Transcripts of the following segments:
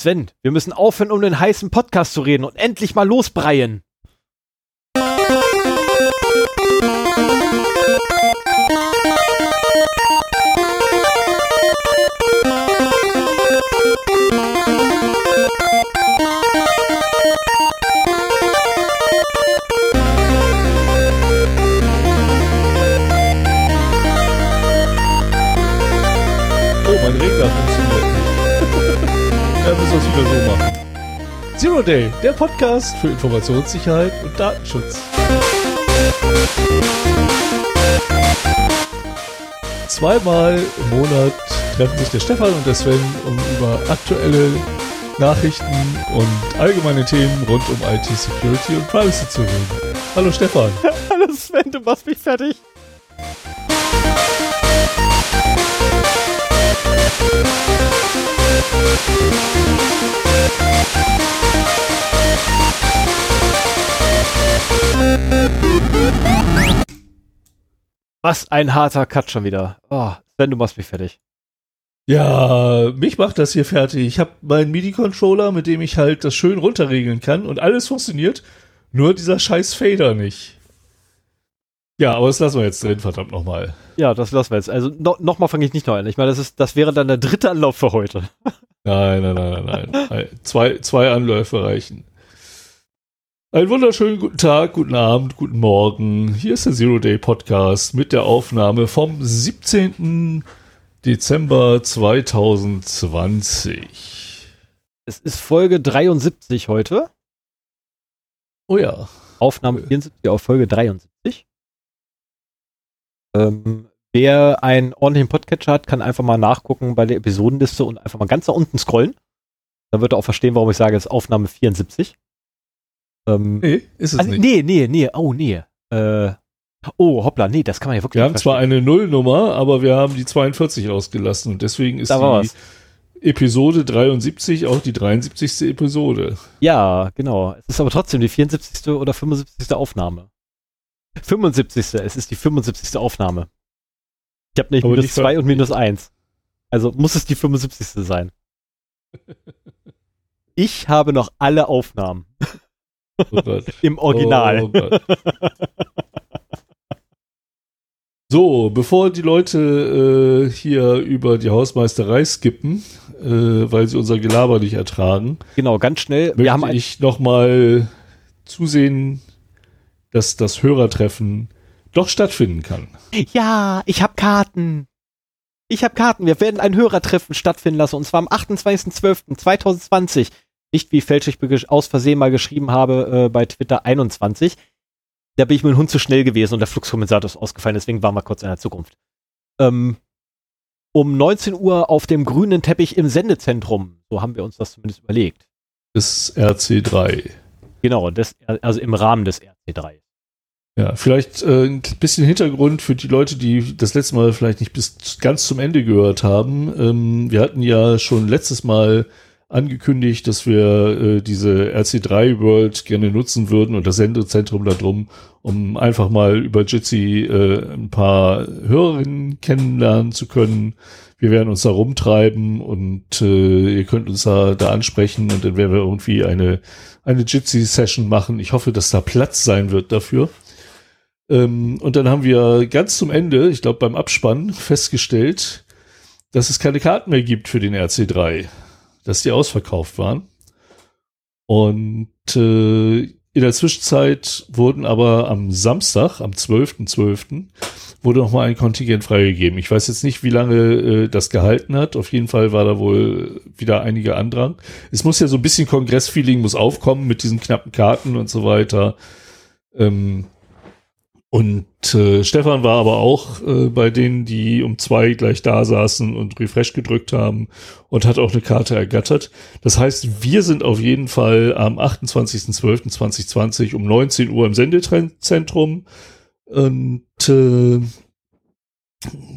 Sven, wir müssen aufhören, um den heißen Podcast zu reden und endlich mal losbreien. Ja, müssen wir es wieder so machen. Zero Day, der Podcast für Informationssicherheit und Datenschutz. Zweimal im Monat treffen sich der Stefan und der Sven, um über aktuelle Nachrichten und allgemeine Themen rund um IT-Security und Privacy zu reden. Hallo Stefan. Hallo Sven, du machst mich fertig. Was ein harter Cut schon wieder. Oh, Sven, du machst mich fertig. Ja, mich macht das hier fertig. Ich habe meinen MIDI-Controller, mit dem ich halt das schön runterregeln kann und alles funktioniert. Nur dieser scheiß Fader nicht. Ja, aber das lassen wir jetzt drin, verdammt nochmal. Ja, das lassen wir jetzt. Also no, nochmal fange ich nicht neu an. Ich meine, das, ist, das wäre dann der dritte Anlauf für heute. Nein, nein, nein, nein, nein. nein. Zwei, zwei Anläufe reichen. Einen wunderschönen guten Tag, guten Abend, guten Morgen. Hier ist der Zero Day Podcast mit der Aufnahme vom 17. Dezember 2020. Es ist Folge 73 heute. Oh ja. Aufnahme 74 auf Folge 73. Ähm, wer einen ordentlichen Podcatcher hat, kann einfach mal nachgucken bei der Episodenliste und einfach mal ganz nach unten scrollen. Dann wird er auch verstehen, warum ich sage, es ist Aufnahme 74. Ähm, Nee, ist es also, nicht. nee, nee, nee, oh nee. Äh, oh, hoppla, nee, das kann man ja wirklich Wir haben nicht zwar verstehen. eine Nullnummer, aber wir haben die 42 ausgelassen und deswegen ist Da die. Episode 73 auch die 73. Episode. Ja, genau. Es ist aber trotzdem die 74. oder 75. Aufnahme. 75. Es ist die 75. Aufnahme. Ich habe nicht Aber minus die 2 ver- und minus 1. Also muss es die 75. sein. Ich habe noch alle Aufnahmen Oh im Original. Oh. So, bevor die Leute äh, hier über die Hausmeisterei skippen, äh, weil sie unser Gelaber nicht ertragen, Genau, ganz schnell. möchte Wir haben ich nochmal zusehen, dass das Hörertreffen doch stattfinden kann. Ja, ich habe Karten. Ich habe Karten. Wir werden ein Hörertreffen stattfinden lassen und zwar am 28.12.2020. Nicht wie fälschlich aus Versehen mal geschrieben habe äh, bei Twitter 21. Da bin ich mit dem Hund zu schnell gewesen und der Fluxkompensator ist ausgefallen, deswegen waren wir kurz in der Zukunft. Ähm, um 19 Uhr auf dem grünen Teppich im Sendezentrum. So haben wir uns das zumindest überlegt. Das RC3. Genau, das, also im Rahmen des RC3. Ja, vielleicht äh, ein bisschen Hintergrund für die Leute, die das letzte Mal vielleicht nicht bis ganz zum Ende gehört haben. Ähm, wir hatten ja schon letztes Mal angekündigt, dass wir äh, diese RC3 World gerne nutzen würden und das Sendezentrum da drum, um einfach mal über Jitsi äh, ein paar Hörerinnen kennenlernen zu können. Wir werden uns da rumtreiben und äh, ihr könnt uns da, da ansprechen und dann werden wir irgendwie eine, eine Jitsi-Session machen. Ich hoffe, dass da Platz sein wird dafür. Ähm, und dann haben wir ganz zum Ende, ich glaube beim Abspann, festgestellt, dass es keine Karten mehr gibt für den RC3, dass die ausverkauft waren. Und äh, in der Zwischenzeit wurden aber am Samstag, am 12.12., wurde nochmal ein Kontingent freigegeben. Ich weiß jetzt nicht, wie lange äh, das gehalten hat. Auf jeden Fall war da wohl wieder einige Andrang. Es muss ja so ein bisschen Kongressfeeling muss aufkommen mit diesen knappen Karten und so weiter. Ähm, und äh, Stefan war aber auch äh, bei denen, die um zwei gleich da saßen und Refresh gedrückt haben und hat auch eine Karte ergattert. Das heißt, wir sind auf jeden Fall am 28.12.2020 um 19 Uhr im Sendezentrum und äh,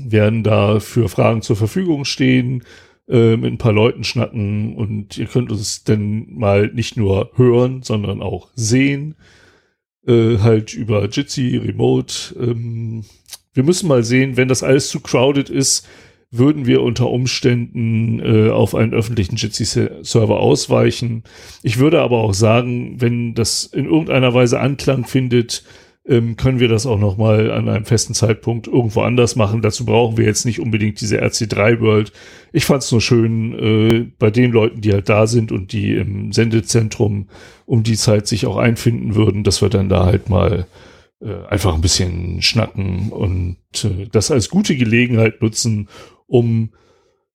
werden da für Fragen zur Verfügung stehen, äh, mit ein paar Leuten schnacken und ihr könnt uns dann mal nicht nur hören, sondern auch sehen äh, halt über Jitsi, Remote. Ähm, wir müssen mal sehen, wenn das alles zu crowded ist, würden wir unter Umständen äh, auf einen öffentlichen Jitsi-Server ausweichen. Ich würde aber auch sagen, wenn das in irgendeiner Weise Anklang findet, ähm, können wir das auch noch mal an einem festen Zeitpunkt irgendwo anders machen. Dazu brauchen wir jetzt nicht unbedingt diese RC3 World. Ich fand es nur schön, äh, bei den Leuten, die halt da sind und die im Sendezentrum um die Zeit sich auch einfinden würden, dass wir dann da halt mal äh, einfach ein bisschen schnacken und äh, das als gute Gelegenheit nutzen, um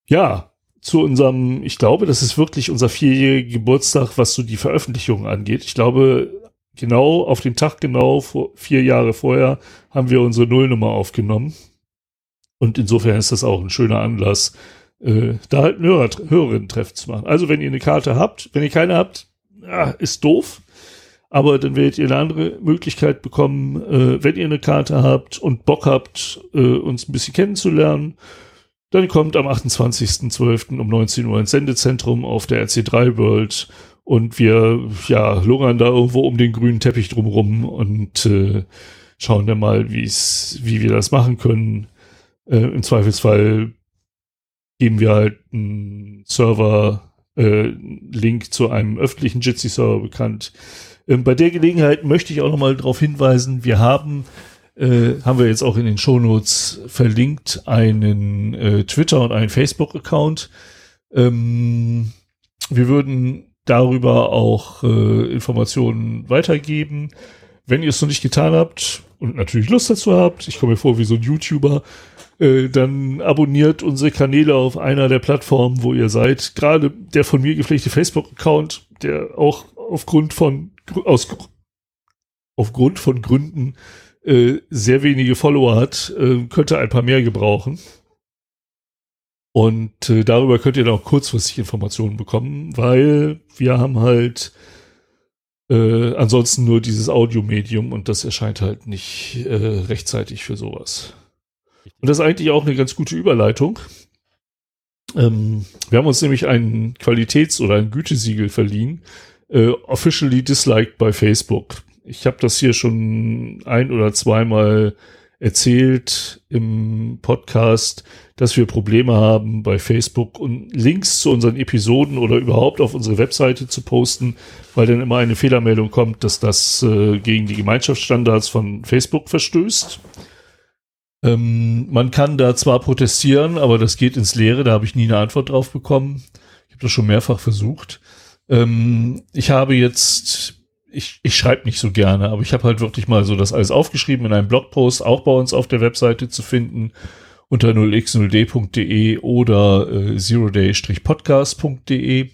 ja zu unserem, ich glaube, das ist wirklich unser vierjähriger Geburtstag, was so die Veröffentlichung angeht. Ich glaube, genau auf den Tag genau vor, vier Jahre vorher haben wir unsere Nullnummer aufgenommen. Und insofern ist das auch ein schöner Anlass, äh, da halt einen Hörer, Hörerinnen-Treff zu machen. Also wenn ihr eine Karte habt, wenn ihr keine habt, ja, ist doof. Aber dann werdet ihr eine andere Möglichkeit bekommen, äh, wenn ihr eine Karte habt und Bock habt, äh, uns ein bisschen kennenzulernen. Dann kommt am 28.12. um 19 Uhr ins Sendezentrum auf der RC3 World und wir ja lungern da irgendwo um den grünen Teppich drumrum und äh, schauen dann mal, wie es, wie wir das machen können. Äh, Im Zweifelsfall geben wir halt einen Server äh, Link zu einem öffentlichen Jitsi-Server bekannt. Ähm, bei der Gelegenheit möchte ich auch noch mal darauf hinweisen, wir haben äh, haben wir jetzt auch in den Shownotes verlinkt einen äh, Twitter und einen Facebook-Account. Ähm, wir würden darüber auch äh, Informationen weitergeben. Wenn ihr es noch nicht getan habt und natürlich Lust dazu habt, ich komme mir vor wie so ein YouTuber, äh, dann abonniert unsere Kanäle auf einer der Plattformen, wo ihr seid. Gerade der von mir gepflegte Facebook-Account, der auch aufgrund von aus aufgrund von Gründen äh, sehr wenige Follower hat, äh, könnte ein paar mehr gebrauchen. Und äh, darüber könnt ihr dann auch kurzfristig Informationen bekommen, weil wir haben halt äh, ansonsten nur dieses Audiomedium und das erscheint halt nicht äh, rechtzeitig für sowas. Und das ist eigentlich auch eine ganz gute Überleitung. Ähm, wir haben uns nämlich ein Qualitäts- oder ein Gütesiegel verliehen, äh, officially disliked bei Facebook. Ich habe das hier schon ein oder zweimal erzählt im Podcast, dass wir Probleme haben bei Facebook und Links zu unseren Episoden oder überhaupt auf unsere Webseite zu posten, weil dann immer eine Fehlermeldung kommt, dass das äh, gegen die Gemeinschaftsstandards von Facebook verstößt. Ähm, man kann da zwar protestieren, aber das geht ins Leere, da habe ich nie eine Antwort drauf bekommen. Ich habe das schon mehrfach versucht. Ähm, ich habe jetzt ich, ich schreibe nicht so gerne, aber ich habe halt wirklich mal so das alles aufgeschrieben in einem Blogpost, auch bei uns auf der Webseite zu finden, unter 0x0d.de oder äh, zeroday-podcast.de.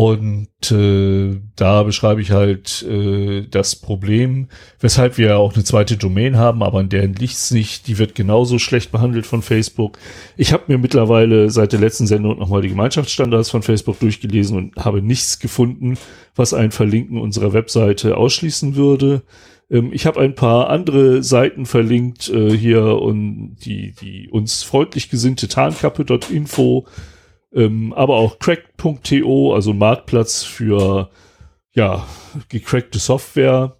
Und äh, da beschreibe ich halt äh, das Problem, weshalb wir auch eine zweite Domain haben, aber an der liegt es nicht. Die wird genauso schlecht behandelt von Facebook. Ich habe mir mittlerweile seit der letzten Sendung nochmal die Gemeinschaftsstandards von Facebook durchgelesen und habe nichts gefunden, was ein Verlinken unserer Webseite ausschließen würde. Ähm, ich habe ein paar andere Seiten verlinkt äh, hier und die, die uns freundlich gesinnte Tarnkappe.info ähm, aber auch crack.to, also Marktplatz für ja, gecrackte Software.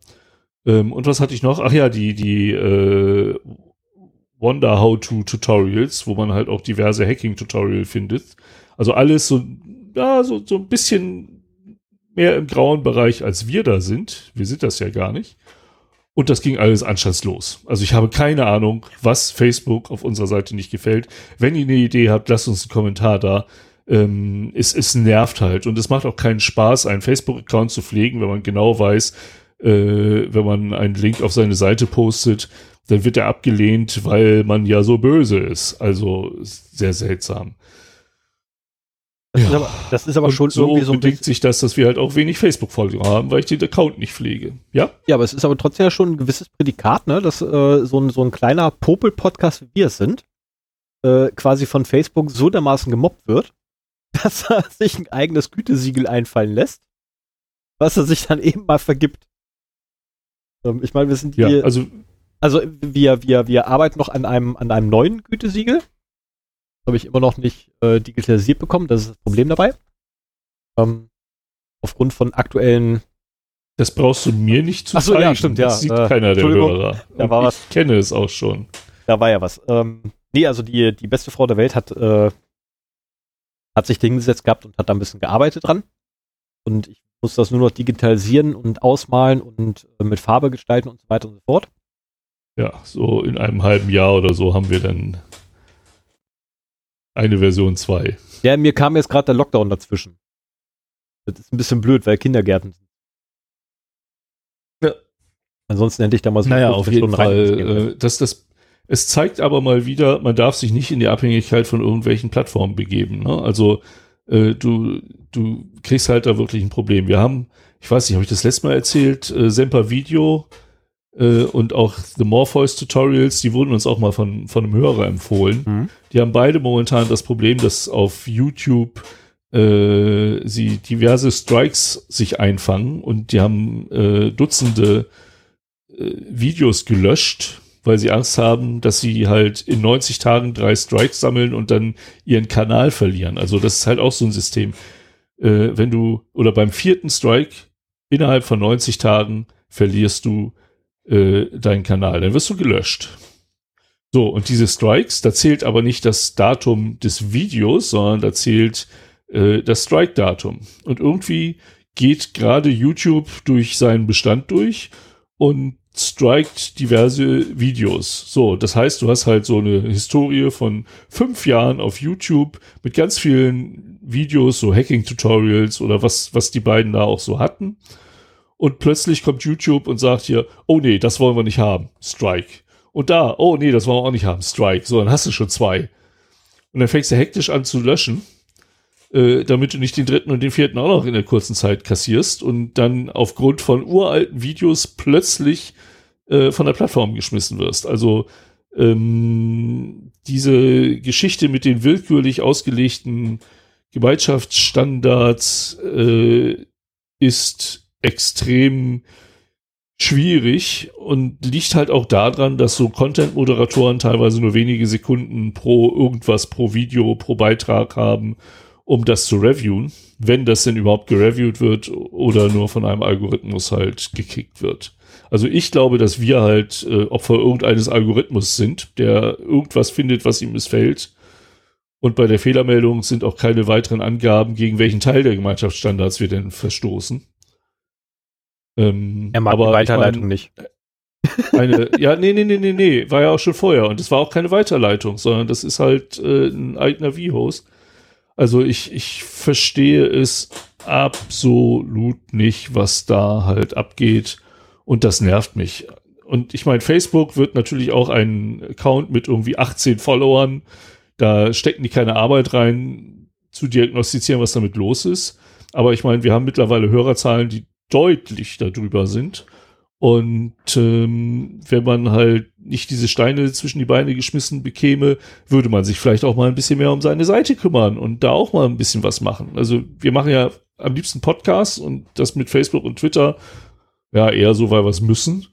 Ähm, und was hatte ich noch? Ach ja, die, die äh, Wonder How to Tutorials, wo man halt auch diverse Hacking-Tutorial findet. Also alles so, ja, so, so ein bisschen mehr im grauen Bereich, als wir da sind. Wir sind das ja gar nicht. Und das ging alles anstandslos. Also ich habe keine Ahnung, was Facebook auf unserer Seite nicht gefällt. Wenn ihr eine Idee habt, lasst uns einen Kommentar da. Ähm, es, es nervt halt. Und es macht auch keinen Spaß, einen Facebook-Account zu pflegen, wenn man genau weiß, äh, wenn man einen Link auf seine Seite postet, dann wird er abgelehnt, weil man ja so böse ist. Also sehr seltsam. Das, ja. ist aber, das ist aber und schon so irgendwie so bedingt sich das, dass wir halt auch wenig Facebook-Folgen haben, weil ich den Account nicht pflege. Ja? Ja, aber es ist aber trotzdem ja schon ein gewisses Prädikat, ne, dass äh, so, ein, so ein kleiner Popel-Podcast, wie wir es sind, äh, quasi von Facebook so dermaßen gemobbt wird, dass er sich ein eigenes Gütesiegel einfallen lässt, was er sich dann eben mal vergibt. Ähm, ich meine, wir sind hier. Ja, also, also wir, wir, wir arbeiten noch an einem, an einem neuen Gütesiegel habe ich immer noch nicht äh, digitalisiert bekommen. Das ist das Problem dabei. Ähm, aufgrund von aktuellen. Das brauchst du mir nicht zu Ach so, zeigen. ja, stimmt, ja. Das sieht äh, keiner der Hörer. Da war was. Ich kenne es auch schon. Da war ja was. Ähm, nee, also die, die beste Frau der Welt hat, äh, hat sich hingesetzt gehabt und hat da ein bisschen gearbeitet dran. Und ich muss das nur noch digitalisieren und ausmalen und äh, mit Farbe gestalten und so weiter und so fort. Ja, so in einem halben Jahr oder so haben wir dann eine Version 2. Ja, mir kam jetzt gerade der Lockdown dazwischen. Das ist ein bisschen blöd, weil Kindergärten sind. Ja. Ansonsten hätte ich da mal so Naja, 15 auf jeden Fall. Äh, das, das, es zeigt aber mal wieder, man darf sich nicht in die Abhängigkeit von irgendwelchen Plattformen begeben. Ne? Also äh, du, du kriegst halt da wirklich ein Problem. Wir haben, ich weiß nicht, habe ich das letzte Mal erzählt, äh, Semper Video äh, und auch The Morpheus Tutorials, die wurden uns auch mal von, von einem Hörer empfohlen. Mhm. Die haben beide momentan das Problem, dass auf YouTube äh, sie diverse Strikes sich einfangen und die haben äh, Dutzende äh, Videos gelöscht, weil sie Angst haben, dass sie halt in 90 Tagen drei Strikes sammeln und dann ihren Kanal verlieren. Also das ist halt auch so ein System. Äh, wenn du, oder beim vierten Strike innerhalb von 90 Tagen verlierst du äh, deinen Kanal, dann wirst du gelöscht. So, und diese Strikes, da zählt aber nicht das Datum des Videos, sondern da zählt äh, das Strike-Datum. Und irgendwie geht gerade YouTube durch seinen Bestand durch und strikt diverse Videos. So, das heißt, du hast halt so eine Historie von fünf Jahren auf YouTube mit ganz vielen Videos, so Hacking-Tutorials oder was, was die beiden da auch so hatten. Und plötzlich kommt YouTube und sagt hier, oh nee, das wollen wir nicht haben. Strike. Und da, oh nee, das wollen wir auch nicht haben. Strike. So, dann hast du schon zwei. Und dann fängst du hektisch an zu löschen, äh, damit du nicht den dritten und den vierten auch noch in der kurzen Zeit kassierst und dann aufgrund von uralten Videos plötzlich äh, von der Plattform geschmissen wirst. Also ähm, diese Geschichte mit den willkürlich ausgelegten Gemeinschaftsstandards äh, ist extrem schwierig und liegt halt auch daran, dass so Content-Moderatoren teilweise nur wenige Sekunden pro irgendwas, pro Video, pro Beitrag haben, um das zu reviewen, wenn das denn überhaupt gereviewt wird oder nur von einem Algorithmus halt gekickt wird. Also ich glaube, dass wir halt äh, Opfer irgendeines Algorithmus sind, der irgendwas findet, was ihm missfällt. Und bei der Fehlermeldung sind auch keine weiteren Angaben, gegen welchen Teil der Gemeinschaftsstandards wir denn verstoßen. Ähm, Er mag aber die ich Weiterleitung mein, nicht. eine, ja, nee, nee, nee, nee, nee, war ja auch schon vorher. Und es war auch keine Weiterleitung, sondern das ist halt äh, ein eigener V-Host. Also ich, ich verstehe es absolut nicht, was da halt abgeht. Und das nervt mich. Und ich meine, Facebook wird natürlich auch einen Account mit irgendwie 18 Followern. Da stecken die keine Arbeit rein, zu diagnostizieren, was damit los ist. Aber ich meine, wir haben mittlerweile Hörerzahlen, die deutlich darüber sind. Und ähm, wenn man halt nicht diese Steine zwischen die Beine geschmissen bekäme, würde man sich vielleicht auch mal ein bisschen mehr um seine Seite kümmern und da auch mal ein bisschen was machen. Also wir machen ja am liebsten Podcasts und das mit Facebook und Twitter ja eher so, weil wir es müssen.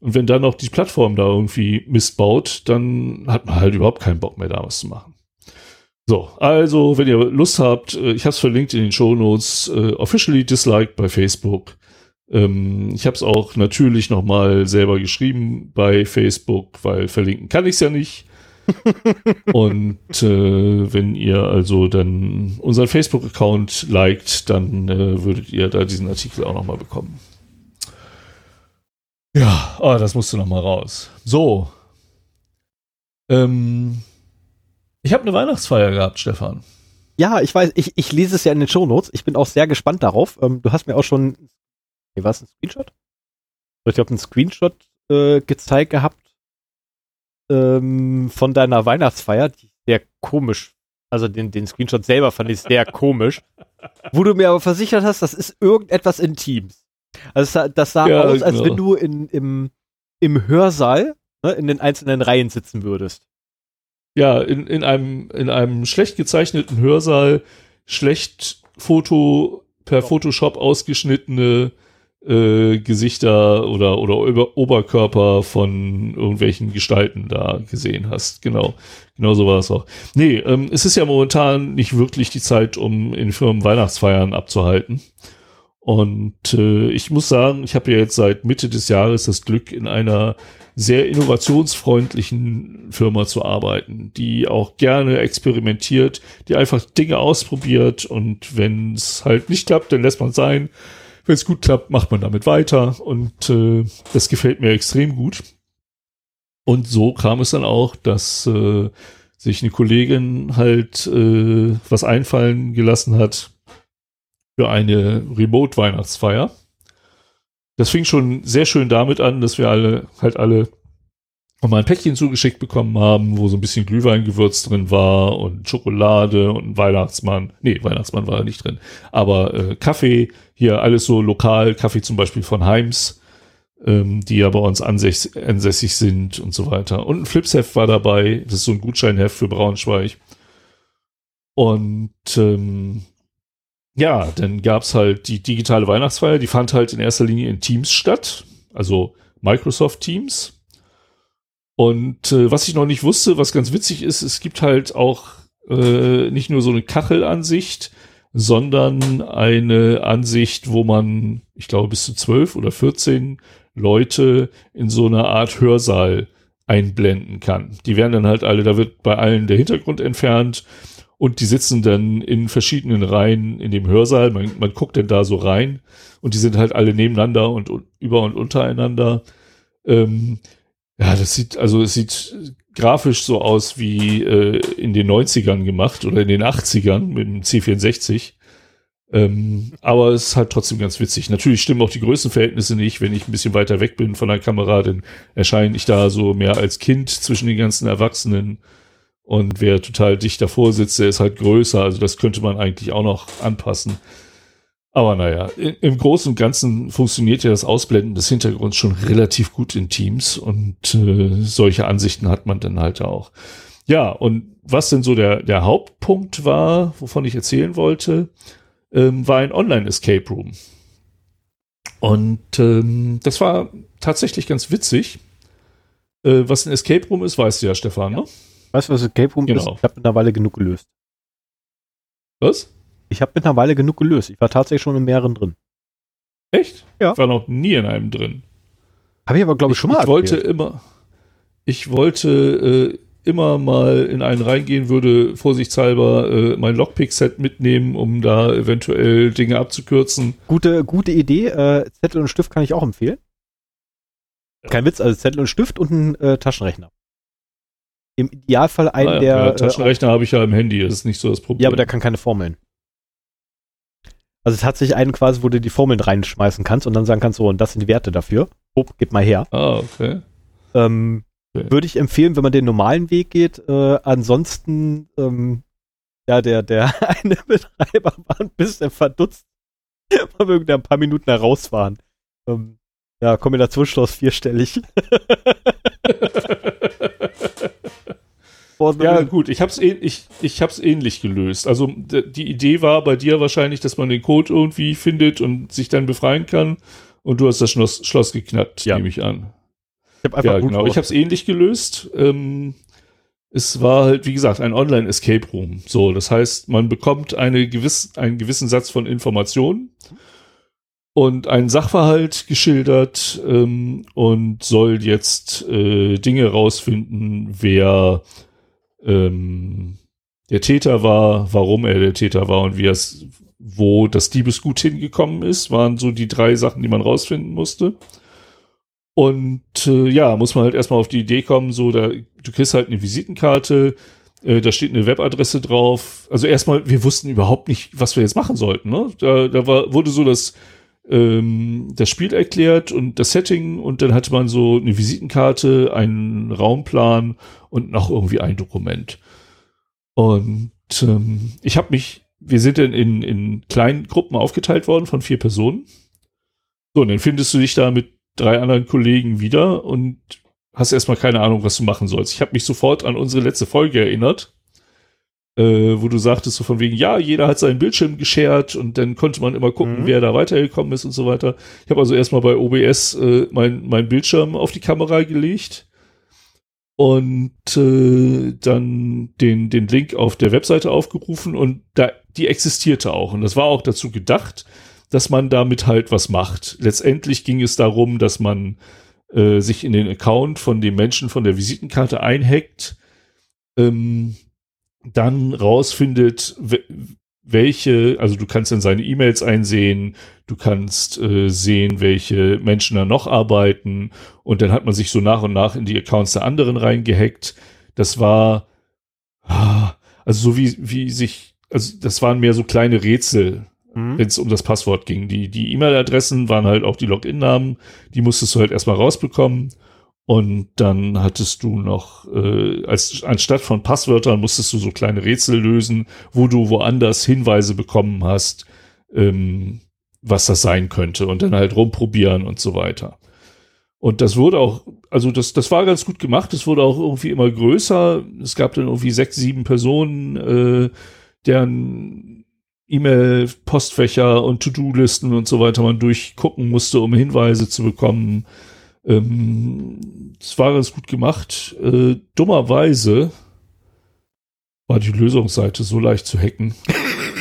Und wenn dann noch die Plattform da irgendwie Mist baut, dann hat man halt überhaupt keinen Bock mehr, da was zu machen. So, also, wenn ihr Lust habt, äh, ich habe es verlinkt in den Show Notes, äh, officially disliked bei Facebook. Ähm, ich habe es auch natürlich noch mal selber geschrieben bei Facebook, weil verlinken kann ich es ja nicht. Und äh, wenn ihr also dann unseren Facebook-Account liked, dann äh, würdet ihr da diesen Artikel auch noch mal bekommen. Ja, ah, das musste noch mal raus. So. Ähm, ich habe eine Weihnachtsfeier gehabt, Stefan. Ja, ich weiß, ich, ich lese es ja in den Shownotes. Ich bin auch sehr gespannt darauf. Ähm, du hast mir auch schon, nee, war es ein Screenshot? Ich glaube, einen Screenshot äh, gezeigt gehabt ähm, von deiner Weihnachtsfeier, die sehr komisch. Also den, den Screenshot selber fand ich sehr komisch. Wo du mir aber versichert hast, das ist irgendetwas Intims. Also das sah Ja, aus, als genau. wenn du in, im, im Hörsaal ne, in den einzelnen Reihen sitzen würdest. Ja, in, in, einem, in einem schlecht gezeichneten Hörsaal, schlecht Foto, per Ja. Photoshop ausgeschnittene äh, Gesichter oder, oder Ober Oberkörper von irgendwelchen Gestalten da gesehen hast. Genau. Genau so war es auch. Nee, ähm, es ist ja momentan nicht wirklich die Zeit, um in Firmen Weihnachtsfeiern abzuhalten. Und äh, ich muss sagen, ich habe ja jetzt seit Mitte des Jahres das Glück, in einer sehr innovationsfreundlichen Firma zu arbeiten, die auch gerne experimentiert, die einfach Dinge ausprobiert und wenn es halt nicht klappt, dann lässt man sein. Wenn es gut klappt, macht man damit weiter und äh, das gefällt mir extrem gut. Und so kam es dann auch, dass äh, sich eine Kollegin halt äh, was einfallen gelassen hat für eine Remote-Weihnachtsfeier. Das fing schon sehr schön damit an, dass wir alle halt alle mal ein Päckchen zugeschickt bekommen haben, wo so ein bisschen Glühweingewürz drin war und Schokolade und ein Weihnachtsmann. Nee, Weihnachtsmann war nicht drin. Aber äh, Kaffee, hier alles so lokal, Kaffee zum Beispiel von Heims, ähm, die ja bei uns ansässig, ansässig sind und so weiter. Und ein Flipsheft war dabei, das ist so ein Gutscheinheft für Braunschweig. Und ähm, ja, dann gab's halt die digitale Weihnachtsfeier, die fand halt in erster Linie in Teams statt, also Microsoft Teams. Und äh, was ich noch nicht wusste, was ganz witzig ist, es gibt halt auch äh, nicht nur so eine Kachelansicht, sondern eine Ansicht, wo man, ich glaube, bis zu zwölf oder 14 Leute in so einer Art Hörsaal einblenden kann. Die werden dann halt alle, da wird bei allen der Hintergrund entfernt und die sitzen dann in verschiedenen Reihen in dem Hörsaal. Man, man guckt dann da so rein und die sind halt alle nebeneinander und, und über und untereinander. Ähm, ja, das sieht, also es sieht grafisch so aus wie äh, in den 90ern gemacht oder in den 80ern mit dem C64. Ähm, aber es ist halt trotzdem ganz witzig. Natürlich stimmen auch die Größenverhältnisse nicht. Wenn ich ein bisschen weiter weg bin von der Kamera, dann erscheine ich da so mehr als Kind zwischen den ganzen Erwachsenen. Und wer total dicht davor sitzt, der ist halt größer. Also das könnte man eigentlich auch noch anpassen. Aber naja, im Großen und Ganzen funktioniert ja das Ausblenden des Hintergrunds schon relativ gut in Teams und äh, solche Ansichten hat man dann halt auch. Ja, und was denn so der, der Hauptpunkt war, wovon ich erzählen wollte, ähm, war ein Online-Escape Room. Und ähm, das war tatsächlich ganz witzig. Äh, was ein Escape Room ist, weißt du ja, Stefan, ne? Weißt du, was Escape Room Genau. ist? Ich habe mittlerweile genug gelöst. Was? Ich habe mittlerweile genug gelöst. Ich war tatsächlich schon in mehreren drin. Echt? Ja. Ich war noch nie in einem drin. Habe ich aber, glaube ich, schon mal Ich wollte erzählt. immer, ich wollte äh, immer mal in einen reingehen, würde vorsichtshalber äh, mein Lockpick-Set mitnehmen, um da eventuell Dinge abzukürzen. Gute, gute Idee. Äh, Zettel und Stift kann ich auch empfehlen. Kein Witz, also Zettel und Stift und ein äh, Taschenrechner. Im Idealfall einen, Naja, der. ja, äh, Taschenrechner habe ich ja im Handy, das ist nicht so das Problem. Ja, aber der kann keine Formeln. Also tatsächlich einen quasi, wo du die Formeln reinschmeißen kannst und dann sagen kannst, so, und das sind die Werte dafür. Oh, gib mal her. ah, okay. Ähm, Okay. Würde ich empfehlen, wenn man den normalen Weg geht. Äh, ansonsten, ähm, ja, der, der eine Betreiber war ein bisschen verdutzt, wir irgendwie ein paar Minuten heraus waren. Ähm, ja, Kombinationsschloss vierstellig. So Ja, gut, ich hab's, ähn- ich, ich hab's ähnlich gelöst. Also die Idee war bei dir wahrscheinlich, dass man den Code irgendwie findet und sich dann befreien kann. Und du hast das Schloss, Schloss geknackt, Ja. nehme ich an. ich habe einfach Ja, genau. Ich habe es ähnlich gelöst. Ähm, es war halt, wie gesagt, ein Online-Escape Room. So, das heißt, man bekommt eine gewiss, einen gewissen Satz von Informationen und einen Sachverhalt geschildert ähm, und soll jetzt äh, Dinge rausfinden, wer ähm, der Täter war, warum er der Täter war und wie es, wo das Diebesgut hingekommen ist, waren so die drei Sachen, die man rausfinden musste. Und äh, ja, muss man halt erstmal auf die Idee kommen, so, da, du kriegst halt eine Visitenkarte, äh, da steht eine Webadresse drauf. Also erstmal, wir wussten überhaupt nicht, was wir jetzt machen sollten. Ne? Da, da war, wurde so das, ähm, das Spiel erklärt und das Setting und dann hatte man so eine Visitenkarte, einen Raumplan und noch irgendwie ein Dokument. Und ähm, ich habe mich, wir sind dann in, in kleinen Gruppen aufgeteilt worden von vier Personen. So, und dann findest du dich da mit drei anderen Kollegen wieder und hast erstmal keine Ahnung, was du machen sollst. Ich habe mich sofort an unsere letzte Folge erinnert, äh, wo du sagtest so von wegen, ja, jeder hat seinen Bildschirm geshared und dann konnte man immer gucken, Mhm. wer da weitergekommen ist und so weiter. Ich habe also erstmal bei OBS äh, mein, mein Bildschirm auf die Kamera gelegt und äh, dann den, den Link auf der Webseite aufgerufen und da, die existierte auch. Und das war auch dazu gedacht, dass man damit halt was macht. Letztendlich ging es darum, dass man äh, sich in den Account von dem Menschen von der Visitenkarte einhackt, ähm, dann rausfindet, welche, also du kannst in seine E-Mails einsehen, du kannst äh, sehen, welche Menschen da noch arbeiten und dann hat man sich so nach und nach in die Accounts der anderen reingehackt. Das war, ah, also so wie, wie sich, also das waren mehr so kleine Rätsel, mhm. wenn es um das Passwort ging. Die, die E-Mail-Adressen waren halt auch die Login-Namen, die musstest du halt erstmal rausbekommen. Und dann hattest du noch, äh, als anstatt von Passwörtern musstest du so kleine Rätsel lösen, wo du woanders Hinweise bekommen hast, ähm, was das sein könnte und dann halt rumprobieren und so weiter. Und das wurde auch, also das, das war ganz gut gemacht. Es wurde auch irgendwie immer größer. Es gab dann irgendwie sechs, sieben Personen, äh, deren E-Mail-Postfächer und To-Do-Listen und so weiter man durchgucken musste, um Hinweise zu bekommen. Ähm, es war ganz gut gemacht. Äh, dummerweise war die Lösungsseite so leicht zu hacken,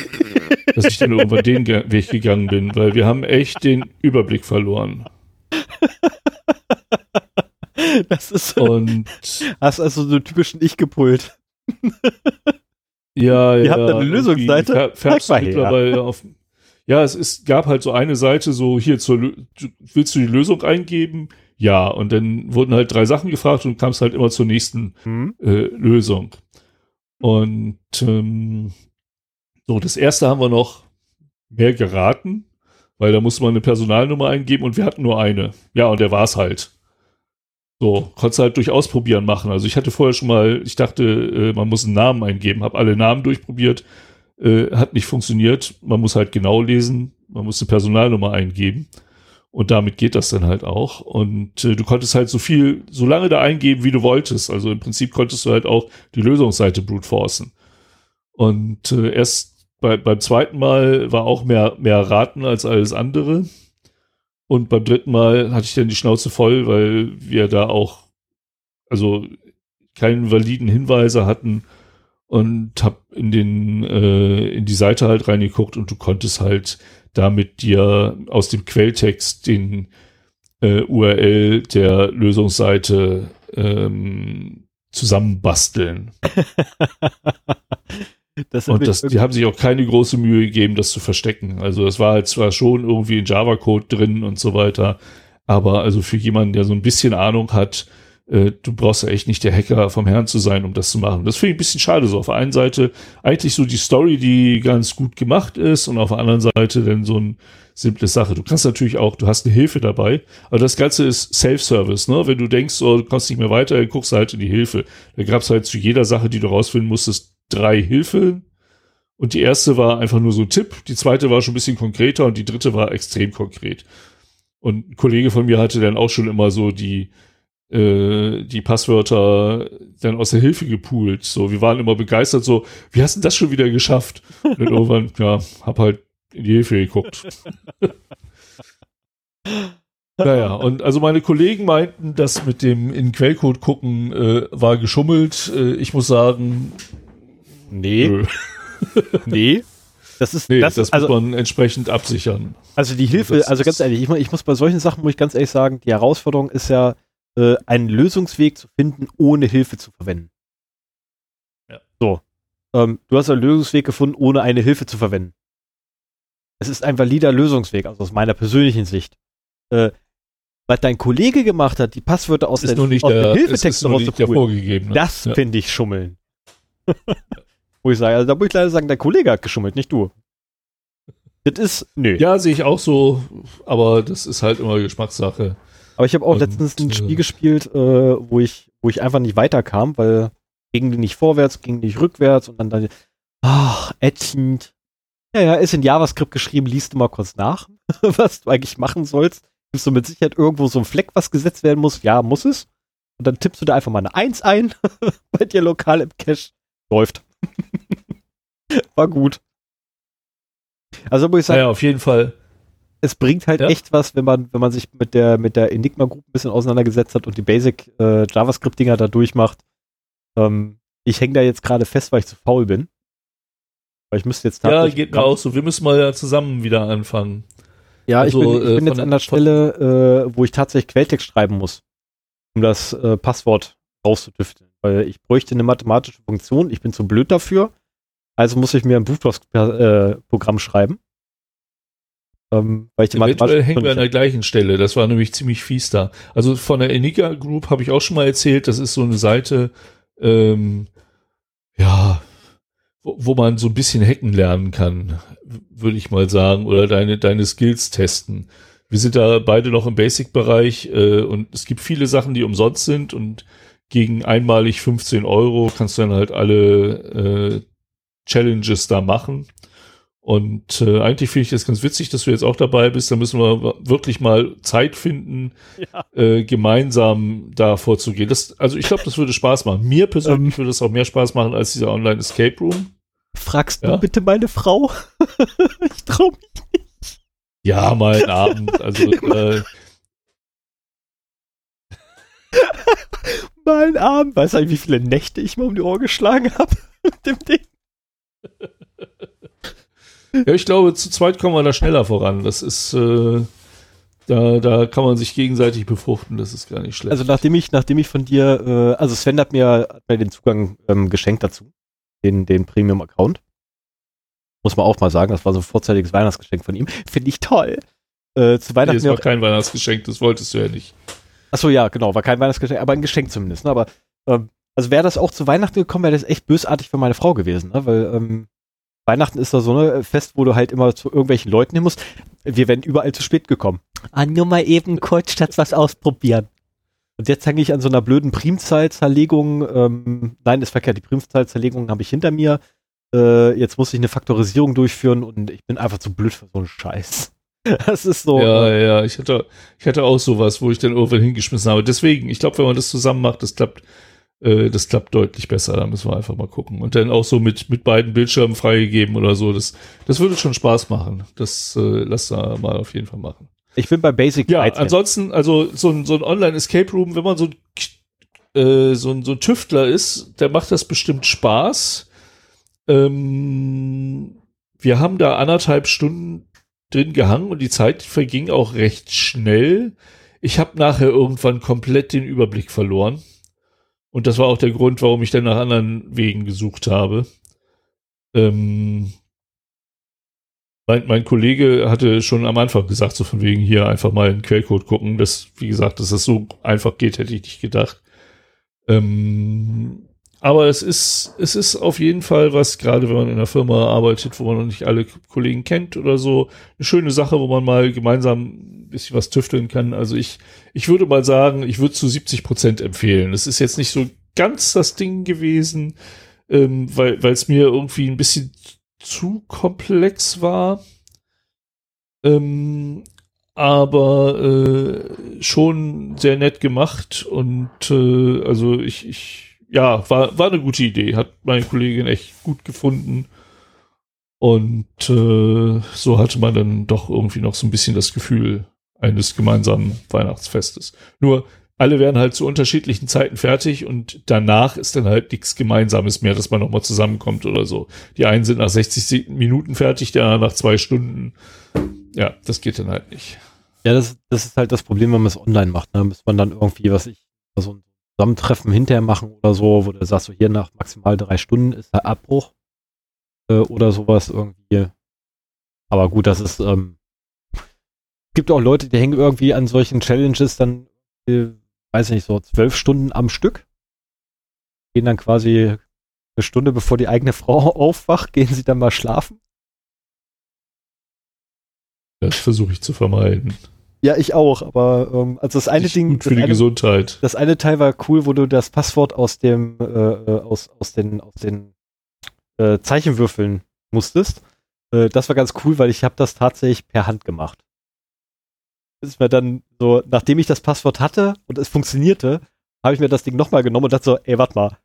dass ich dann irgendwann den Weg gegangen bin, weil wir haben echt den Überblick verloren. Das ist und hast also so typischen Ich gepult. ja, Ihr ja. habt eine Lösungsseite. Mittlerweile auf. Ja, es ist, gab halt so eine Seite, so hier zur, willst du die Lösung eingeben? Ja. Und dann wurden halt drei Sachen gefragt und kam es halt immer zur nächsten mhm. äh, Lösung. Und ähm, so, das erste haben wir noch mehr geraten, weil da musste man eine Personalnummer eingeben und wir hatten nur eine. Ja, und der war es halt. So, konntest halt durch Ausprobieren machen. Also ich hatte vorher schon mal, ich dachte, äh, man muss einen Namen eingeben, habe alle Namen durchprobiert, äh, hat nicht funktioniert. Man muss halt genau lesen, man muss eine Personalnummer eingeben. Und damit geht das dann halt auch. Und äh, du konntest halt so viel, so lange da eingeben, wie du wolltest. Also im Prinzip konntest du halt auch die Lösungsseite brute forcen. Und äh, erst bei, beim zweiten Mal war auch mehr, mehr Raten als alles andere. Und beim dritten Mal hatte ich dann die Schnauze voll, weil wir da auch, also keinen validen Hinweise hatten und hab in den äh, in die Seite halt reingeguckt und du konntest halt damit dir aus dem Quelltext den äh, URL der Lösungsseite ähm, zusammenbasteln. das und das, die haben sich auch keine große Mühe gegeben, das zu verstecken. Also es war halt zwar schon irgendwie in Java-Code drin und so weiter, aber also für jemanden, der so ein bisschen Ahnung hat, äh, du brauchst ja echt nicht der Hacker vom Herrn zu sein, um das zu machen. Das finde ich ein bisschen schade. So auf der einen Seite eigentlich so die Story, die ganz gut gemacht ist und auf der anderen Seite dann so ein simple Sache. Du kannst natürlich auch, du hast eine Hilfe dabei, aber das Ganze ist Self-Service, ne? Wenn du denkst, oh, du kommst nicht mehr weiter, dann guckst du halt in die Hilfe. Da gab es halt zu jeder Sache, die du rausfinden musstest, drei Hilfen. Und die erste war einfach nur so ein Tipp, die zweite war schon ein bisschen konkreter und die dritte war extrem konkret. Und ein Kollege von mir hatte dann auch schon immer so die, äh, die Passwörter dann aus der Hilfe gepoolt. So, wir waren immer begeistert, so, wie hast du das schon wieder geschafft? Und irgendwann, ja, hab halt in die Hilfe geguckt. naja, und also meine Kollegen meinten, das mit dem in Quellcode gucken äh, war geschummelt. Äh, ich muss sagen, nee. nee. Das ist nee, das, das also, muss man entsprechend absichern. Also die Hilfe, also ganz ehrlich, ich, ich muss bei solchen Sachen, muss ich ganz ehrlich sagen, die Herausforderung ist ja, äh, einen Lösungsweg zu finden, ohne Hilfe zu verwenden. Ja. So. Ähm, du hast einen Lösungsweg gefunden, ohne eine Hilfe zu verwenden. Es ist ein valider Lösungsweg, also aus meiner persönlichen Sicht. Äh, was dein Kollege gemacht hat, die Passwörter aus, ist der, aus der, der Hilfetext vorgegeben. Ne? Das ja. finde ich Schummeln. wo ich sage, also da muss ich leider sagen, der Kollege hat geschummelt, nicht du. Das ist, nö. Ja, sehe ich auch so, aber das ist halt immer Geschmackssache. Aber ich habe auch und, letztens ein Spiel äh, gespielt, äh, wo ich, wo ich einfach nicht weiterkam, weil ging nicht vorwärts, ging nicht rückwärts und dann dann, ach, ätzend. Ja, ja, ist in JavaScript geschrieben, liest du mal kurz nach, was du eigentlich machen sollst. Gibst du mit Sicherheit irgendwo so ein Fleck, was gesetzt werden muss? Ja, muss es. Und dann tippst du da einfach mal eine 1 ein, bei dir lokal im Cache. Läuft. War gut. Also muss ich sagen. Ja, auf jeden Fall es bringt halt ja. echt was, wenn man, wenn man sich mit der, mit der Enigma Group ein bisschen auseinandergesetzt hat und die Basic äh, JavaScript-Dinger da durchmacht. Ähm, ich hänge da jetzt gerade fest, weil ich zu faul bin. Weil ich müsste jetzt Ja, geht mir auch so. Wir müssen mal ja zusammen wieder anfangen. Ja, Also, ich bin, ich äh, bin jetzt von- an der Stelle, äh, wo ich tatsächlich Quelltext schreiben muss, um das äh, Passwort rauszutüfteln. Weil ich bräuchte eine mathematische Funktion, ich bin zu blöd dafür, also muss ich mir ein Buchstabenprogramm schreiben. Ähm, weil ich Eventuell hängen wir an der gleichen Stelle. Das war nämlich ziemlich fies da. Also von der Enigma Group habe ich auch schon mal erzählt. Das ist so eine Seite, ähm, ja, wo, wo man so ein bisschen hacken lernen kann, würde ich mal sagen, oder deine, deine Skills testen. Wir sind da beide noch im Basic-Bereich äh, und es gibt viele Sachen, die umsonst sind und gegen einmalig 15 Euro kannst du dann halt alle äh, Challenges da machen. Und äh, eigentlich finde ich das ganz witzig, dass du jetzt auch dabei bist. Da müssen wir wirklich mal Zeit finden, Ja. äh, gemeinsam da vorzugehen. Das, also ich glaube, das würde Spaß machen. Mir persönlich Ähm. würde es auch mehr Spaß machen als dieser Online Escape Room. Fragst Ja? du bitte meine Frau? ich trau mich. Ja, mal einen Abend. Also äh, mal einen Abend. Weißt du, wie viele Nächte ich mal um die Ohr geschlagen habe mit dem Ding? Ja, ich glaube, zu zweit kommen wir da schneller voran. Das ist äh, da, da kann man sich gegenseitig befruchten. Das ist gar nicht schlecht. Also nachdem ich, nachdem ich von dir, äh, also Sven hat mir, hat mir den Zugang ähm, geschenkt dazu, den, den Premium-Account. Muss man auch mal sagen, das war so ein vorzeitiges Weihnachtsgeschenk von ihm. Finde ich toll. Äh, zu nee, Weihnachten es mir war kein Weihnachtsgeschenk, das wolltest du ja nicht. achso, ja, genau, war kein Weihnachtsgeschenk, aber ein Geschenk zumindest. Ne? Aber ähm, also wäre das auch zu Weihnachten gekommen, wäre das echt bösartig für meine Frau gewesen, ne? weil ähm, Weihnachten ist da so ein Fest, wo du halt immer zu irgendwelchen Leuten hin musst. Wir wären überall zu spät gekommen. Ah, nur mal eben kurz statt was ausprobieren. Und jetzt hänge ich an so einer blöden Primzahlzerlegung. Ähm, nein, ist verkehrt. Die Primzahlzerlegung habe ich hinter mir. Äh, jetzt muss ich eine Faktorisierung durchführen und ich bin einfach zu blöd für so einen Scheiß. Das ist so. Ja, äh, ja, ich hatte, ich hatte auch sowas, wo ich dann irgendwann hingeschmissen habe. Deswegen, ich glaube, wenn man das zusammen macht, das klappt, äh, das klappt deutlich besser. Da müssen wir einfach mal gucken. Und dann auch so mit, mit beiden Bildschirmen freigegeben oder so. Das, das würde schon Spaß machen. Das äh, lass da mal auf jeden Fall machen. ich bin bei Basic Ja, 13. ansonsten, also so ein, so ein Online-Escape Room, wenn man so ein, äh, so, ein, so ein Tüftler ist, der macht das bestimmt Spaß. Ähm, wir haben da anderthalb Stunden drin gehangen und die Zeit verging auch recht schnell. Ich habe nachher irgendwann komplett den Überblick verloren. Und das war auch der Grund, warum ich dann nach anderen Wegen gesucht habe. Ähm, mein, mein Kollege hatte schon am Anfang gesagt, so von wegen hier einfach mal in Quellcode gucken. Das, wie gesagt, dass das so einfach geht, hätte ich nicht gedacht. Ähm, aber es ist, es ist auf jeden Fall was, gerade wenn man in einer Firma arbeitet, wo man noch nicht alle Kollegen kennt oder so, eine schöne Sache, wo man mal gemeinsam ein bisschen was tüfteln kann. Also ich, ich würde mal sagen, ich würde zu 70 Prozent empfehlen. Es ist jetzt nicht so ganz das Ding gewesen, ähm, weil es mir irgendwie ein bisschen zu komplex war. Ähm, aber äh, schon sehr nett gemacht und äh, also ich, ich ja, war, war eine gute Idee. Hat meine Kollegin echt gut gefunden. Und äh, so hatte man dann doch irgendwie noch so ein bisschen das Gefühl eines gemeinsamen Weihnachtsfestes. Nur alle werden halt zu unterschiedlichen Zeiten fertig und danach ist dann halt nichts Gemeinsames mehr, dass man nochmal zusammenkommt oder so. Die einen sind nach 60 Minuten fertig, der andere nach zwei Stunden. Ja, das geht dann halt nicht. Ja, das, das ist halt das Problem, wenn man es online macht. Ne? Muss man dann irgendwie, was ich, so ein Zusammentreffen hinterher machen oder so, wo du sagst, so hier nach maximal drei Stunden ist der Abbruch äh, oder sowas irgendwie. Aber gut, das ist, ähm, gibt auch Leute, die hängen irgendwie an solchen Challenges dann, äh, weiß ich nicht, so zwölf Stunden am Stück. Gehen dann quasi eine Stunde bevor die eigene Frau aufwacht, gehen sie dann mal schlafen. Das versuche ich zu vermeiden. Ja, ich auch, aber ähm, also das eine Nicht Ding, gut für die eine, Gesundheit. Das eine Teil war cool, wo du das Passwort aus dem äh, äh, aus aus den aus den äh, Zeichenwürfeln musstest. Äh, das war ganz cool, weil ich habe das tatsächlich per Hand gemacht. Das ist mir dann so, nachdem ich das Passwort hatte und es funktionierte, habe ich mir das Ding nochmal genommen und dachte so, ey, warte mal,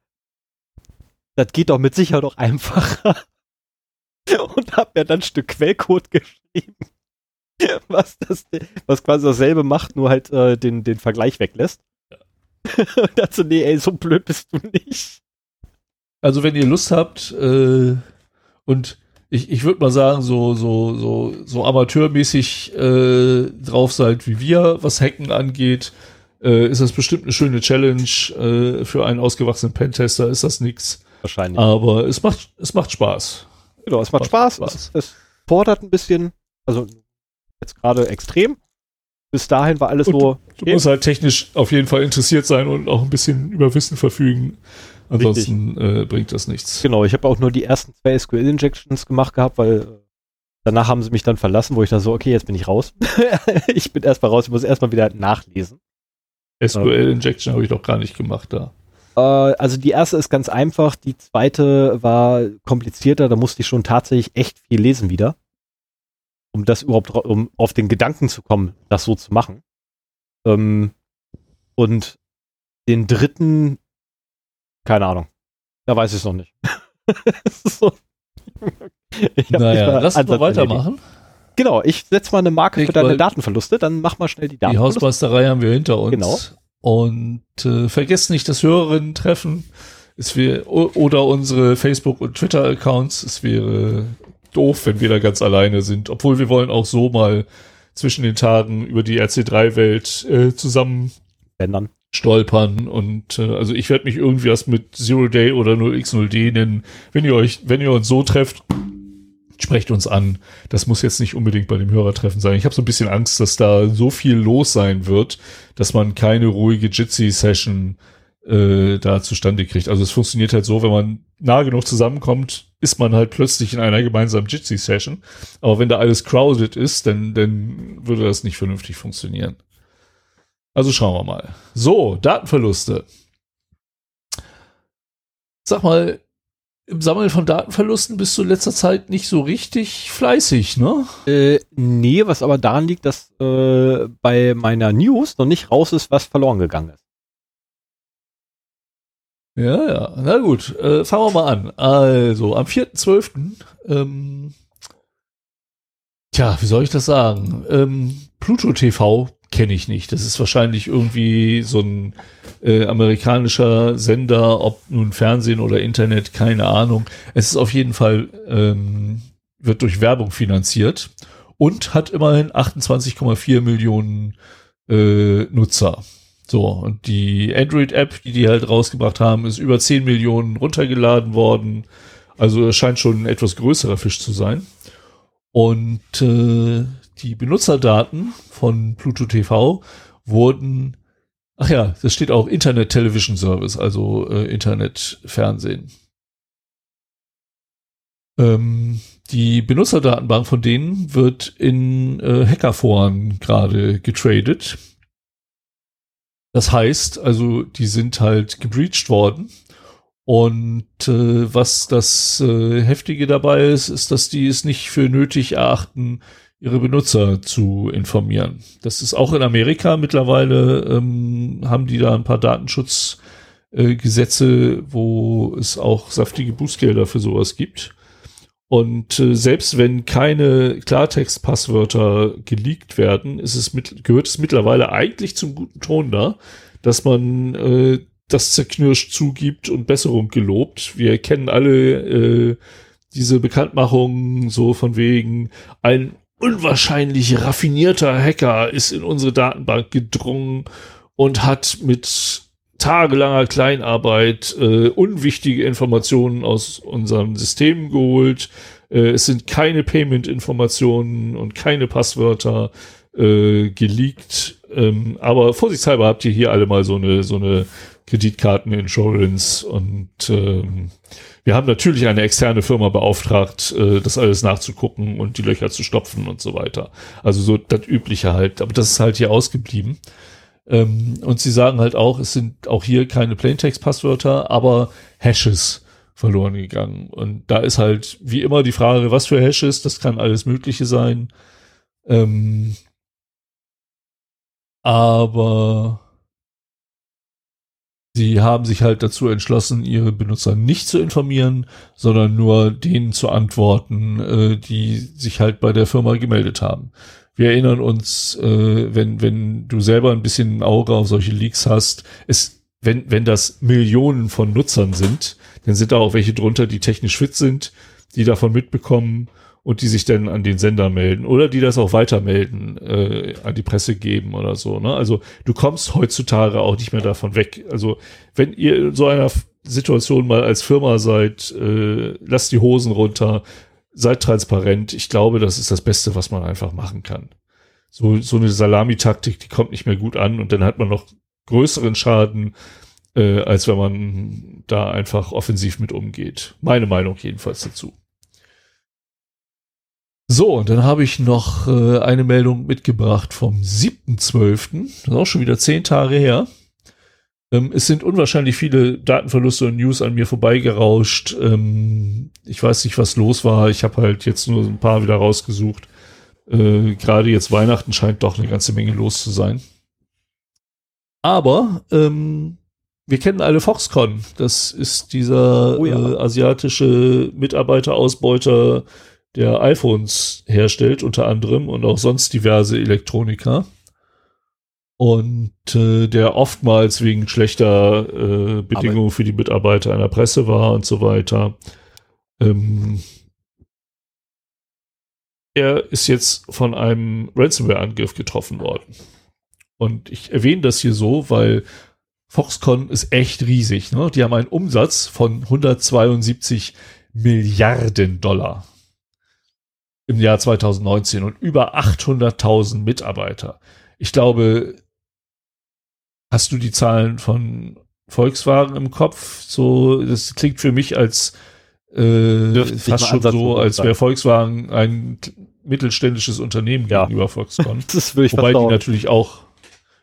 das geht doch mit Sicherheit auch einfacher. und habe mir dann ein Stück Quellcode geschrieben, was das, was quasi dasselbe macht, nur halt äh, den den Vergleich weglässt. und dachte so, nee, ey, so blöd bist du nicht. Also wenn ihr Lust habt äh, und ich, ich würde mal sagen, so, so, so, so amateurmäßig äh, drauf seid wie wir, was Hacken angeht, äh, ist das bestimmt eine schöne Challenge. Äh, für einen ausgewachsenen Pentester ist das nichts. Wahrscheinlich. Aber es macht, es macht Spaß. Genau, es macht Spaß. Spaß. Es, es, fordert ein bisschen, also jetzt gerade extrem. Bis dahin war alles und so. Du, musst halt technisch auf jeden Fall interessiert sein und auch ein bisschen über Wissen verfügen. Ansonsten äh, bringt das nichts. Genau, ich habe auch nur die ersten zwei SQL-Injections gemacht gehabt, weil äh, danach haben sie mich dann verlassen, wo ich da so, okay, jetzt bin ich raus. ich bin erstmal raus, ich muss erstmal wieder nachlesen. SQL-Injection habe ich doch gar nicht gemacht da. Äh, also die erste ist ganz einfach, die zweite war komplizierter, da musste ich schon tatsächlich echt viel lesen wieder. Um das überhaupt, um auf den Gedanken zu kommen, das so zu machen. Ähm, und den dritten, keine Ahnung. Da weiß ich es noch nicht. so. naja, lass uns mal weitermachen. Genau, ich setze mal eine Marke ich für deine Datenverluste, dann mach mal schnell die Datenverluste. Die Hausmeisterei haben wir hinter uns. Genau. Und äh, vergesst nicht das Hörerinnen-Treffen. Oder unsere Facebook- und Twitter-Accounts. Es wäre doof, wenn wir da ganz alleine sind. Obwohl wir wollen auch so mal zwischen den Tagen über die RC3-Welt äh, zusammen ändern stolpern und äh, also ich werde mich irgendwie was mit Zero Day oder 0x0D nennen. Wenn ihr euch, wenn ihr uns so trefft, sprecht uns an. Das muss jetzt nicht unbedingt bei dem Hörertreffen sein. Ich habe so ein bisschen Angst, dass da so viel los sein wird, dass man keine ruhige Jitsi-Session äh, da zustande kriegt. Also es funktioniert halt so, wenn man nah genug zusammenkommt, ist man halt plötzlich in einer gemeinsamen Jitsi-Session. Aber wenn da alles crowded ist, dann, dann würde das nicht vernünftig funktionieren. Also schauen wir mal. So, Datenverluste. Sag mal, im Sammeln von Datenverlusten bist du in letzter Zeit nicht so richtig fleißig, ne? Äh, nee, was aber daran liegt, dass äh, bei meiner News noch nicht raus ist, was verloren gegangen ist. Ja, ja, na gut, äh, fangen wir mal an. Also, am 4.12., ähm, tja, wie soll ich das sagen? Ähm, Pluto TV kenne ich nicht. Das ist wahrscheinlich irgendwie so ein äh, amerikanischer Sender, ob nun Fernsehen oder Internet, keine Ahnung. Es ist auf jeden Fall, ähm, wird durch Werbung finanziert und hat immerhin 28,4 Millionen äh, Nutzer. So, und die Android-App, die die halt rausgebracht haben, ist über 10 Millionen runtergeladen worden. Also es scheint schon ein etwas größerer Fisch zu sein. Und äh, die Benutzerdaten von Pluto TV wurden, ach ja, das steht auch Internet Television Service, also äh, Internetfernsehen. Ähm, die Benutzerdatenbank von denen wird in äh, Hackerforen gerade getradet. Das heißt, also die sind halt gebreached worden. Und äh, was das äh, Heftige dabei ist, ist, dass die es nicht für nötig erachten, ihre Benutzer zu informieren. Das ist auch in Amerika mittlerweile, ähm, haben die da ein paar Datenschutzgesetze, äh, wo es auch saftige Bußgelder für sowas gibt. Und äh, selbst wenn keine Klartext-Passwörter geleakt werden, ist es mit, gehört es mittlerweile eigentlich zum guten Ton da, dass man äh, das zerknirscht zugibt und Besserung gelobt. Wir kennen alle äh, diese Bekanntmachungen so von wegen ein unwahrscheinlich raffinierter Hacker ist in unsere Datenbank gedrungen und hat mit tagelanger Kleinarbeit äh, unwichtige Informationen aus unserem System geholt. Äh, es sind keine Payment-Informationen und keine Passwörter äh, geleakt. Ähm, aber vorsichtshalber habt ihr hier alle mal so eine so eine Kreditkarten-Insurance und ähm, wir haben natürlich eine externe Firma beauftragt, äh, das alles nachzugucken und die Löcher zu stopfen und so weiter. Also so das Übliche halt. Aber das ist halt hier ausgeblieben. Ähm, und sie sagen halt auch, es sind auch hier keine Plaintext-Passwörter, aber Hashes verloren gegangen. Und da ist halt wie immer die Frage, was für Hashes, das kann alles Mögliche sein. Ähm, aber Sie haben sich halt dazu entschlossen, ihre Benutzer nicht zu informieren, sondern nur denen zu antworten, äh, die sich halt bei der Firma gemeldet haben. Wir erinnern uns, äh, wenn, wenn du selber ein bisschen ein Auge auf solche Leaks hast, es, wenn, wenn das Millionen von Nutzern sind, dann sind da auch welche drunter, die technisch fit sind, die davon mitbekommen und die sich dann an den Sender melden oder die das auch weitermelden, äh, an die Presse geben oder so. Ne? Also du kommst heutzutage auch nicht mehr davon weg. Also wenn ihr in so einer Situation mal als Firma seid, äh, lasst die Hosen runter, seid transparent. Ich glaube, das ist das Beste, was man einfach machen kann. So, so eine Salamitaktik, die kommt nicht mehr gut an und dann hat man noch größeren Schaden, äh, als wenn man da einfach offensiv mit umgeht. Meine Meinung jedenfalls dazu. So, und dann habe ich noch äh, eine Meldung mitgebracht vom 7.12. Das ist auch schon wieder zehn Tage her. Ähm, es sind unwahrscheinlich viele Datenverluste und News an mir vorbeigerauscht. Ähm, ich weiß nicht, was los war. Ich habe halt jetzt nur ein paar wieder rausgesucht. Äh, Gerade jetzt Weihnachten scheint doch eine ganze Menge los zu sein. Aber ähm, wir kennen alle Foxconn. Das ist dieser oh ja. äh, asiatische Mitarbeiterausbeuter der iPhones herstellt, unter anderem, und auch sonst diverse Elektronika. Und äh, der oftmals wegen schlechter äh, Bedingungen Aber für die Mitarbeiter einer Presse war und so weiter. Ähm, er ist jetzt von einem Ransomware-Angriff getroffen worden. Und ich erwähne das hier so, weil Foxconn ist echt riesig. Ne? Die haben einen Umsatz von 172 Milliarden Dollar im Jahr 2019 und über 800.000 Mitarbeiter. Ich glaube, hast du die Zahlen von Volkswagen im Kopf? So, das klingt für mich als äh, fast schon so, als wäre Volkswagen ein mittelständisches Unternehmen ja. gegenüber Foxconn. das will ich Wobei die natürlich auch,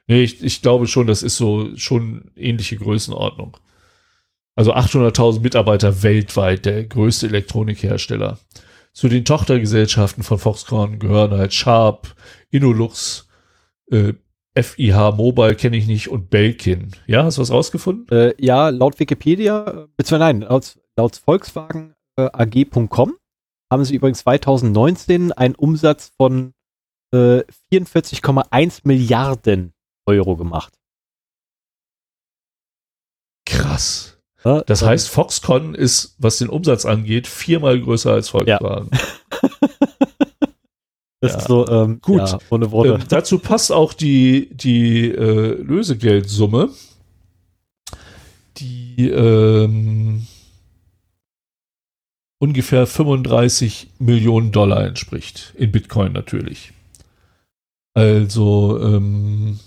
nee, ich, ich glaube schon, das ist so schon ähnliche Größenordnung. Also 800.000 Mitarbeiter weltweit, der größte Elektronikhersteller. Zu den Tochtergesellschaften von Foxconn gehören halt Sharp, Inolux, äh, FIH Mobile kenne ich nicht und Belkin. Ja, hast du was rausgefunden? Äh, ja, laut Wikipedia, äh, beziehungsweise nein, laut, laut Volkswagen äh, AG.com haben sie übrigens 2019 einen Umsatz von äh, 44,1 Milliarden Euro gemacht. Krass. Das heißt, Foxconn ist, was den Umsatz angeht, viermal größer als Volkswagen. Ja. das ja. ist so, ähm, gut. Ja, ohne Worte. Ähm, dazu passt auch die, die äh, Lösegeldsumme, die ähm, ungefähr 35 Millionen Dollar entspricht. In Bitcoin natürlich. Also, ähm,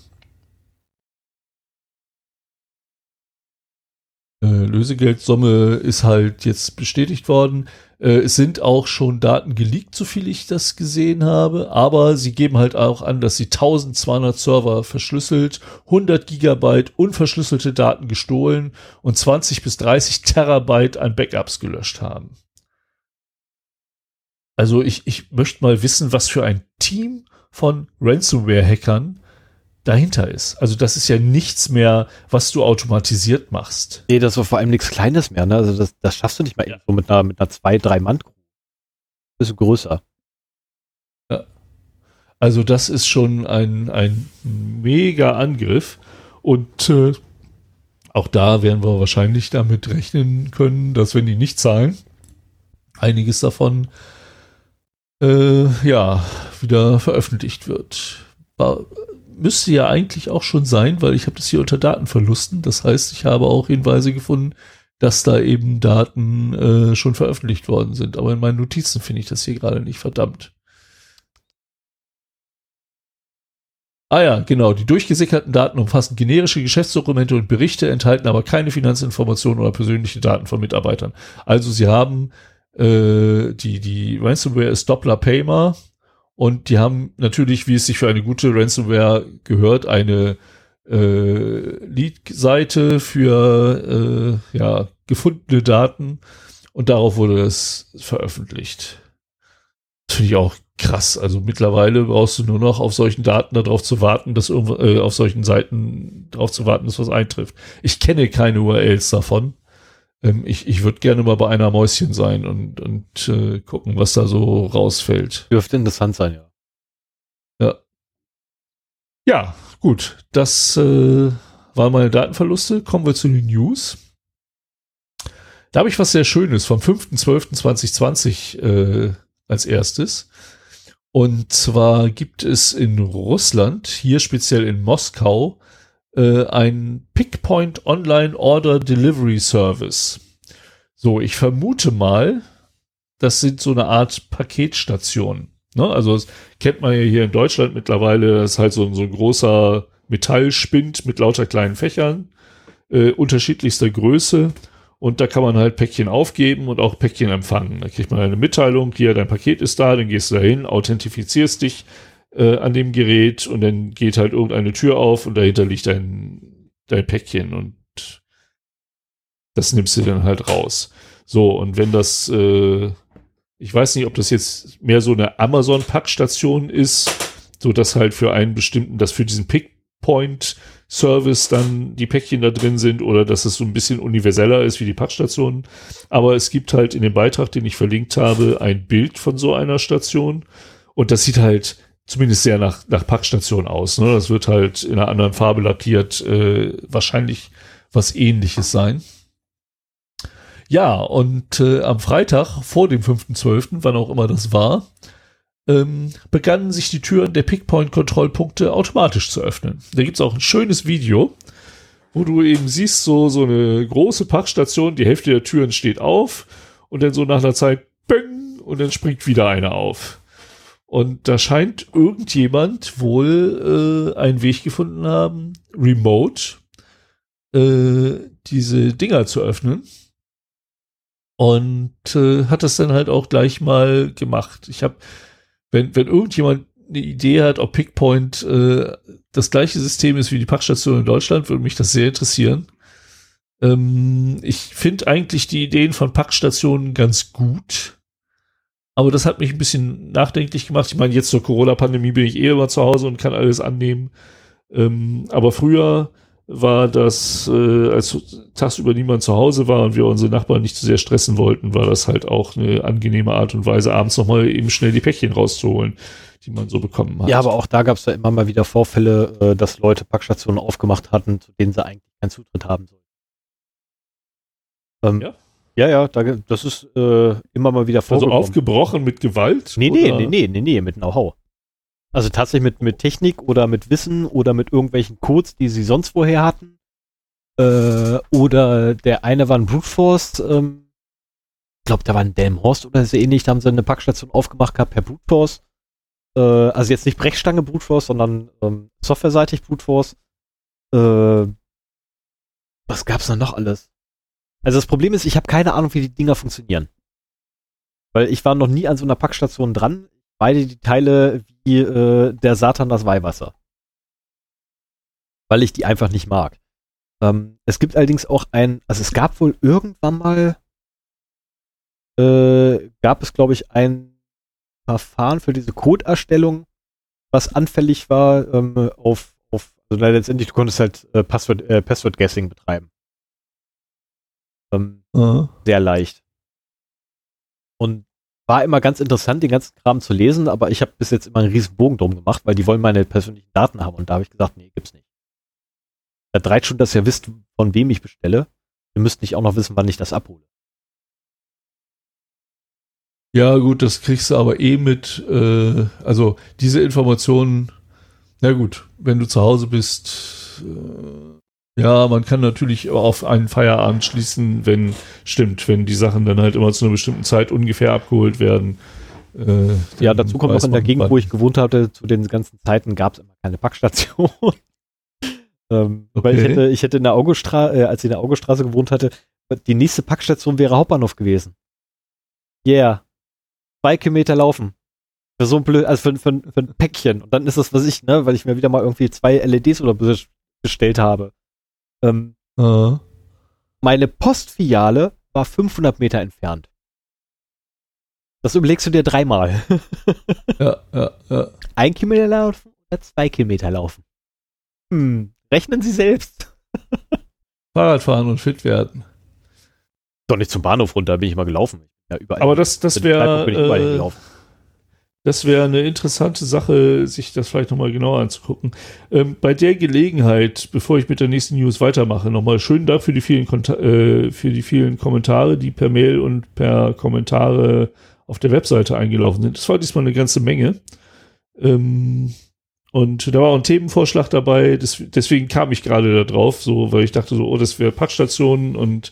äh, Lösegeldsumme ist halt jetzt bestätigt worden. Äh, es sind auch schon Daten geleakt, so viel ich das gesehen habe, aber sie geben halt auch an, dass sie 1200 Server verschlüsselt, 100 Gigabyte unverschlüsselte Daten gestohlen und 20 bis 30 Terabyte an Backups gelöscht haben. Also ich, ich möchte mal wissen, was für ein Team von Ransomware-Hackern dahinter ist. Also das ist ja nichts mehr, was du automatisiert machst. Nee, das war vor allem nichts Kleines mehr. Ne? Also das, das schaffst du nicht mal ja. so mit einer, mit einer zwei, drei Mann. Bisschen größer. Ja. Also das ist schon ein, ein mega Angriff. Und äh, auch da werden wir wahrscheinlich damit rechnen können, dass wenn die nicht zahlen, einiges davon äh, ja wieder veröffentlicht wird müsste ja eigentlich auch schon sein, weil ich habe das hier unter Datenverlusten. Das heißt, ich habe auch Hinweise gefunden, dass da eben Daten äh, schon veröffentlicht worden sind. Aber in meinen Notizen finde ich das hier gerade nicht verdammt. Ah ja, genau. Die durchgesickerten Daten umfassen generische Geschäftsdokumente und Berichte, enthalten aber keine Finanzinformationen oder persönliche Daten von Mitarbeitern. Also sie haben äh, die, die Ransomware ist Doppler Paymer und die haben natürlich, wie es sich für eine gute Ransomware gehört, eine äh, Lead-Seite für äh, ja, gefundene Daten und darauf wurde es veröffentlicht. Das finde ich auch krass. Also mittlerweile brauchst du nur noch auf solchen Daten darauf zu warten, dass irgendwo, äh, auf solchen Seiten darauf zu warten, dass was eintrifft. Ich kenne keine URLs davon. Ähm, ich ich würde gerne mal bei einer Mäuschen sein und, und äh, gucken, was da so rausfällt. Dürfte interessant sein, ja. Ja. Ja, gut. Das äh, waren meine Datenverluste. Kommen wir zu den News. Da habe ich was sehr Schönes vom 5.12.2020 äh, als erstes. Und zwar gibt es in Russland, hier speziell in Moskau, äh, ein Pickpoint Online Order Delivery Service. So, ich vermute mal, das sind so eine Art Paketstationen. Ne? Also das kennt man ja hier in Deutschland mittlerweile, das ist halt so, so ein großer Metallspind mit lauter kleinen Fächern, äh, unterschiedlichster Größe. Und da kann man halt Päckchen aufgeben und auch Päckchen empfangen. Da kriegt man eine Mitteilung, hier, dein Paket ist da, dann gehst du dahin, authentifizierst dich äh, an dem Gerät und dann geht halt irgendeine Tür auf und dahinter liegt dein, dein Päckchen und das nimmst du dann halt raus. So, und wenn das, äh, ich weiß nicht, ob das jetzt mehr so eine Amazon-Packstation ist, so dass halt für einen bestimmten, dass für diesen Pickpoint Service dann die Päckchen da drin sind oder dass es so ein bisschen universeller ist wie die Packstationen. Aber es gibt halt in dem Beitrag, den ich verlinkt habe, ein Bild von so einer Station und das sieht halt zumindest sehr nach, nach Packstation aus. Ne? Das wird halt in einer anderen Farbe lackiert, äh, wahrscheinlich was ähnliches sein. Ja, und äh, am Freitag vor dem 5.12., wann auch immer das war, ähm, begannen sich die Türen der Pickpoint-Kontrollpunkte automatisch zu öffnen. Da gibt's auch ein schönes Video, wo du eben siehst, so, so eine große Packstation, die Hälfte der Türen steht auf und dann so nach einer Zeit, bang, und dann springt wieder eine auf. Und da scheint irgendjemand wohl äh, einen Weg gefunden haben, remote äh, diese Dinger zu öffnen. Und äh, hat das dann halt auch gleich mal gemacht. Ich habe wenn, wenn irgendjemand eine Idee hat, ob Pickpoint äh, das gleiche System ist wie die Packstation in Deutschland, würde mich das sehr interessieren. Ähm, ich finde eigentlich die Ideen von Packstationen ganz gut. Aber das hat mich ein bisschen nachdenklich gemacht. Ich meine, jetzt zur Corona-Pandemie bin ich eh immer zu Hause und kann alles annehmen. Ähm, aber früher war das, äh, als tagsüber niemand zu Hause war und wir unsere Nachbarn nicht zu sehr stressen wollten, war das halt auch eine angenehme Art und Weise, abends nochmal eben schnell die Päckchen rauszuholen, die man so bekommen hat. Ja, aber auch da gab es ja immer mal wieder Vorfälle, äh, dass Leute Packstationen aufgemacht hatten, zu denen sie eigentlich keinen Zutritt haben sollten. Ähm, ja? Ja, ja, da, das ist äh, immer mal wieder also vorgekommen. Also aufgebrochen mit Gewalt? Nee, nee, nee, nee, nee, nee, mit Know-how. Also tatsächlich mit, mit Technik oder mit Wissen oder mit irgendwelchen Codes, die sie sonst vorher hatten. Äh, oder der eine war ein Brute Force, ähm, ich glaube, da war ein Delmhorst oder so ähnlich, da haben sie eine Packstation aufgemacht gehabt per Brute Force. Äh, also jetzt nicht Brechstange Brute Force, sondern ähm, softwareseitig Brute Force. Äh, was gab's da noch alles? Also das Problem ist, ich habe keine Ahnung, wie die Dinger funktionieren. Weil ich war noch nie an so einer Packstation dran beide die Teile wie äh, der Satan das Weihwasser. Weil ich die einfach nicht mag. Ähm, es gibt allerdings auch ein, also es gab wohl irgendwann mal, äh, gab es glaube ich ein Verfahren für diese Codeerstellung, was anfällig war ähm, auf, auf, also letztendlich du konntest halt äh, Passwort, äh, Password Guessing betreiben. Ähm, uh Sehr leicht. Und war immer ganz interessant, den ganzen Kram zu lesen, aber ich habe bis jetzt immer einen riesen Bogen drum gemacht, weil die wollen meine persönlichen Daten haben und da habe ich gesagt, nee, gibt's nicht. Da dreit schon, dass ihr wisst, von wem ich bestelle. Ihr müsst nicht auch noch wissen, wann ich das abhole. Ja, gut, das kriegst du aber eh mit, äh, also diese Informationen, na gut, wenn du zu Hause bist, äh, ja, man kann natürlich auf einen Feierabend schließen, wenn, stimmt, wenn die Sachen dann halt immer zu einer bestimmten Zeit ungefähr abgeholt werden. Äh, ja, dazu kommt auch in der Gegend, wo ich gewohnt hatte, zu den ganzen Zeiten gab es immer keine Packstation. ähm, okay. Weil ich hätte, ich hätte in der Augustraße, äh, als ich in der Augustraße gewohnt hatte, die nächste Packstation wäre Hauptbahnhof gewesen. Yeah. Zwei Kilometer laufen. Für so ein blöd, also für, für, für ein Päckchen. Und dann ist das, was ich, ne, weil ich mir wieder mal irgendwie zwei LEDs oder bestellt habe. Ähm, uh. Meine Postfiliale war 500 Meter entfernt. Das überlegst du dir dreimal. ja, ja, ja. Ein Kilometer laufen oder zwei Kilometer laufen? Hm, rechnen Sie selbst. Fahrradfahren und fit werden. Doch nicht zum Bahnhof runter, bin ich mal gelaufen. Ja, überall. Aber das, das wäre. Äh, Das wäre eine interessante Sache, sich das vielleicht nochmal genauer anzugucken. Ähm, bei der Gelegenheit, bevor ich mit der nächsten News weitermache, nochmal schönen Dank für die vielen, äh, für die vielen Kommentare, die per Mail und per Kommentare auf der Webseite eingelaufen sind. Das war diesmal eine ganze Menge. Ähm, und da war auch ein Themenvorschlag dabei, das, deswegen kam ich gerade da drauf, so, weil ich dachte so, oh, das wäre Packstationen und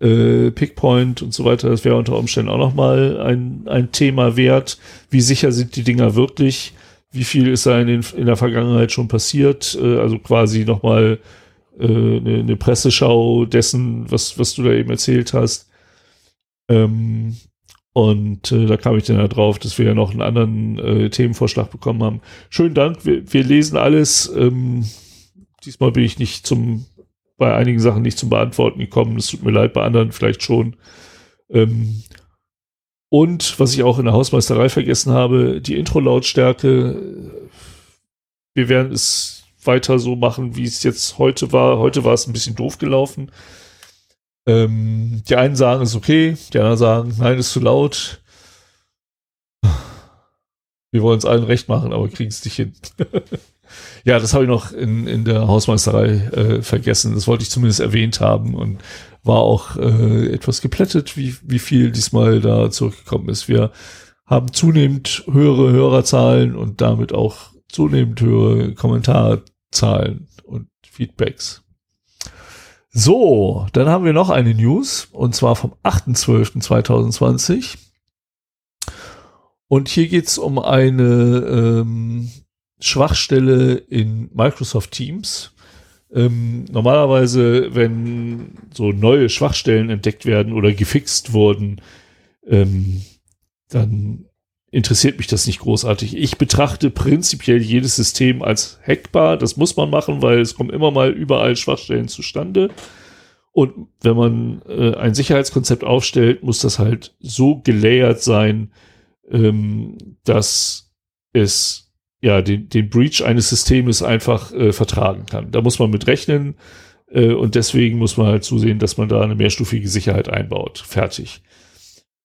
äh, Pickpoint und so weiter, das wäre unter Umständen auch nochmal ein, ein Thema wert. Wie sicher sind die Dinger wirklich? Wie viel ist da in, den, in der Vergangenheit schon passiert? Äh, also quasi nochmal äh, eine, Presseschau dessen, was, was du da eben erzählt hast. Ähm, und äh, da kam ich dann da drauf, dass wir ja noch einen anderen äh, Themenvorschlag bekommen haben. Schönen Dank, wir, wir lesen alles. Ähm, diesmal bin ich nicht zum bei einigen Sachen nicht zum Beantworten gekommen. Es tut mir leid, bei anderen vielleicht schon. Ähm, und was ich auch in der Hausmeisterei vergessen habe, die Intro-Lautstärke. Wir werden es weiter so machen, wie es jetzt heute war. Heute war es ein bisschen doof gelaufen. Ähm, die einen sagen, es ist okay, die anderen sagen, nein, ist zu laut. Wir wollen es allen recht machen, aber kriegen es nicht hin. Ja, das habe ich noch in, in der Hausmeisterei äh, vergessen. Das wollte ich zumindest erwähnt haben und war auch äh, etwas geplättet, wie, wie viel diesmal da zurückgekommen ist. Wir haben zunehmend höhere Hörerzahlen und damit auch zunehmend höhere Kommentarzahlen und Feedbacks. So, dann haben wir noch eine News und zwar vom 8.12.2020. Und hier geht's um eine ähm, Schwachstelle in Microsoft Teams. Ähm, normalerweise, wenn so neue Schwachstellen entdeckt werden oder gefixt wurden, ähm, dann interessiert mich das nicht großartig. Ich betrachte prinzipiell jedes System als hackbar. Das muss man machen, weil es kommen immer mal überall Schwachstellen zustande. Und wenn man äh, ein Sicherheitskonzept aufstellt, muss das halt so gelayert sein, ähm, dass es ja, den, den Breach eines Systems einfach äh, vertragen kann. Da muss man mit rechnen äh, und deswegen muss man halt zusehen, dass man da eine mehrstufige Sicherheit einbaut. Fertig.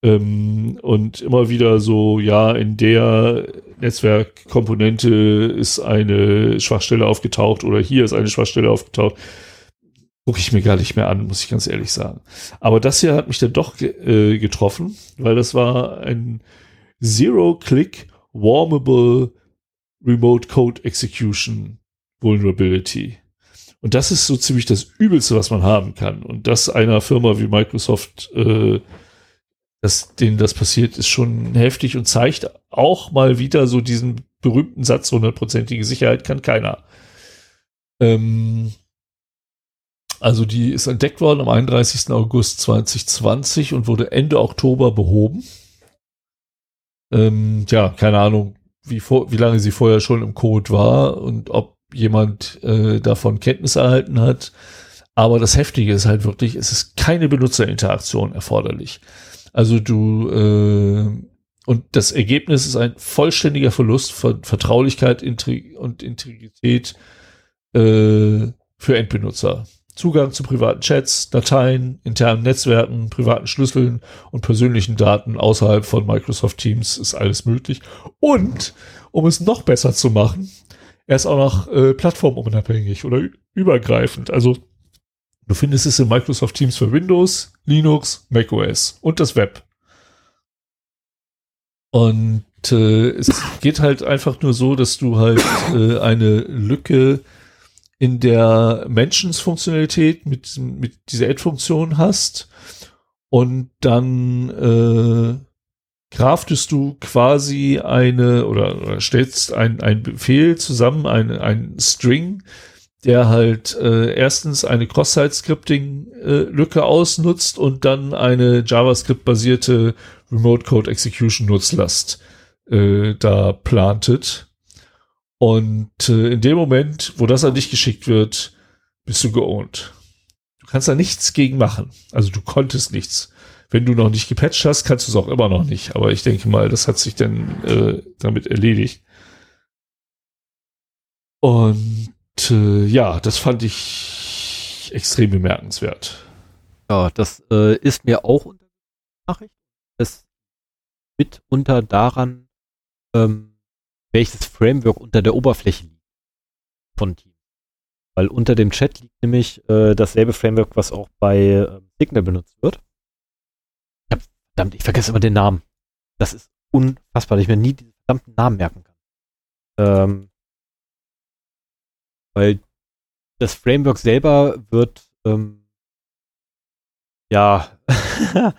Ähm, und immer wieder so, ja, in der Netzwerkkomponente ist eine Schwachstelle aufgetaucht oder hier ist eine Schwachstelle aufgetaucht. Gucke ich mir gar nicht mehr an, muss ich ganz ehrlich sagen. Aber das hier hat mich dann doch äh, getroffen, weil das war ein Zero-Click Warmable Remote Code Execution Vulnerability. Und das ist so ziemlich das Übelste, was man haben kann. Und das einer Firma wie Microsoft, äh, dass denen das passiert, ist schon heftig und zeigt auch mal wieder so diesen berühmten Satz, hundertprozentige Sicherheit kann keiner. Ähm, also die ist entdeckt worden am 31. August 2020 und wurde Ende Oktober behoben. Ähm, ja, keine Ahnung, wie, vor, wie lange sie vorher schon im Code war und ob jemand äh, davon Kenntnis erhalten hat. Aber das Heftige ist halt wirklich, es ist keine Benutzerinteraktion erforderlich. Also du äh, und das Ergebnis ist ein vollständiger Verlust von Vertraulichkeit und Integrität äh, für Endbenutzer. Zugang zu privaten Chats, Dateien, internen Netzwerken, privaten Schlüsseln und persönlichen Daten außerhalb von Microsoft Teams ist alles möglich. Und um es noch besser zu machen, er ist auch noch äh, plattformunabhängig oder übergreifend. Also du findest es in Microsoft Teams für Windows, Linux, macOS und das Web. Und äh, es geht halt einfach nur so, dass du halt äh, eine Lücke in der Mentions-Funktionalität mit, mit dieser Add-Funktion hast und dann äh, craftest du quasi eine oder, oder stellst ein, ein Befehl zusammen, ein, ein String, der halt äh, erstens eine Cross-Site-Scripting-Lücke äh, ausnutzt und dann eine JavaScript-basierte Remote-Code-Execution-Nutzlast äh, da plantet. Und äh, in dem Moment, wo das an dich geschickt wird, bist du geowned. Du kannst da nichts gegen machen. Also du konntest nichts. Wenn du noch nicht gepatcht hast, kannst du es auch immer noch nicht. Aber ich denke mal, das hat sich dann äh, damit erledigt. Und äh, ja, das fand ich extrem bemerkenswert. Ja, das äh, ist mir auch unter Nachricht. Es mitunter daran ähm, welches Framework unter der Oberfläche liegt von Teams. Weil unter dem Chat liegt nämlich äh, dasselbe Framework, was auch bei äh, Signal benutzt wird. Ich hab, verdammt, ich vergesse immer den Namen. Das ist unfassbar, dass ich mir nie diesen verdammten Namen merken kann. Ähm, weil das Framework selber wird ähm, ja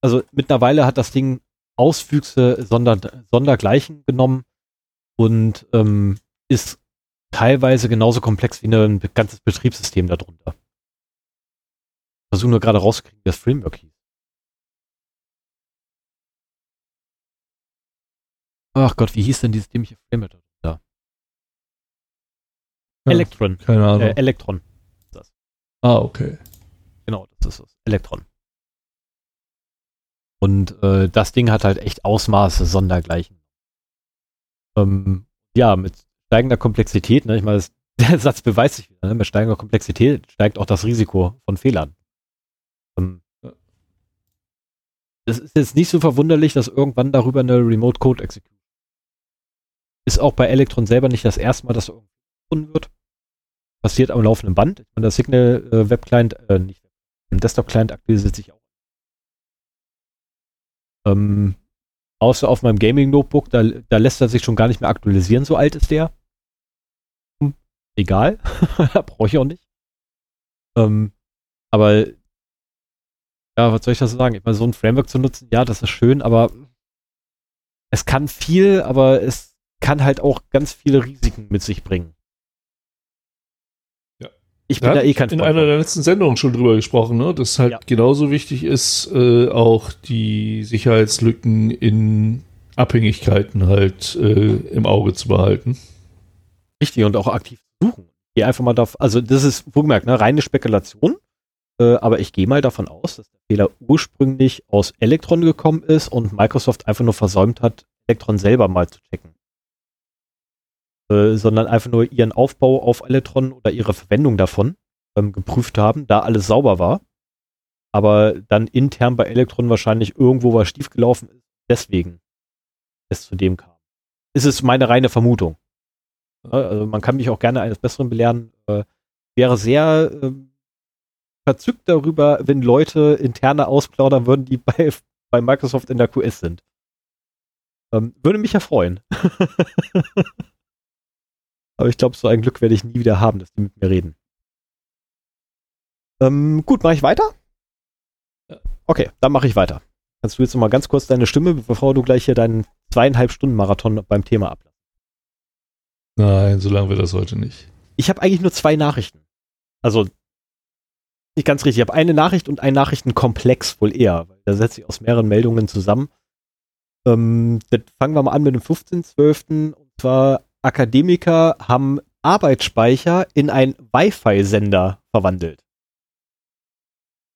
also mittlerweile hat das Ding Auswüchse sonder, sondergleichen genommen und ähm, ist teilweise genauso komplex wie ein ganzes Betriebssystem darunter. Ich versuche nur gerade rauszukriegen, wie das Framework hieß. Ach Gott, wie hieß denn dieses dämliche Framework darunter? Ja, Electron. Keine Ahnung. Äh, Electron. Das. Ah, okay. Genau, das ist es. Electron. Und äh, das Ding hat halt echt Ausmaße sondergleichen. Ähm, ja, mit steigender Komplexität, ne, ich meine, der Satz beweist sich wieder, ne, mit steigender Komplexität steigt auch das Risiko von Fehlern. Ähm, es ist jetzt nicht so verwunderlich, dass irgendwann darüber eine Remote Code Execution ist auch bei Electron selber nicht das erste Mal, dass irgendwas gefunden wird. Passiert am laufenden Band. Und der Signal äh, Web Client, äh, nicht im Desktop Client aktualisiert sich auch ähm, außer auf meinem Gaming-Notebook, da, da lässt er sich schon gar nicht mehr aktualisieren, so alt ist der. Hm, egal, brauche ich auch nicht. Ähm, aber ja, was soll ich das sagen? Ich meine, so ein Framework zu nutzen, ja, das ist schön, aber es kann viel, aber es kann halt auch ganz viele Risiken mit sich bringen. Ich bin da, da eh kein Freund In einer der letzten Sendungen schon drüber gesprochen, ne? dass halt ja. genauso wichtig ist, äh, auch die Sicherheitslücken in Abhängigkeiten halt äh, im Auge zu behalten. Richtig und auch aktiv suchen. Geh einfach mal darauf, also das ist, wohlgemerkt, ne, reine Spekulation, äh, aber ich gehe mal davon aus, dass der Fehler ursprünglich aus Electron gekommen ist und Microsoft einfach nur versäumt hat, Electron selber mal zu checken. Äh, sondern einfach nur ihren Aufbau auf Electron oder ihre Verwendung davon ähm, geprüft haben, da alles sauber war. Aber dann intern bei Electron wahrscheinlich irgendwo was schiefgelaufen ist, deswegen es zu dem kam. Ist es meine reine Vermutung. Also man kann mich auch gerne eines Besseren belehren. Äh, wäre sehr äh, verzückt darüber, wenn Leute interne ausplaudern würden, die bei, bei Microsoft in der QS sind. Ähm, würde mich ja freuen. Aber ich glaube, so ein Glück werde ich nie wieder haben, dass die mit mir reden. Ähm, gut, mache ich weiter? Okay, dann mache ich weiter. Kannst du jetzt noch mal ganz kurz deine Stimme, bevor du gleich hier deinen zweieinhalb Stunden Marathon beim Thema ablässt? Nein, so lange wird das heute nicht. Ich habe eigentlich nur zwei Nachrichten. Also nicht ganz richtig. Ich habe eine Nachricht und einen Nachrichtenkomplex wohl eher. Weil da setze ich aus mehreren Meldungen zusammen. Ähm, fangen wir mal an mit dem 15.12. Und zwar Akademiker haben Arbeitsspeicher in einen Wi-Fi-Sender verwandelt.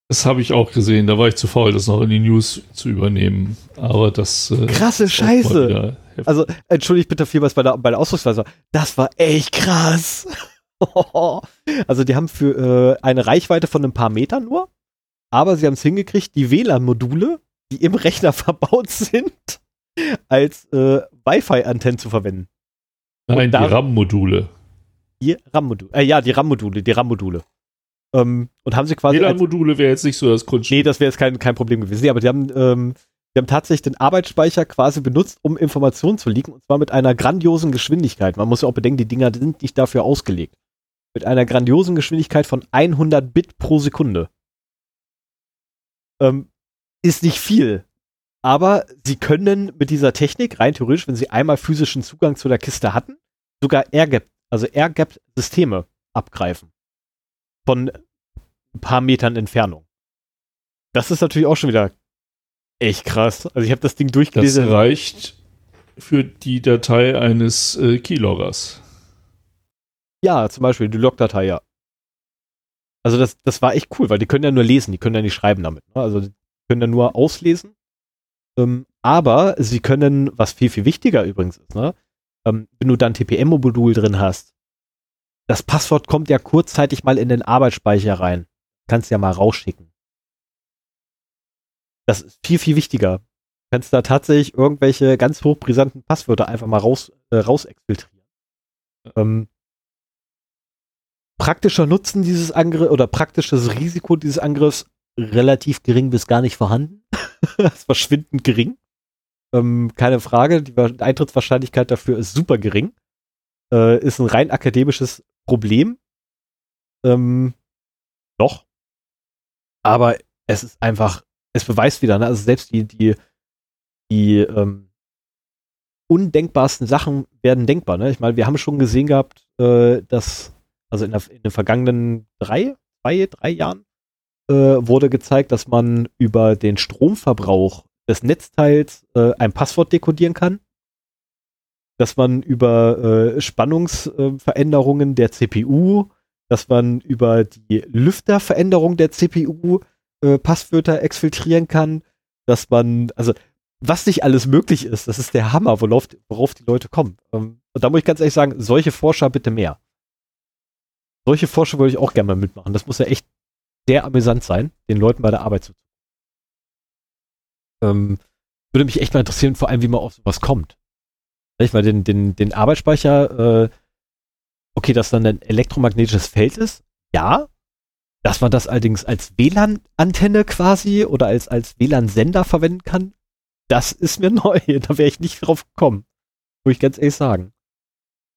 Das habe ich auch gesehen. Da war ich zu faul, das noch in die News zu übernehmen. Aber das. Äh, Krasse Scheiße. Also, entschuldigt bitte vielmals bei der, bei der Ausdrucksweise. Das war echt krass. also, die haben für äh, eine Reichweite von ein paar Metern nur. Aber sie haben es hingekriegt, die WLAN-Module, die im Rechner verbaut sind, als äh, Wi-Fi-Antennen zu verwenden. Nein, die RAM-Module. Die RAM-Module. Äh, ja, die RAM-Module, die RAM-Module. Ähm, und haben sie quasi. WLAN-Module wäre jetzt nicht so das Kunststück. Nee, das wäre jetzt kein, kein Problem gewesen. Nee, aber die haben, ähm, die haben tatsächlich den Arbeitsspeicher quasi benutzt, um Informationen zu liegen, und zwar mit einer grandiosen Geschwindigkeit. Man muss ja auch bedenken, die Dinger sind nicht dafür ausgelegt. Mit einer grandiosen Geschwindigkeit von 100 Bit pro Sekunde. Ähm, ist nicht viel. Aber sie können mit dieser Technik, rein theoretisch, wenn sie einmal physischen Zugang zu der Kiste hatten, sogar Airgap, also Airgap-Systeme abgreifen. Von ein paar Metern Entfernung. Das ist natürlich auch schon wieder echt krass. Also ich habe das Ding durchgelesen. Das reicht für die Datei eines äh, Keyloggers. Ja, zum Beispiel die Logdatei, ja. Also das, das war echt cool, weil die können ja nur lesen, die können ja nicht schreiben damit. Ne? Also die können ja nur auslesen ähm, aber sie können, was viel, viel wichtiger übrigens ist, ne? Ähm, wenn du dann TPM-Modul drin hast, das Passwort kommt ja kurzzeitig mal in den Arbeitsspeicher rein. Kannst ja mal rausschicken. Das ist viel, viel wichtiger. kannst da tatsächlich irgendwelche ganz hochbrisanten Passwörter einfach mal raus, äh, raus exfiltrieren. Ähm, praktischer Nutzen dieses Angriffs oder praktisches Risiko dieses Angriffs relativ gering bis gar nicht vorhanden. das verschwindend gering. Ähm, keine Frage, die Eintrittswahrscheinlichkeit dafür ist super gering. Äh, ist ein rein akademisches Problem. Ähm, doch. Aber es ist einfach, es beweist wieder, ne? also selbst die, die, die ähm, undenkbarsten Sachen werden denkbar. Ne? Ich meine, wir haben schon gesehen gehabt, äh, dass, also in, der, in den vergangenen drei, zwei, drei Jahren äh, wurde gezeigt, dass man über den Stromverbrauch des Netzteils äh, ein Passwort dekodieren kann. Dass man über äh, Spannungsveränderungen der CPU, dass man über die Lüfterveränderung der CPU äh, Passwörter exfiltrieren kann, dass man, also was nicht alles möglich ist, das ist der Hammer, worauf, worauf die Leute kommen. Ähm, und da muss ich ganz ehrlich sagen, solche Forscher bitte mehr. Solche Forscher würde ich auch gerne mal mitmachen. Das muss ja echt sehr amüsant sein, den Leuten bei der Arbeit zu ähm, würde mich echt mal interessieren, vor allem, wie man auf sowas kommt. Nicht? Weil den, den, den Arbeitsspeicher, äh, okay, dass dann ein elektromagnetisches Feld ist, ja. Dass man das allerdings als WLAN-Antenne quasi oder als, als WLAN-Sender verwenden kann, das ist mir neu. Da wäre ich nicht drauf gekommen. Muss ich ganz ehrlich sagen.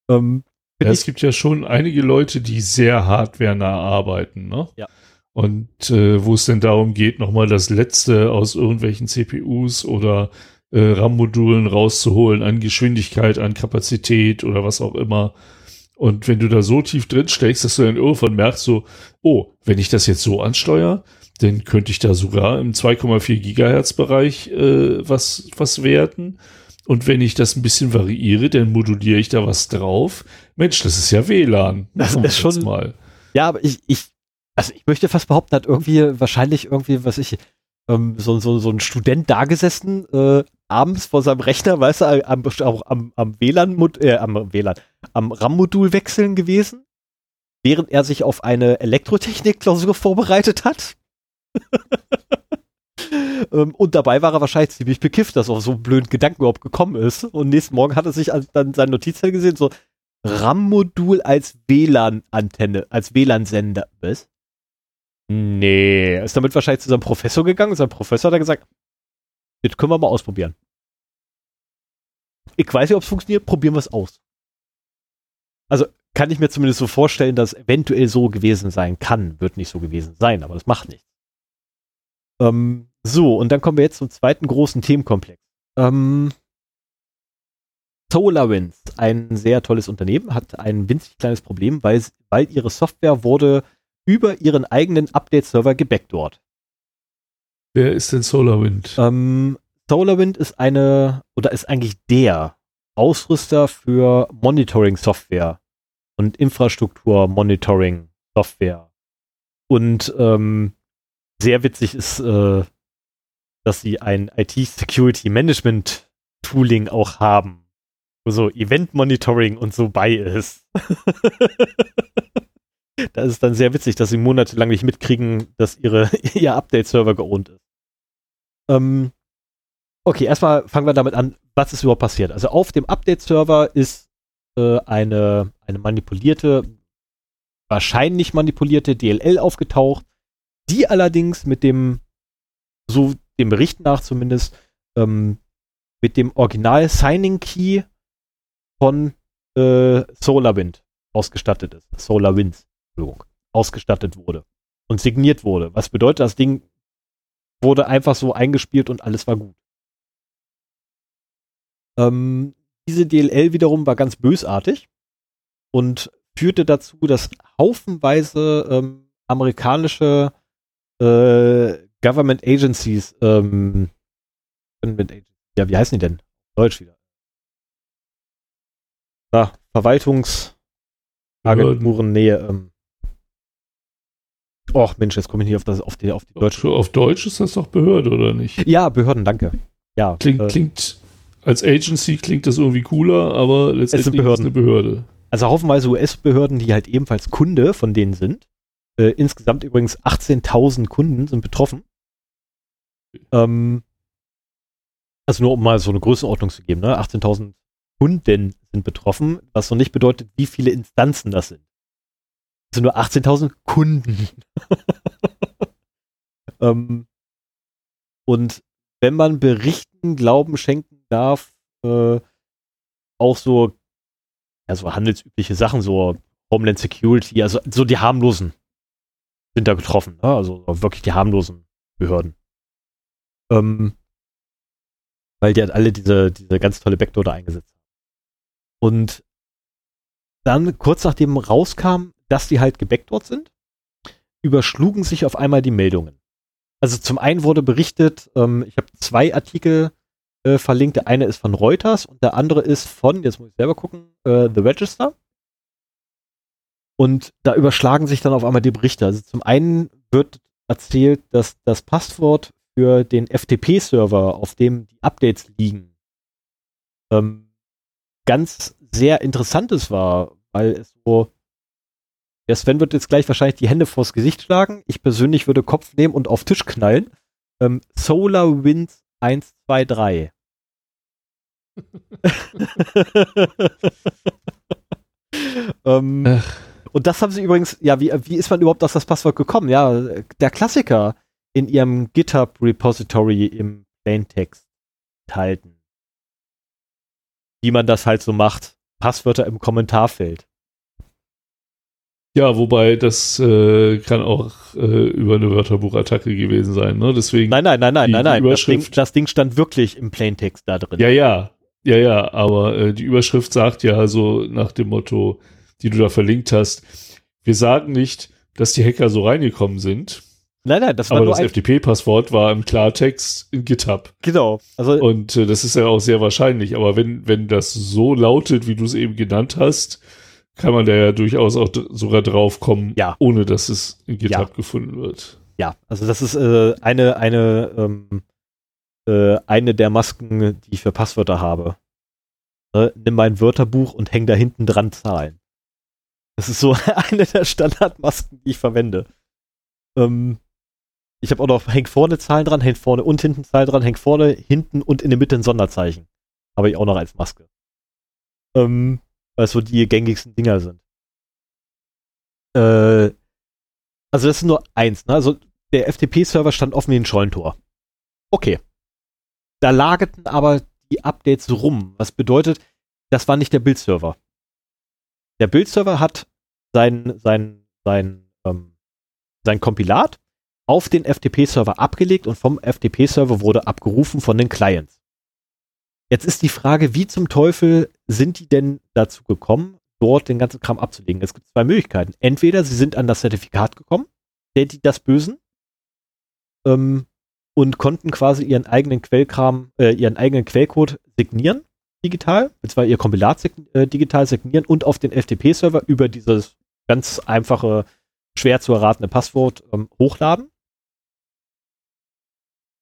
Ähm, ja, es gibt ja schon einige Leute, die sehr hardwarenah arbeiten, ne? Ja. Und äh, wo es denn darum geht, nochmal das Letzte aus irgendwelchen CPUs oder äh, RAM-Modulen rauszuholen an Geschwindigkeit, an Kapazität oder was auch immer. Und wenn du da so tief drin steckst, dass du dann irgendwann merkst, so, oh, wenn ich das jetzt so ansteuere, dann könnte ich da sogar im 2,4 Gigahertz Bereich äh, was, was werten. Und wenn ich das ein bisschen variiere, dann moduliere ich da was drauf. Mensch, das ist ja WLAN. Das ist schon mal. Ja, aber ich, ich also ich möchte fast behaupten, hat irgendwie wahrscheinlich irgendwie, was ich, ähm, so, so, so ein Student da gesessen, äh, abends vor seinem Rechner, weißt du, am, auch am, am WLAN, äh, am WLAN, am RAM-Modul wechseln gewesen, während er sich auf eine Elektrotechnik-Klausur vorbereitet hat. ähm, und dabei war er wahrscheinlich ziemlich bekifft, dass auf so einen blöden Gedanken überhaupt gekommen ist. Und nächsten Morgen hat er sich dann seine Notizzettel gesehen, so RAM-Modul als WLAN-Antenne, als WLAN-Sender. Was? Nee, ist damit wahrscheinlich zu seinem Professor gegangen. Sein Professor hat gesagt, das können wir mal ausprobieren. Ich weiß nicht, ob es funktioniert, probieren wir es aus. Also kann ich mir zumindest so vorstellen, dass eventuell so gewesen sein kann. Wird nicht so gewesen sein, aber das macht nichts. Ähm, so, und dann kommen wir jetzt zum zweiten großen Themenkomplex. Ähm, SolarWinds, ein sehr tolles Unternehmen, hat ein winzig kleines Problem, weil, weil ihre Software wurde über ihren eigenen Update-Server gebackdoort. Wer ist denn SolarWind? Ähm, SolarWind ist eine oder ist eigentlich der Ausrüster für Monitoring-Software und Infrastruktur-Monitoring-Software. Und ähm, sehr witzig ist, äh, dass sie ein IT-Security-Management-Tooling auch haben, wo so Event-Monitoring und so bei ist. da ist dann sehr witzig, dass sie monatelang nicht mitkriegen, dass ihre, ihr Update-Server geohnt ist. Ähm, okay, erstmal fangen wir damit an, was ist überhaupt passiert. Also auf dem Update-Server ist äh, eine, eine manipulierte, wahrscheinlich manipulierte DLL aufgetaucht, die allerdings mit dem, so dem Bericht nach zumindest, ähm, mit dem Original Signing Key von äh, SolarWind ausgestattet ist. SolarWinds. Entschuldigung, ausgestattet wurde und signiert wurde. Was bedeutet, das Ding wurde einfach so eingespielt und alles war gut. Ähm, diese DLL wiederum war ganz bösartig und führte dazu, dass haufenweise ähm, amerikanische äh, Government Agencies, ähm, ja, wie heißen die denn? Deutsch wieder. Ah, Verwaltungsagenturen, Nähe, ähm, Och Mensch, jetzt komme ich nicht auf, das, auf, die, auf die deutsche. Auf Deutsch ist das doch Behörde, oder nicht? Ja, Behörden, danke. Ja, klingt, äh, klingt als Agency klingt das irgendwie cooler, aber letztendlich ist, ist eine Behörde. Also haufenweise US-Behörden, die halt ebenfalls Kunde von denen sind. Äh, insgesamt übrigens 18.000 Kunden sind betroffen. Ähm, Also nur um mal so eine Größenordnung zu geben, ne? 18.000 Kunden sind betroffen, was noch nicht bedeutet, wie viele Instanzen das sind. Sind nur 18.000 Kunden. ähm, und wenn man Berichten Glauben schenken darf, äh, auch so, ja, so handelsübliche Sachen, so Homeland Security, also so die harmlosen sind da getroffen, ne? also wirklich die harmlosen Behörden. Ähm, weil die halt alle diese, diese ganz tolle Backdoor da eingesetzt haben. Und dann, kurz nachdem rauskam, dass die halt gebackdort sind, überschlugen sich auf einmal die Meldungen. Also zum einen wurde berichtet, ähm, ich habe zwei Artikel äh, verlinkt, der eine ist von Reuters und der andere ist von, jetzt muss ich selber gucken, äh, The Register. Und da überschlagen sich dann auf einmal die Berichte. Also zum einen wird erzählt, dass das Passwort für den FTP-Server, auf dem die Updates liegen, ähm, ganz sehr interessantes war, weil es so, der Sven wird jetzt gleich wahrscheinlich die Hände vors Gesicht schlagen. Ich persönlich würde Kopf nehmen und auf Tisch knallen. Ähm, Solar Winds 123. ähm, und das haben sie übrigens, ja, wie, wie ist man überhaupt auf das Passwort gekommen? Ja, der Klassiker in ihrem GitHub-Repository im Plaintext enthalten. Wie man das halt so macht. Passwörter im Kommentarfeld. Ja, wobei das äh, kann auch äh, über eine Wörterbuchattacke gewesen sein, ne? Deswegen. Nein, nein, nein, nein, nein, nein. Das Ding, das Ding, stand wirklich im Plaintext da drin. Ja, ja, ja, ja. Aber äh, die Überschrift sagt ja so nach dem Motto, die du da verlinkt hast, wir sagen nicht, dass die Hacker so reingekommen sind. Nein, nein, das war aber das FTP-Passwort war im Klartext in GitHub. Genau. Also und äh, das ist ja auch sehr wahrscheinlich. Aber wenn wenn das so lautet, wie du es eben genannt hast, kann man da ja durchaus auch sogar drauf kommen, ja. ohne dass es in GitHub ja. gefunden wird. Ja, also das ist äh, eine eine ähm, äh, eine der Masken, die ich für Passwörter habe. Äh, nimm mein Wörterbuch und häng da hinten dran Zahlen. Das ist so eine der Standardmasken, die ich verwende. Ähm, ich habe auch noch, hängt vorne Zahlen dran, hängt vorne und hinten Zahlen dran, hängt vorne, hinten und in der Mitte ein Sonderzeichen. Habe ich auch noch als Maske. Ähm, es so die gängigsten Dinger sind. Äh, also das ist nur eins, ne? Also der FTP-Server stand offen wie ein Scheunentor. Okay. Da lagerten aber die Updates rum, was bedeutet, das war nicht der Bildserver. Der Bildserver hat sein, sein, sein, ähm, sein Kompilat auf den FTP-Server abgelegt und vom FTP-Server wurde abgerufen von den Clients. Jetzt ist die Frage, wie zum Teufel sind die denn dazu gekommen, dort den ganzen Kram abzulegen? Es gibt zwei Möglichkeiten. Entweder sie sind an das Zertifikat gekommen, der die das Bösen, ähm, und konnten quasi ihren eigenen Quellkram, äh, ihren eigenen Quellcode signieren, digital, und zwar ihr Kompilat sig äh, digital signieren und auf den FTP-Server über dieses ganz einfache, schwer zu erratene Passwort ähm, hochladen.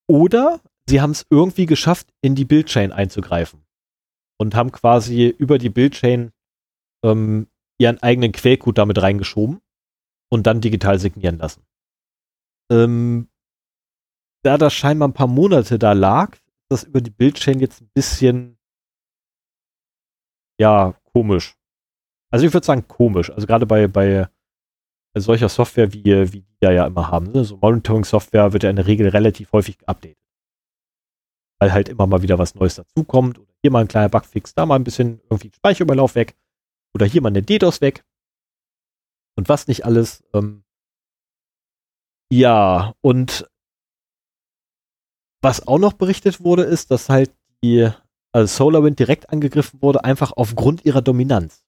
Oder sie haben es irgendwie geschafft, in die Bildchain einzugreifen und haben quasi über die Bildchain ähm, ihren eigenen Quellcode damit reingeschoben und dann digital signieren lassen. Ähm, da das scheinbar ein paar Monate da lag, ist das über die Bildchain jetzt ein bisschen ja, komisch. Also ich würde sagen komisch. Also gerade bei, bei solcher Software, wie, wie die da ja immer haben. Ne? So Monitoring-Software wird ja in der Regel relativ häufig geupdatet. Weil halt immer mal wieder was Neues dazukommt. Oder hier mal ein kleiner Bugfix, da mal ein bisschen irgendwie Speicherüberlauf weg. Oder hier mal eine DDoS weg. Und was nicht alles. Ähm ja, und was auch noch berichtet wurde, ist, dass halt die also SolarWind direkt angegriffen wurde, einfach aufgrund ihrer Dominanz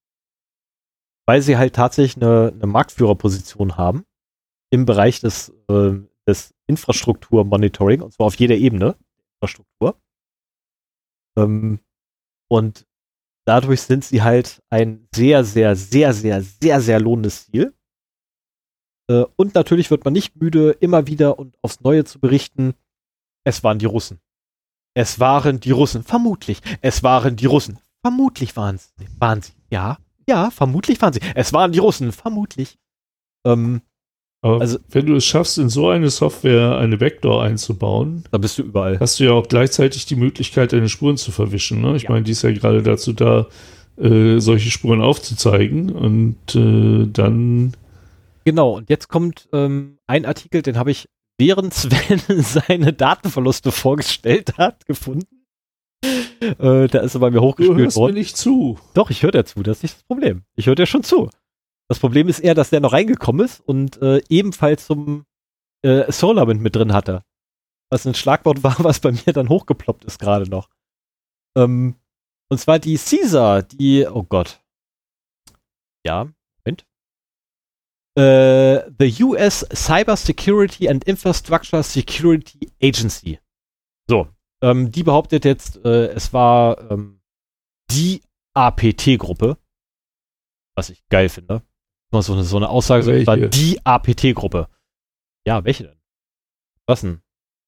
weil sie halt tatsächlich eine, eine Marktführerposition haben im Bereich des, äh, des Infrastrukturmonitoring, und zwar auf jeder Ebene Infrastruktur. Ähm, und dadurch sind sie halt ein sehr, sehr, sehr, sehr, sehr, sehr lohnendes Ziel. Äh, und natürlich wird man nicht müde, immer wieder und aufs Neue zu berichten, es waren die Russen. Es waren die Russen. Vermutlich. Es waren die Russen. Vermutlich waren sie. Waren sie. Ja. Ja, vermutlich waren sie. Es waren die Russen, vermutlich. Ähm, Aber also, wenn du es schaffst, in so eine Software eine Backdoor einzubauen, da bist du überall. Hast du ja auch gleichzeitig die Möglichkeit, deine Spuren zu verwischen. Ne? Ich ja. meine, die ist ja gerade dazu da, äh, solche Spuren aufzuzeigen und äh, dann. Genau, und jetzt kommt ähm, ein Artikel, den habe ich während Sven seine Datenverluste vorgestellt hat, gefunden. Äh, da ist er bei mir hochgespült worden. Du hörst mir nicht zu. Doch, ich höre dir zu, das ist nicht das Problem. Ich höre dir schon zu. Das Problem ist eher, dass der noch reingekommen ist und äh, ebenfalls zum äh, SolarWind mit drin hatte. Was ein Schlagwort war, was bei mir dann hochgeploppt ist gerade noch. Ähm, und zwar die Caesar, die, oh Gott. Ja, Moment. Äh, the US Cyber Security and Infrastructure Security Agency. So, ähm, die behauptet jetzt, äh, es war ähm, die APT-Gruppe, was ich geil finde. Mal so eine, so eine Aussage, welche? war die APT-Gruppe. Ja, welche denn? Was denn?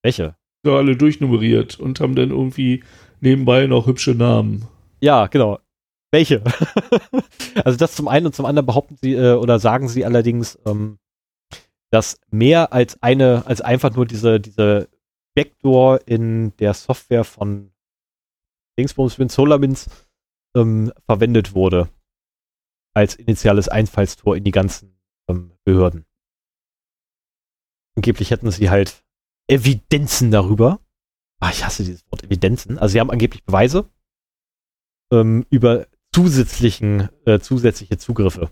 Welche? Ja, alle durchnummeriert und haben dann irgendwie nebenbei noch hübsche Namen. Ja, genau. Welche? also das zum einen und zum anderen behaupten sie äh, oder sagen sie allerdings, ähm, dass mehr als eine, als einfach nur diese, diese Backdoor in der Software von Dingsbums mit SolarWinds ähm, verwendet wurde als initiales Einfallstor in die ganzen ähm, Behörden. Angeblich hätten sie halt Evidenzen darüber. Ah, ich hasse dieses Wort Evidenzen. Also sie haben angeblich Beweise ähm, über zusätzlichen, äh, zusätzliche Zugriffe,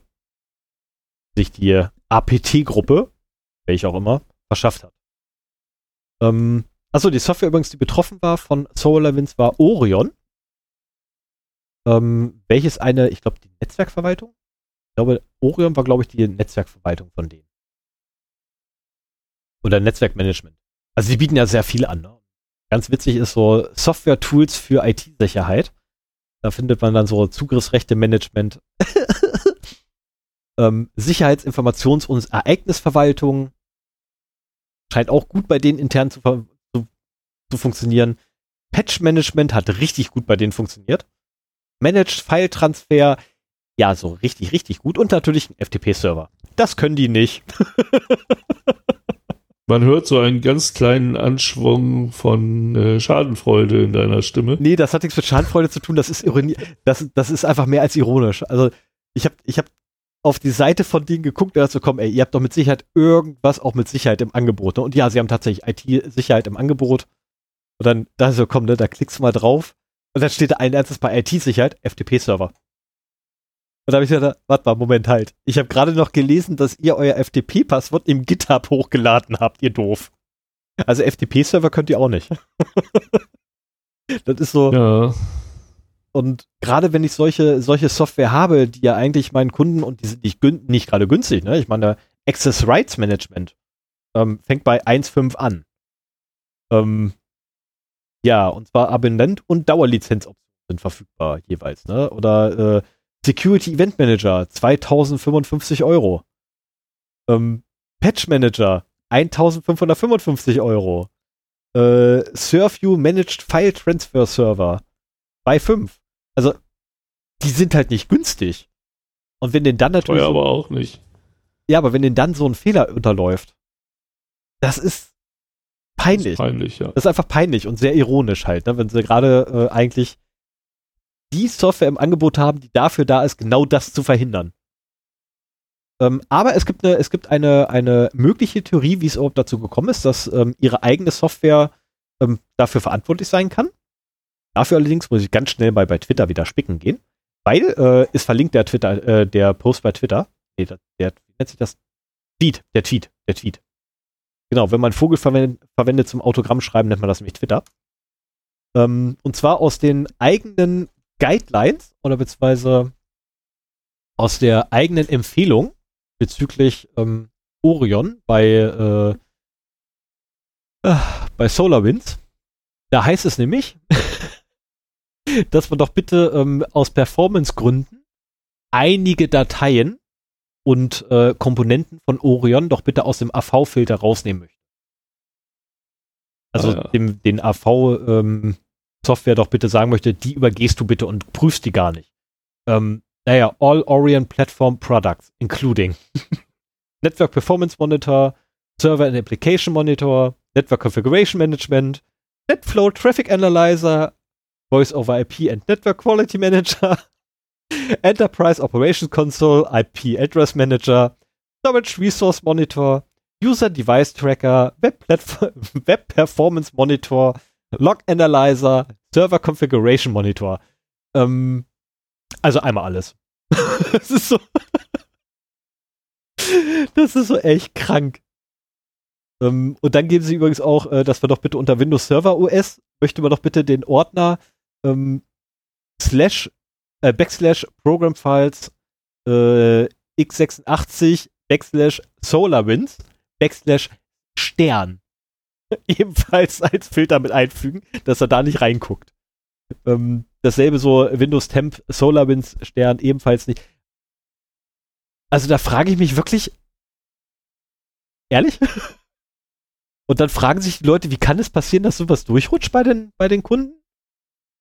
sich die APT-Gruppe, welche auch immer, verschafft hat. Ähm, achso, die Software übrigens, die betroffen war von SolarWinds, war Orion ähm, welches eine, ich glaube, die Netzwerkverwaltung? Ich glaube, Orion war, glaube ich, die Netzwerkverwaltung von denen. Oder Netzwerkmanagement. Also sie bieten ja sehr viel an. Ne? Ganz witzig ist so Software-Tools für IT-Sicherheit. Da findet man dann so Zugriffsrechte-Management, ähm, Sicherheitsinformations- und Ereignisverwaltung. Scheint auch gut bei denen intern zu, zu, zu funktionieren. Patch-Management hat richtig gut bei denen funktioniert. Managed File Transfer, ja, so richtig, richtig gut. Und natürlich ein FTP-Server. Das können die nicht. Man hört so einen ganz kleinen Anschwung von äh, Schadenfreude in deiner Stimme. Nee, das hat nichts mit Schadenfreude zu tun. Das ist Ironie. Das, das ist einfach mehr als ironisch. Also, ich habe ich hab auf die Seite von denen geguckt und dachte so, komm, ey, ihr habt doch mit Sicherheit irgendwas auch mit Sicherheit im Angebot. Ne? Und ja, sie haben tatsächlich IT-Sicherheit im Angebot. Und dann da so, komm, ne, da klickst du mal drauf. Und dann steht da ein erstes bei IT-Sicherheit, FTP-Server. Und da habe ich gesagt, warte mal, Moment halt. Ich habe gerade noch gelesen, dass ihr euer FTP-Passwort im GitHub hochgeladen habt, ihr doof. Also FTP-Server könnt ihr auch nicht. das ist so. Ja. Und gerade wenn ich solche, solche Software habe, die ja eigentlich meinen Kunden, und die sind nicht, nicht gerade günstig, ne? Ich meine, Access Rights Management ähm, fängt bei 1.5 an. Ähm, ja, und zwar Abonnent- und Dauerlizenzoptionen sind verfügbar jeweils, ne? Oder äh, Security Event Manager 2055 Euro. Ähm, Patch Manager 1555 Euro. Äh, SurfView Managed File Transfer Server bei 5. Also, die sind halt nicht günstig. Und wenn den dann natürlich. Teuer aber auch nicht. Ja, aber wenn den dann so ein Fehler unterläuft, das ist peinlich. Das ist peinlich, ja. Das ist einfach peinlich und sehr ironisch halt, ne? wenn sie gerade äh, eigentlich die Software im Angebot haben, die dafür da ist, genau das zu verhindern. Ähm, aber es gibt eine, es gibt eine, eine mögliche Theorie, wie es überhaupt dazu gekommen ist, dass ähm, ihre eigene Software ähm, dafür verantwortlich sein kann. Dafür allerdings muss ich ganz schnell mal bei Twitter wieder spicken gehen, weil äh, ist verlinkt der Twitter, äh, der Post bei Twitter. Nee, der, der, nennt sich das? Tweet, der Tweet, der Tweet. Genau, wenn man Vogel verwendet, verwendet zum Autogramm schreiben, nennt man das nämlich Twitter. Ähm, und zwar aus den eigenen Guidelines oder beziehungsweise aus der eigenen Empfehlung bezüglich ähm, Orion bei, äh, äh, bei SolarWinds. Da heißt es nämlich, dass man doch bitte ähm, aus Performancegründen einige Dateien und äh, Komponenten von Orion doch bitte aus dem AV-Filter rausnehmen möchte. Also ah, ja. dem, den AV-Software ähm, doch bitte sagen möchte, die übergehst du bitte und prüfst die gar nicht. Ähm, naja, All Orion Platform Products, including. Network Performance Monitor, Server and Application Monitor, Network Configuration Management, NetFlow Traffic Analyzer, Voice over IP and Network Quality Manager, Enterprise Operations Console, IP Address Manager, Storage Resource Monitor, User Device Tracker, Web, Web Performance Monitor, Log Analyzer, Server Configuration Monitor. Ähm, also einmal alles. das ist so. das ist so echt krank. Ähm, und dann geben sie übrigens auch, äh, dass wir doch bitte unter Windows Server OS möchte man doch bitte den Ordner ähm, slash äh, backslash Program Files äh, x86 backslash SolarWinds backslash Stern ebenfalls als Filter mit einfügen, dass er da nicht reinguckt. Ähm, dasselbe so Windows Temp SolarWinds Stern ebenfalls nicht. Also da frage ich mich wirklich, ehrlich? Und dann fragen sich die Leute, wie kann es passieren, dass sowas durchrutscht bei den, bei den Kunden?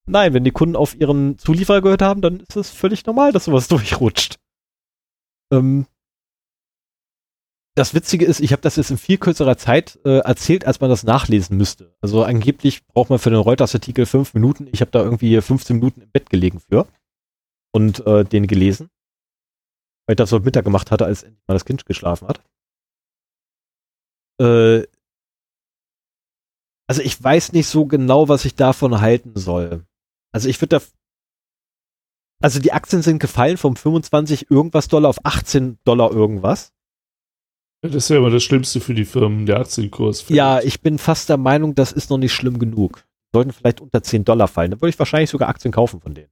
Nein, wenn die Kunden auf ihren Zulieferer gehört haben, dann ist es völlig normal, dass sowas durchrutscht. Ähm, das Witzige ist, ich habe das jetzt in viel kürzerer Zeit äh, erzählt, als man das nachlesen müsste. Also angeblich braucht man für den Reuters-Artikel fünf Minuten. Ich habe da irgendwie 15 Minuten im Bett gelegen für und äh, den gelesen, weil ich das so Mittag gemacht hatte, als endlich mal das Kind geschlafen hat. Äh, also ich weiß nicht so genau, was ich davon halten soll. Also ich würde da. Also die Aktien sind gefallen vom 25 irgendwas Dollar auf 18 Dollar irgendwas. Das ist ja immer das Schlimmste für die Firmen, der Aktienkurs. Ja, ich bin fast der Meinung, das ist noch nicht schlimm genug. Sollten vielleicht unter 10 Dollar fallen. Dann würde ich wahrscheinlich sogar Aktien kaufen von denen.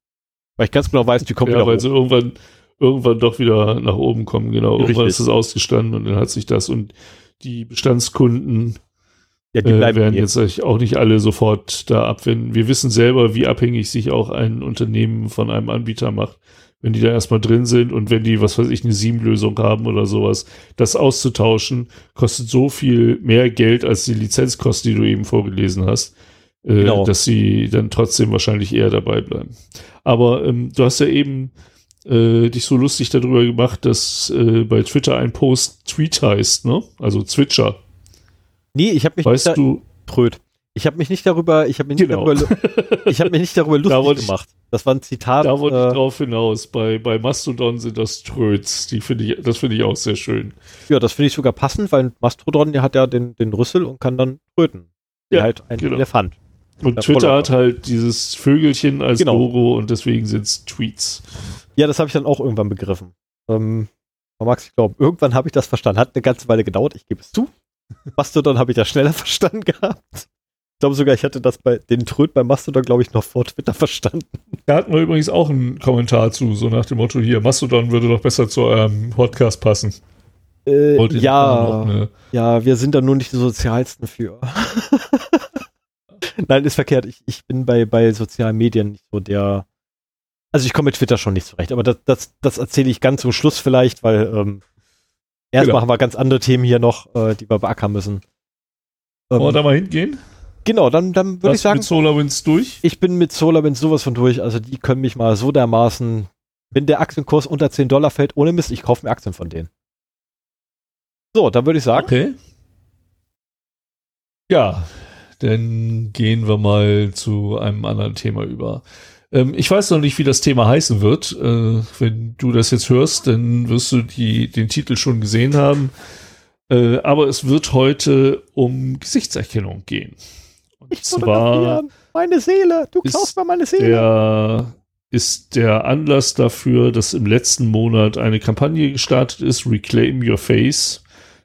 Weil ich ganz genau weiß, die kommen ja, wieder weil hoch. sie irgendwann, irgendwann doch wieder nach oben kommen. Genau, Richtig. irgendwann ist es ausgestanden und dann hat sich das und die Bestandskunden ja, die äh, bleiben äh, werden jetzt auch nicht alle sofort da abwenden. Wir wissen selber, wie abhängig sich auch ein Unternehmen von einem Anbieter macht. Wenn die da erstmal drin sind und wenn die, was weiß ich, eine Sieben-Lösung haben oder sowas, das auszutauschen, kostet so viel mehr Geld als die Lizenzkosten, die du eben vorgelesen hast, äh, genau. dass sie dann trotzdem wahrscheinlich eher dabei bleiben. Aber ähm, du hast ja eben äh, dich so lustig darüber gemacht, dass äh, bei Twitter ein Post Tweet heißt, ne? Also Twitcher. Nee, ich habe mich weißt nicht du tröd. Ich habe mich nicht darüber, ich habe mich, genau. darüber, ich habe mich nicht darüber lustig da gemacht. Das war ein Zitat. Da wollte äh, ich drauf hinaus. Bei, bei Mastodon sind das Tröds. Die finde ich, das finde ich auch sehr schön. Ja, das finde ich sogar passend, weil Mastodon, der hat ja den, den Rüssel und kann dann tröten. Ja, halt ein genau. Elefant. Und Twitter hat halt dieses Vögelchen als genau. Logo und deswegen sind es Tweets. Ja, das habe ich dann auch irgendwann begriffen. Ähm, man mag es glauben. Irgendwann habe ich das verstanden. Hat eine ganze Weile gedauert, ich gebe es zu. Mastodon habe ich das schneller verstanden gehabt. Ich glaube sogar, ich hatte das bei den Tröd bei Mastodon, glaube ich, noch vor Twitter verstanden. Da hatten wir übrigens auch einen Kommentar zu, so nach dem Motto, hier, Mastodon würde doch besser zu eurem Podcast passen. Äh, ja, ja, wir sind da nur nicht die sozialsten für. Nein, ist verkehrt. Ich, ich bin bei, bei sozialen Medien nicht so der. Also ich komme mit Twitter schon nicht zurecht, aber das, das, das erzähle ich ganz zum Schluss vielleicht, weil ähm, Erst genau. machen wir ganz andere Themen hier noch, äh, die wir beackern müssen. Ähm, Wollen wir da mal hingehen? Genau, dann, dann würde ich sagen. mit SolarWinds durch? Ich bin mit SolarWinds sowas von durch. Also die können mich mal so dermaßen, wenn der Aktienkurs unter 10 Dollar fällt, ohne Mist, ich kaufe mir Aktien von denen. So, dann würde ich sagen. Okay. Ja, dann gehen wir mal zu einem anderen Thema über. Ähm, ich weiß noch nicht, wie das Thema heißen wird. Äh, wenn du das jetzt hörst, dann wirst du die, den Titel schon gesehen haben. Äh, aber es wird heute um Gesichtserkennung gehen. Und ich zwar meine Seele, du kaufst mir meine Seele. Der, ist der Anlass dafür, dass im letzten Monat eine Kampagne gestartet ist, Reclaim Your Face,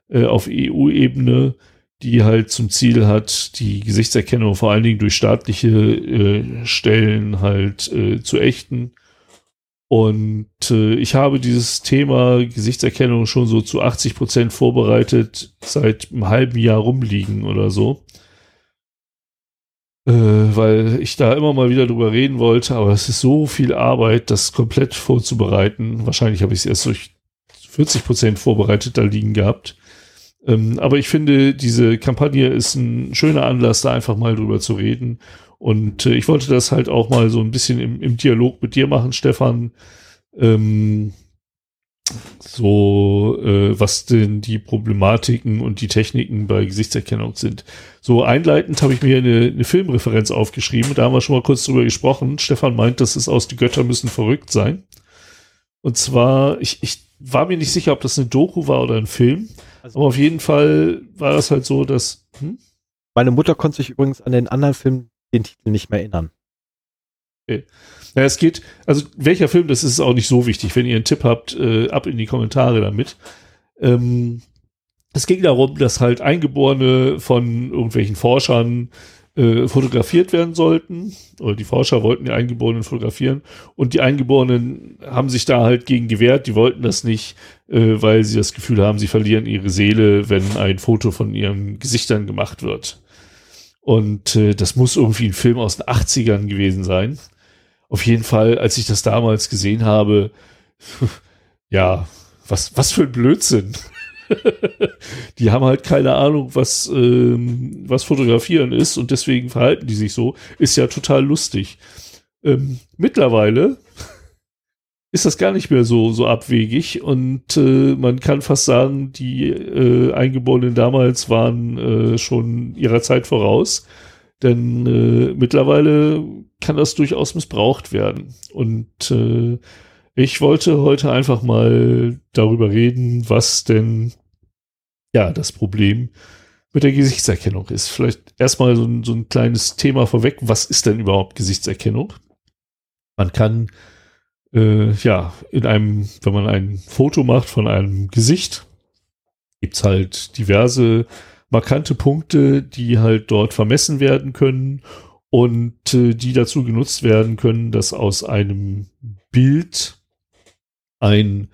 äh, auf EU-Ebene, die halt zum Ziel hat, die Gesichtserkennung vor allen Dingen durch staatliche äh, Stellen halt äh, zu ächten. Und äh, ich habe dieses Thema Gesichtserkennung schon so zu 80 Prozent vorbereitet, seit einem halben Jahr rumliegen oder so. Äh, weil ich da immer mal wieder drüber reden wollte, aber es ist so viel Arbeit, das komplett vorzubereiten. Wahrscheinlich habe ich es erst durch 40 Prozent vorbereitet da liegen gehabt. Ähm, aber ich finde, diese Kampagne ist ein schöner Anlass, da einfach mal drüber zu reden. Und äh, ich wollte das halt auch mal so ein bisschen im, im Dialog mit dir machen, Stefan. Ähm, so, äh, was denn die Problematiken und die Techniken bei Gesichtserkennung sind. So einleitend habe ich mir eine, eine Filmreferenz aufgeschrieben. Da haben wir schon mal kurz drüber gesprochen. Stefan meint, dass es aus Die Götter müssen verrückt sein. Und zwar, ich, ich war mir nicht sicher, ob das eine Doku war oder ein Film. Also, aber auf jeden Fall war das halt so, dass. Hm? Meine Mutter konnte sich übrigens an den anderen Film den Titel nicht mehr erinnern. Okay. Ja, es geht, also welcher Film, das ist auch nicht so wichtig. Wenn ihr einen Tipp habt, äh, ab in die Kommentare damit. Ähm, es ging darum, dass halt Eingeborene von irgendwelchen Forschern äh, fotografiert werden sollten. Oder die Forscher wollten die Eingeborenen fotografieren. Und die Eingeborenen haben sich da halt gegen gewehrt. Die wollten das nicht, äh, weil sie das Gefühl haben, sie verlieren ihre Seele, wenn ein Foto von ihren Gesichtern gemacht wird. Und äh, das muss irgendwie ein Film aus den 80ern gewesen sein. Auf jeden Fall, als ich das damals gesehen habe, ja, was, was für ein Blödsinn. die haben halt keine Ahnung, was, ähm, was Fotografieren ist und deswegen verhalten die sich so. Ist ja total lustig. Ähm, mittlerweile ist das gar nicht mehr so, so abwegig und äh, man kann fast sagen, die äh, Eingeborenen damals waren äh, schon ihrer Zeit voraus. Denn äh, mittlerweile kann das durchaus missbraucht werden. Und äh, ich wollte heute einfach mal darüber reden, was denn ja das Problem mit der Gesichtserkennung ist. Vielleicht erstmal so ein, so ein kleines Thema vorweg. Was ist denn überhaupt Gesichtserkennung? Man kann äh, ja in einem, wenn man ein Foto macht von einem Gesicht, gibt's halt diverse markante Punkte, die halt dort vermessen werden können und äh, die dazu genutzt werden können, dass aus einem Bild ein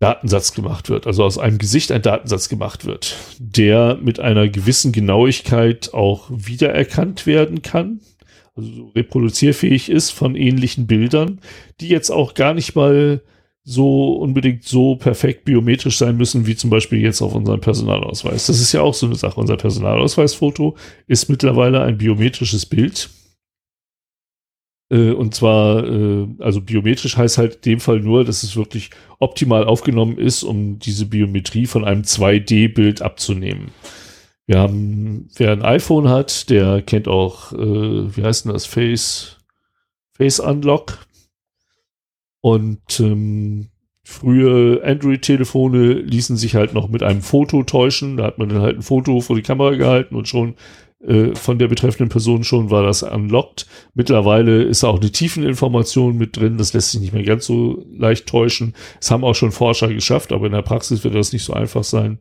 Datensatz gemacht wird, also aus einem Gesicht ein Datensatz gemacht wird, der mit einer gewissen Genauigkeit auch wiedererkannt werden kann, also so reproduzierfähig ist von ähnlichen Bildern, die jetzt auch gar nicht mal so unbedingt so perfekt biometrisch sein müssen, wie zum Beispiel jetzt auf unserem Personalausweis. Das ist ja auch so eine Sache. Unser Personalausweisfoto ist mittlerweile ein biometrisches Bild. Äh, und zwar, äh, also biometrisch heißt halt in dem Fall nur, dass es wirklich optimal aufgenommen ist, um diese Biometrie von einem 2D-Bild abzunehmen. Wir haben, wer ein iPhone hat, der kennt auch, äh, wie heißt denn das, Face, Face Unlock. Und ähm, frühe Android-Telefone ließen sich halt noch mit einem Foto täuschen. Da hat man dann halt ein Foto vor die Kamera gehalten und schon äh, von der betreffenden Person schon war das unlocked. Mittlerweile ist auch eine Tiefeninformation mit drin. Das lässt sich nicht mehr ganz so leicht täuschen. Es haben auch schon Forscher geschafft, aber in der Praxis wird das nicht so einfach sein,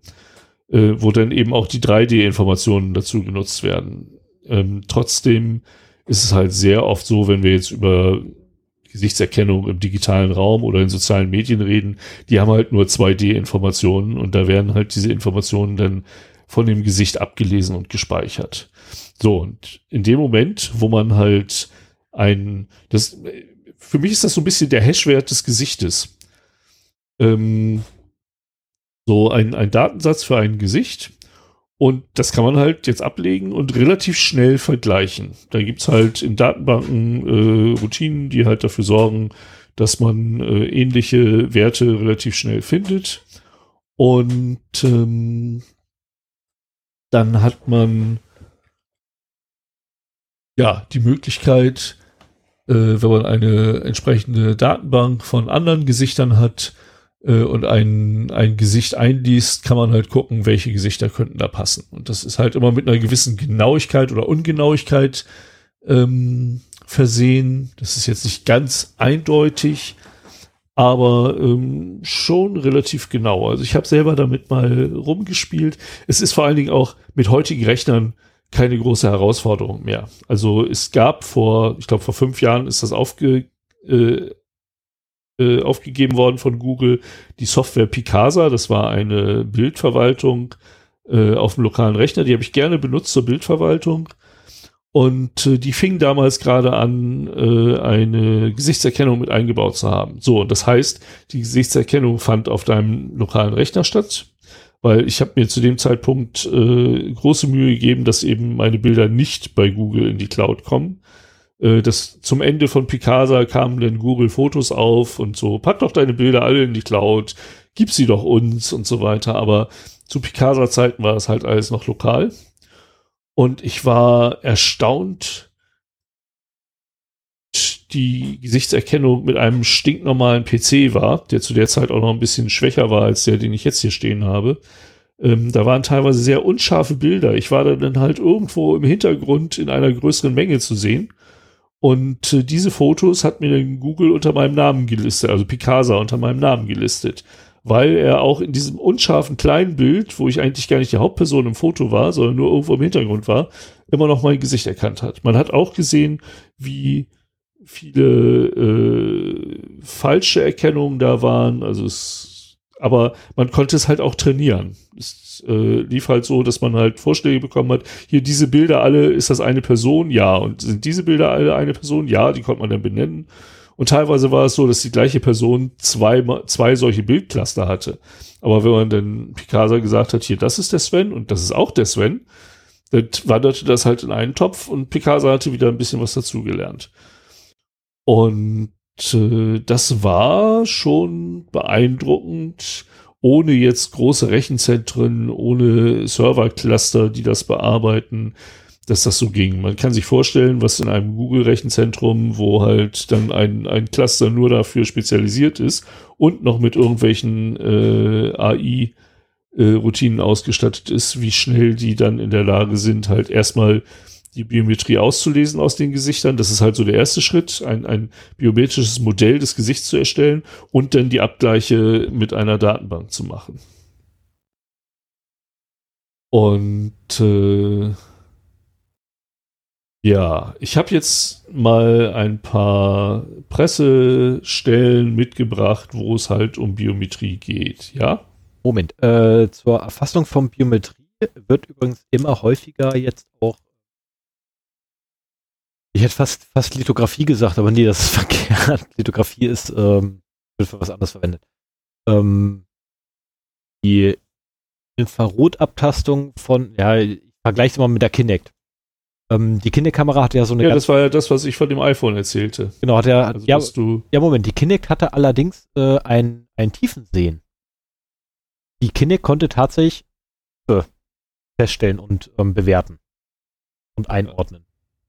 äh, wo dann eben auch die 3D-Informationen dazu genutzt werden. Ähm, trotzdem ist es halt sehr oft so, wenn wir jetzt über Gesichtserkennung im digitalen Raum oder in sozialen Medien reden, die haben halt nur 2D-Informationen und da werden halt diese Informationen dann von dem Gesicht abgelesen und gespeichert. So, und in dem Moment, wo man halt ein, das, für mich ist das so ein bisschen der Hashwert des Gesichtes. Ähm, so ein, ein Datensatz für ein Gesicht und das kann man halt jetzt ablegen und relativ schnell vergleichen. Da gibt's halt in Datenbanken äh, Routinen, die halt dafür sorgen, dass man äh, ähnliche Werte relativ schnell findet. Und ähm, dann hat man ja die Möglichkeit, äh, wenn man eine entsprechende Datenbank von anderen Gesichtern hat, äh, und ein, ein Gesicht einliest, kann man halt gucken, welche Gesichter könnten da passen. Und das ist halt immer mit einer gewissen Genauigkeit oder Ungenauigkeit ähm, versehen. Das ist jetzt nicht ganz eindeutig, aber ähm, schon relativ genau. Also ich habe selber damit mal rumgespielt. Es ist vor allen Dingen auch mit heutigen Rechnern keine große Herausforderung mehr. Also es gab vor, ich glaube vor fünf Jahren ist das aufge, äh, äh, aufgegeben worden von Google, die Software Picasa, das war eine Bildverwaltung äh, auf dem lokalen Rechner, die habe ich gerne benutzt zur Bildverwaltung. Und äh, die fing damals gerade an, äh, eine Gesichtserkennung mit eingebaut zu haben. So, und das heißt, die Gesichtserkennung fand auf deinem lokalen Rechner statt, weil ich habe mir zu dem Zeitpunkt äh, große Mühe gegeben, dass eben meine Bilder nicht bei Google in die Cloud kommen, äh, das zum Ende von Picasa kamen dann Google Fotos auf und so, pack doch deine Bilder alle in die Cloud, gib sie doch uns und so weiter. Aber zu Picasa Zeiten war das halt alles noch lokal. Und ich war erstaunt, die Gesichtserkennung mit einem stinknormalen PC war, der zu der Zeit auch noch ein bisschen schwächer war als der, den ich jetzt hier stehen habe. Ähm, da waren teilweise sehr unscharfe Bilder. Ich war dann halt irgendwo im Hintergrund in einer größeren Menge zu sehen. Und äh, diese Fotos hat mir dann Google unter meinem Namen gelistet, also Picasa unter meinem Namen gelistet. Weil er auch in diesem unscharfen kleinen Bild, wo ich eigentlich gar nicht die Hauptperson im Foto war, sondern nur irgendwo im Hintergrund war, immer noch mein Gesicht erkannt hat. Man hat auch gesehen, wie viele äh, falsche Erkennungen da waren. Also es, aber man konnte es halt auch trainieren. Es äh, lief halt so, dass man halt Vorschläge bekommen hat. Hier diese Bilder alle, ist das eine Person? Ja. Und sind diese Bilder alle eine Person? Ja. Die konnte man dann benennen. Und teilweise war es so, dass die gleiche Person zwei, zwei solche Bildcluster hatte. Aber wenn man dann Picasa gesagt hat, hier, das ist der Sven und das ist auch der Sven, dann wanderte das halt in einen Topf und Picasa hatte wieder ein bisschen was dazugelernt. Und äh, das war schon beeindruckend, ohne jetzt große Rechenzentren, ohne Servercluster, die das bearbeiten, dass das so ging. Man kann sich vorstellen, was in einem Google-Rechenzentrum, wo halt dann ein, ein Cluster nur dafür spezialisiert ist und noch mit irgendwelchen äh, AI äh, Routinen ausgestattet ist, wie schnell die dann in der Lage sind, halt erstmal die Biometrie auszulesen aus den Gesichtern. Das ist halt so der erste Schritt, ein, ein biometrisches Modell des Gesichts zu erstellen und dann die Abgleiche mit einer Datenbank zu machen. Und äh, ja, ich habe jetzt mal ein paar Pressestellen mitgebracht, wo es halt um Biometrie geht, ja? Moment, äh, zur Erfassung von Biometrie wird übrigens immer häufiger jetzt auch ich hätte fast, fast Lithografie gesagt, aber nee, das ist verkehrt. Lithografie ist, ähm, wird für was anderes verwendet. Ähm, die Infrarotabtastung von, ja, ich vergleiche es mal mit der Kinect. Ähm, die Kinect-Kamera hatte ja so eine. Ja, das war ja das, was ich von dem iPhone erzählte. Genau, hat er. Also, ja, ja, Moment, die Kinect hatte allerdings äh, ein, ein Tiefensehen. Die Kinect konnte tatsächlich äh, feststellen und ähm, bewerten und einordnen.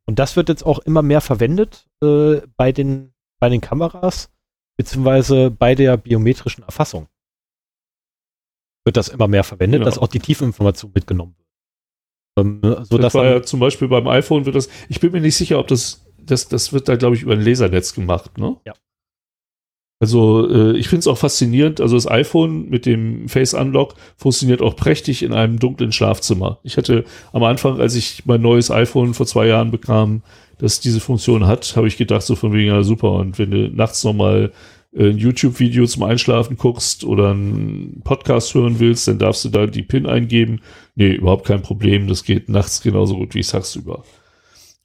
Und das wird jetzt auch immer mehr verwendet äh, bei, den, bei den Kameras, beziehungsweise bei der biometrischen Erfassung. Wird das immer mehr verwendet, genau. dass auch die Tiefinformation mitgenommen wird. Ähm, so das war ja zum Beispiel beim iPhone wird das, ich bin mir nicht sicher, ob das, das, das wird da, glaube ich, über ein Lasernetz gemacht, ne? Ja. Also äh, ich finde es auch faszinierend. Also das iPhone mit dem Face Unlock funktioniert auch prächtig in einem dunklen Schlafzimmer. Ich hatte am Anfang, als ich mein neues iPhone vor zwei Jahren bekam, das diese Funktion hat, habe ich gedacht, so von wegen, ja super. Und wenn du nachts nochmal ein YouTube-Video zum Einschlafen guckst oder einen Podcast hören willst, dann darfst du da die PIN eingeben. Nee, überhaupt kein Problem. Das geht nachts genauso gut wie tagsüber.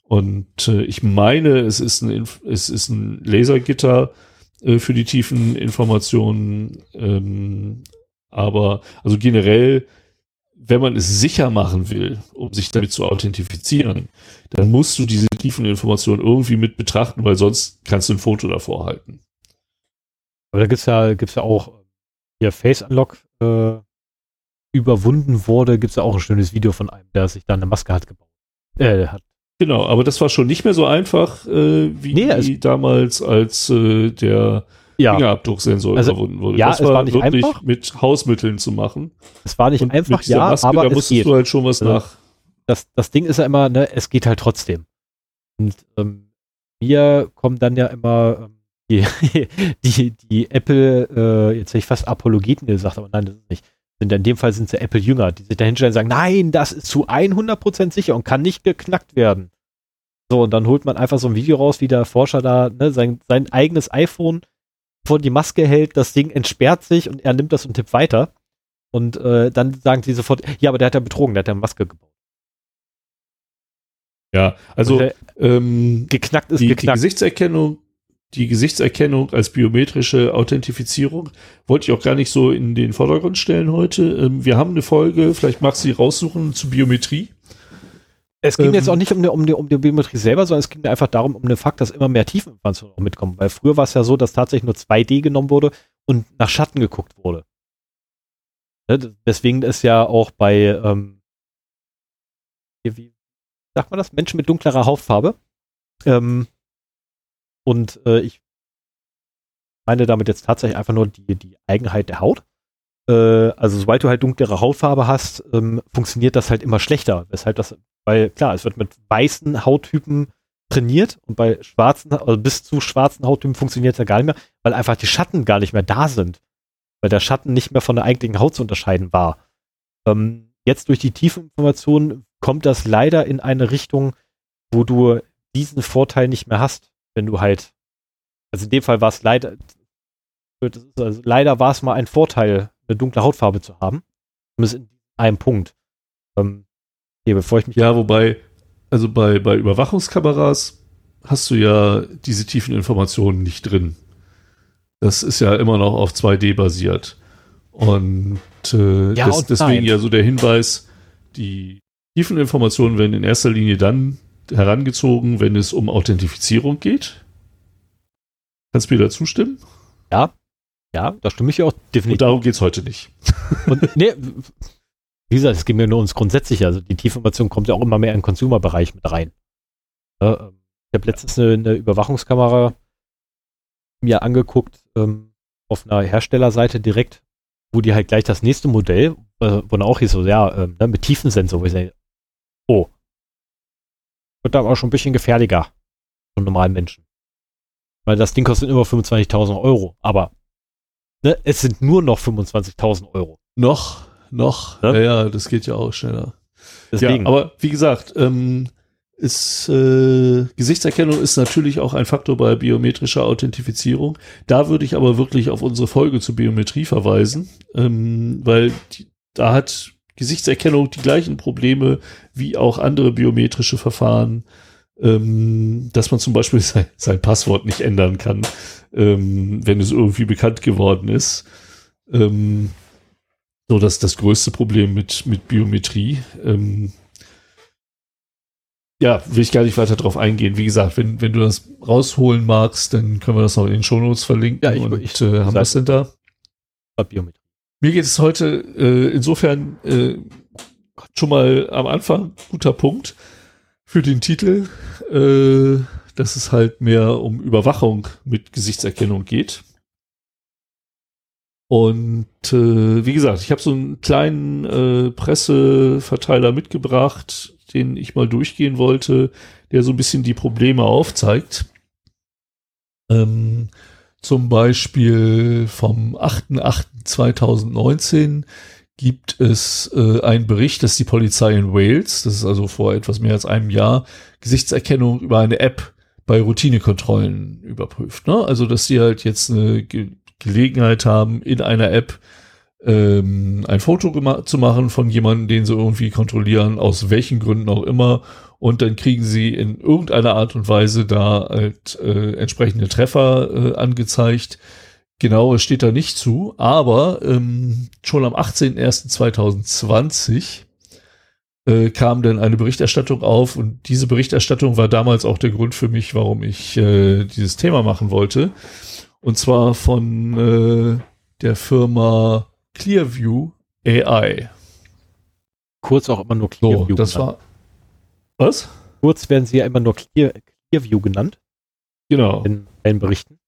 Und äh, ich meine, es ist ein, es ist ein Lasergitter, äh, für die tiefen Informationen. Ähm, aber also generell, wenn man es sicher machen will, um sich damit zu authentifizieren, dann musst du diese tiefen Informationen irgendwie mit betrachten, weil sonst kannst du ein Foto davor halten. Aber da gibt's ja, gibt's ja auch hier Face Unlock äh, überwunden wurde, gibt's ja auch ein schönes Video von einem, der sich da eine Maske hat gebaut. Äh, hat Genau, aber das war schon nicht mehr so einfach äh, wie nee, damals, als äh, der ja. Fingerabdrucksensor also, überwunden wurde. Ja, das es war, war nicht einfach mit Hausmitteln zu machen. Es war nicht Und einfach, ja, Maske, aber da musstest geht. du halt schon was also, nach. Das, das Ding ist ja immer, ne, es geht halt trotzdem. Und ähm, wir kommen dann ja immer ähm, die, die, die Apple, äh, jetzt hätte ich fast Apologeten gesagt, aber nein, das ist nicht sind in dem Fall sind sie Apple-Jünger, die sich dahinstellen und sagen, nein, das ist zu 100% sicher und kann nicht geknackt werden. So, und dann holt man einfach so ein Video raus, wie der Forscher da ne, sein, sein eigenes iPhone vor die Maske hält, das Ding entsperrt sich und er nimmt das und tippt weiter. Und äh, dann sagen die sofort, ja, aber der hat ja betrogen, der hat ja eine Maske gebaut. Ja, also der, ähm, geknackt ist die, geknackt. Die Gesichtserkennung die Gesichtserkennung als biometrische Authentifizierung wollte ich auch gar nicht so in den Vordergrund stellen heute. Ähm, wir haben eine Folge, vielleicht magst du sie raussuchen, zu Biometrie. Es ging ähm, jetzt auch nicht um die, um, die, um die Biometrie selber, sondern es ging einfach darum, um den Fakt, dass immer mehr Tiefeninformationen mitkommen. Weil früher war es ja so, dass tatsächlich nur 2D genommen wurde und nach Schatten geguckt wurde. Ne? Deswegen ist ja auch bei, ähm, wie sagt man das? Menschen mit dunklerer Hautfarbe. Ähm, und äh, ich meine damit jetzt tatsächlich einfach nur die, die Eigenheit der Haut. Äh, also sobald du halt dunklere Hautfarbe hast, ähm, funktioniert das halt immer schlechter. Weshalb das, weil klar, es wird mit weißen Hauttypen trainiert und bei schwarzen, also bis zu schwarzen Hauttypen funktioniert es ja gar nicht mehr, weil einfach die Schatten gar nicht mehr da sind. Weil der Schatten nicht mehr von der eigentlichen Haut zu unterscheiden war. Ähm, jetzt durch die tiefe Information kommt das leider in eine Richtung, wo du diesen Vorteil nicht mehr hast, wenn du halt, also in dem Fall war es leider, also leider war es mal ein Vorteil, eine dunkle Hautfarbe zu haben. Zumindest in einem Punkt. Ähm, hier, bevor ich mich. Ja, wobei, also bei, bei Überwachungskameras hast du ja diese tiefen Informationen nicht drin. Das ist ja immer noch auf 2D basiert. Und, äh, ja, des, und deswegen ja so der Hinweis, die tiefen Informationen werden in erster Linie dann herangezogen, wenn es um Authentifizierung geht. Kannst du mir da zustimmen? Ja, ja, da stimme ich auch definitiv. Und darum geht es heute nicht. Und, nee, wie gesagt, es geht mir nur ums Grundsätzliche. Also die Tiefinformation kommt ja auch immer mehr in den Consumer-Bereich mit rein. Ähm, ich habe letztens eine, eine, Überwachungskamera mir angeguckt ähm, auf einer Herstellerseite direkt, wo die halt gleich das nächste Modell, äh, wo dann auch hieß so, ja, äh, mit Tiefensensor, wo ich sage, oh, wird da aber schon ein bisschen gefährlicher von normalen Menschen. Weil das Ding kostet über 25.000 Euro, aber Ne? Es sind nur noch 25.000 Euro. Noch, noch. Ja? ja? ja, das geht ja auch schneller. Deswegen. Ja, aber wie gesagt, ähm, ist äh, Gesichtserkennung ist natürlich auch ein Faktor bei biometrischer Authentifizierung. Da würde ich aber wirklich auf unsere Folge zur Biometrie verweisen, ähm, weil die, da hat Gesichtserkennung die gleichen Probleme wie auch andere biometrische Verfahren ähm, dass man zum Beispiel sein, sein, Passwort nicht ändern kann, ähm, wenn es irgendwie bekannt geworden ist. Ähm, so, das ist das größte Problem mit, mit Biometrie. Ähm, ja, will ich gar nicht weiter drauf eingehen. Wie gesagt, wenn, wenn du das rausholen magst, dann können wir das noch in den Shownotes verlinken. Ja, ich, und, ich, äh, haben wir es denn da? Biometrie. Mir geht es heute äh, insofern äh, schon mal am Anfang guter Punkt für den Titel, äh, dass es halt mehr um Überwachung mit Gesichtserkennung geht. Und äh, wie gesagt, ich habe so einen kleinen äh, Presseverteiler mitgebracht, den ich mal durchgehen wollte, der so ein bisschen die Probleme aufzeigt. Ähm, zum Beispiel vom 8.8.2019 gibt es äh, einen Bericht, dass die Polizei in Wales, das ist also vor etwas mehr als einem Jahr, Gesichtserkennung über eine App bei Routinekontrollen überprüft. Ne? Also, dass sie halt jetzt eine Ge Gelegenheit haben, in einer App ähm, ein Foto zu machen von jemandem, den sie irgendwie kontrollieren, aus welchen Gründen auch immer. Und dann kriegen sie in irgendeiner Art und Weise da halt äh, entsprechende Treffer äh, angezeigt Genau, es steht da nicht zu, aber ähm, schon am 18.01.2020 äh, kam dann eine Berichterstattung auf und diese Berichterstattung war damals auch der Grund für mich, warum ich äh, dieses Thema machen wollte. Und zwar von äh, der Firma Clearview AI. Kurz auch immer nur Clearview. So, das genannt. war was? Kurz werden sie ja immer nur Clear, Clearview genannt. Genau. In allen Berichten.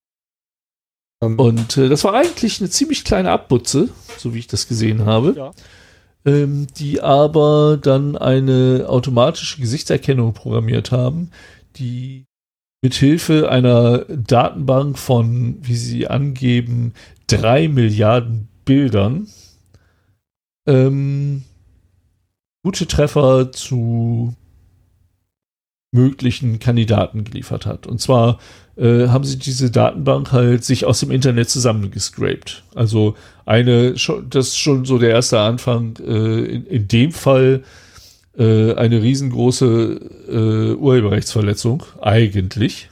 Ähm, und äh, das war eigentlich eine ziemlich kleine Abputze, so wie ich das gesehen habe. Ja. Ähm, die aber dann eine automatische Gesichtserkennung programmiert haben, die mit Hilfe einer Datenbank von, wie sie angeben, drei Milliarden Bildern ähm, gute Treffer zu möglichen Kandidaten geliefert hat. Und zwar äh, haben sie diese Datenbank halt sich aus dem Internet zusammengescrapt. Also eine, das ist schon so der erste Anfang, äh, in, in dem Fall äh, eine riesengroße äh, Urheberrechtsverletzung, eigentlich.